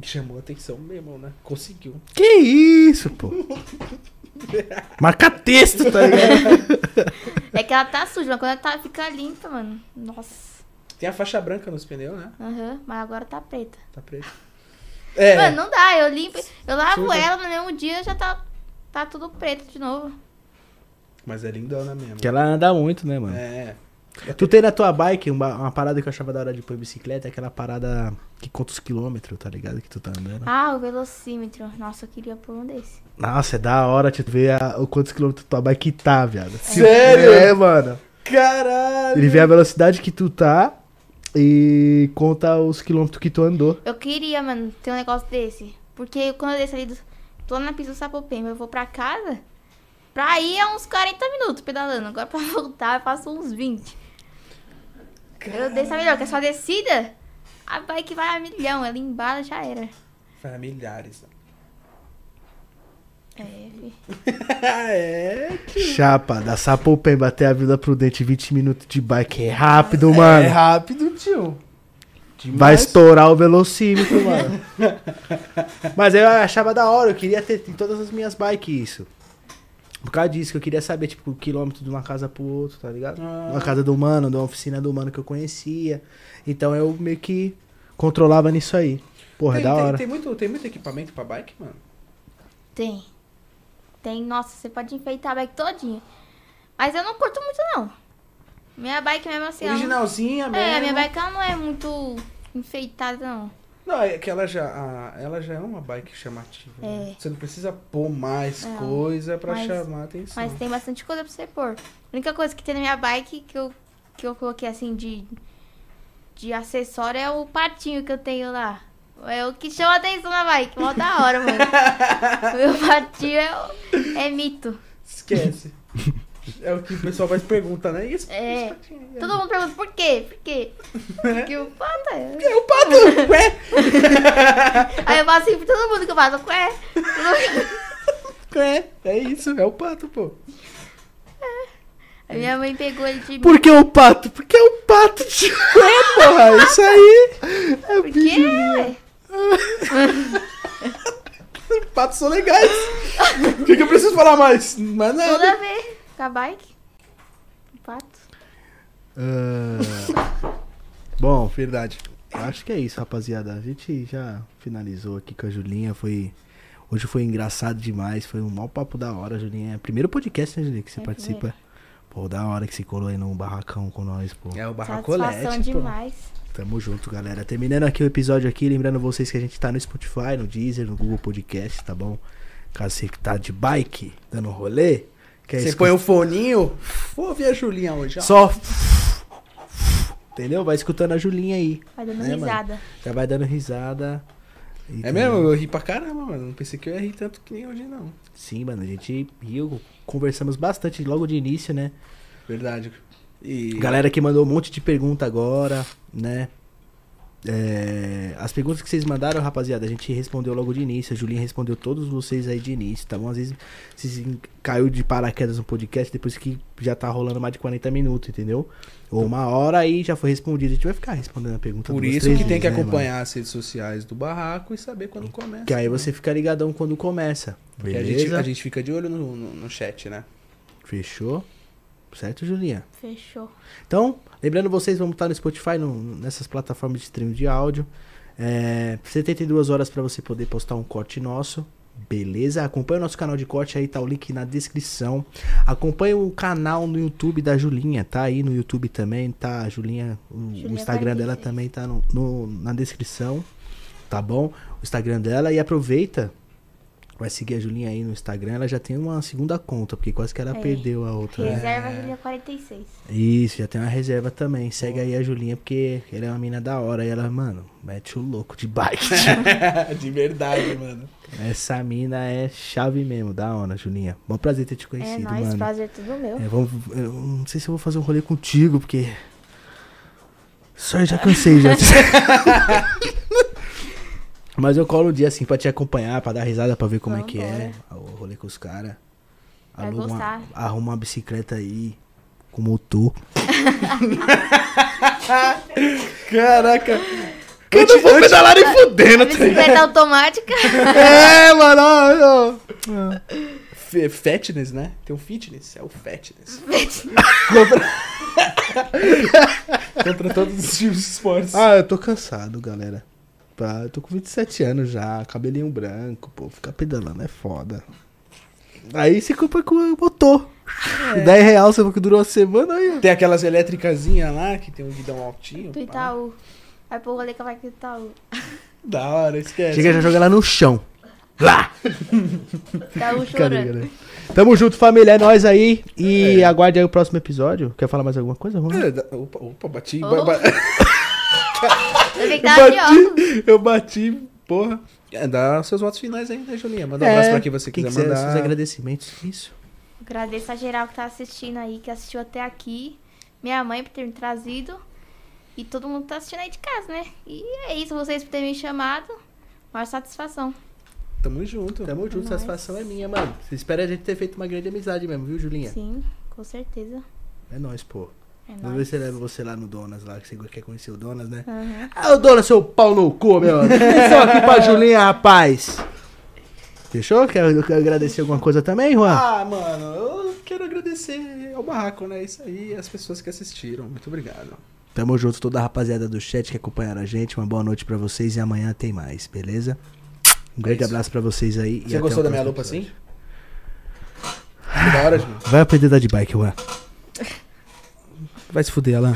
Chamou atenção mesmo, né? Conseguiu. Que isso, pô? (laughs) Marca texto, tá ligado? É que ela tá suja, mas quando ela tá, fica limpa, mano. Nossa. Tem a faixa branca nos pneus, né? Aham, mas agora tá preta. Tá preto. É. Mano, não dá, eu limpo. Eu lavo Suja. ela no mesmo dia já tá, tá tudo preto de novo. Mas é lindona mesmo. Que ela anda muito, né, mano? É. Tu tem na tua bike uma, uma parada que eu achava da hora de pôr bicicleta, é aquela parada que conta os quilômetros, tá ligado? Que tu tá andando. Ah, o velocímetro. Nossa, eu queria pôr um desse. Nossa, é da hora tu ver a- o quantos quilômetros tua bike tá, viado. Sério? É, mano. Caralho! Ele vê a velocidade que tu tá e conta os quilômetros que tu andou. Eu queria, mano, ter um negócio desse. Porque quando eu desço ali, do, tô na pista do Sapopemba, eu vou pra casa. Pra ir é uns 40 minutos pedalando. Agora pra (laughs) voltar eu faço uns 20. Eu desço a melhor, que é só descida. A bike vai a milhão, ela embala já era. Familiares. É, fi. (laughs) é. Chapa, da Sapopemba até a Vila Prudente, 20 minutos de bike. É rápido, mano. É rápido, tio. Vai Demais. estourar o velocímetro, mano. (laughs) Mas eu achava da hora, eu queria ter em todas as minhas bikes isso. Por causa disso, que eu queria saber, tipo, o quilômetro de uma casa pro outro, tá ligado? Ah. Uma casa do mano, de uma oficina do mano que eu conhecia. Então eu meio que controlava nisso aí. Porra, tem, é da tem- hora. Tem, muito, tem muito equipamento pra bike, mano? Tem. Tem, nossa, você pode enfeitar a bike todinha. Mas eu não curto muito, não. Minha bike mesmo assim. ela não- Originalzinha mesmo. É, a minha bike ela não é muito enfeitada, não. Não, é que ela já, a- ela já é uma bike chamativa. né? É. Você não precisa pôr mais Não, coisa pra mas- chamar a atenção. Mas tem bastante coisa pra você pôr. A única coisa que tem na minha bike que eu, que eu coloquei assim de, de acessório é o patinho que eu tenho lá. É o que chama atenção na bike. Mó da hora, mano. (laughs) o meu patinho é, é mito. Esquece. (laughs) é o que o pessoal mais pergunta, né? Esse, É. aí? Todo mundo pergunta por quê? Por quê? Porque o pato é. É o pato! Ué? Aí eu faço assim por todo mundo que eu faço. Ué? (laughs) É, é isso, é o pato, pô. A minha mãe pegou ele de. Por que o pato? Porque é o pato, tio. É, porra, isso aí. É Por quê? (laughs) Patos são legais. O que, que eu preciso falar mais? Mas nada. a ver com a bike. O pato. Ah, (laughs) Bom, verdade. Acho que é isso, rapaziada. A gente já finalizou aqui com a Julinha. Foi. Hoje foi engraçado demais. Foi um mau papo da hora, Julinha. Primeiro podcast, né, Julinha, que você É, participa. Pô, da hora que você colou aí num barracão com nós, pô. É o barracolete, demais. Tamo junto, galera. Terminando aqui o episódio aqui, lembrando vocês que a gente tá no Spotify, no Deezer, no Google Podcast, tá bom? Caso você que tá de bike, dando rolê, quer Você escu- põe o foninho, vou ouvir a Julinha hoje, ó. só Entendeu? Vai escutando a Julinha aí. Vai dando É, mano. risada. Já vai dando risada. E É tem- mesmo? Eu ri pra caramba, mano. Não pensei que eu ia rir tanto que nem hoje, não. Sim, mano, a gente riu, conversamos bastante logo de início, né? Verdade. E... Galera que mandou um monte de pergunta agora, né? É, as perguntas que vocês mandaram, rapaziada, a gente respondeu logo de início. A Julinha respondeu todos vocês aí de início, tá bom? Às vezes vocês caiu de paraquedas no podcast depois que já tá rolando mais de 40 minutos, entendeu? Ou uma hora aí já foi respondido. A gente vai ficar respondendo a pergunta Por duas, isso que tem que vezes, né, mano? acompanhar as redes sociais do barraco e saber quando começa. Que aí você fica ligadão quando começa. Porque a Beleza? gente, a gente fica de olho no, no, no chat, né? Fechou? Certo, Julinha? Fechou. Então, lembrando vocês, vamos estar no Spotify, no- nessas plataformas de streaming de áudio. É, 72 horas para você poder postar um corte nosso. Beleza? Acompanhe o nosso canal de corte aí, tá o link na descrição. Acompanhe o canal no YouTube da Julinha, tá aí no YouTube também, tá? A Julinha, o, o Julinha Instagram dela 46. também tá no, no- na descrição, tá bom? O Instagram dela e aproveita, vai seguir a Julinha aí no Instagram, ela já tem uma segunda conta, porque quase que ela É. perdeu a outra. né? Reserva Julia 46. Isso, já tem uma reserva também. Segue aí a Julinha, porque ela é uma mina da hora. E ela, mano, mete o louco de bike. (laughs) de verdade, mano. Essa mina é chave mesmo, da hora, Julinha. Bom prazer ter te É conhecido, nóis, mano. prazer é tudo meu. É, vamos, eu não sei se eu vou fazer um rolê contigo, porque. Só eu já cansei já. (laughs) Mas eu colo um dia assim pra te acompanhar, pra dar risada, pra ver como é que é o rolê com os caras. Uma- gostar. Arruma uma bicicleta aí com motor. (laughs) Caraca. Eu não vou pedalar nem fudendo, A bicicleta automática. É, mano, ó, ó. F- Fatness, né? Tem um fitness, é o fatness. Contra... (laughs) Contra todos os tipos de esportes. Ah, eu tô cansado, galera. Pá, Eu tô com 27 anos já, cabelinho branco, pô. Ficar pedalando é foda. Aí se culpa com o motor. 10 reais, você falou que durou uma semana aí. ó. Tem aquelas elétricazinhas lá, que tem um guidão altinho. Do pá. Itaú. Vai pro rolê que vai com o Itaú. Da hora, esquece. Chega já joga lá no chão. Lá! Itaú chorando. Tamo junto, família. É nóis aí. E aguarde aí o próximo episódio. Quer falar mais alguma coisa, Juan? É, Opa, opa, bati. Oh. ba- ba- (laughs) Que Eu tava de óculos. bati, eu bati, porra. É, dá seus votos finais aí, né, Julinha? Manda um É, abraço pra quem você quem quiser quiser, mandar. Seus agradecimentos. Isso. Agradeço a geral que tá assistindo aí, que assistiu até aqui. Minha mãe por ter me trazido. E todo mundo que tá assistindo aí de casa, né? E é isso, vocês por terem me chamado. Maior satisfação. Tamo junto. Tamo junto, Nóis. satisfação é minha, mano. Você espera a gente ter feito uma grande amizade mesmo, viu, Julinha? Sim, com certeza. É nóis, pô. É Vamos ver eu levo você lá no Donas, lá, que você quer conhecer o Donas, né? Aham. Ah, o Donas, seu pau no cu, meu. (laughs) Atenção aqui pra Julinha, rapaz. Fechou? Quer, quer agradecer alguma coisa também, Juan? Ah, mano, eu quero agradecer ao barraco, né? Isso aí, as pessoas que assistiram. Muito obrigado. Tamo junto, toda a rapaziada do chat que acompanharam a gente. Uma boa noite pra vocês e amanhã tem mais, beleza? Um grande É abraço pra vocês aí. e Você até gostou da minha lupa episódio. assim? Que da hora. Vai aprender a dar de bike, Juan. (laughs) Vai se fuder, Alan.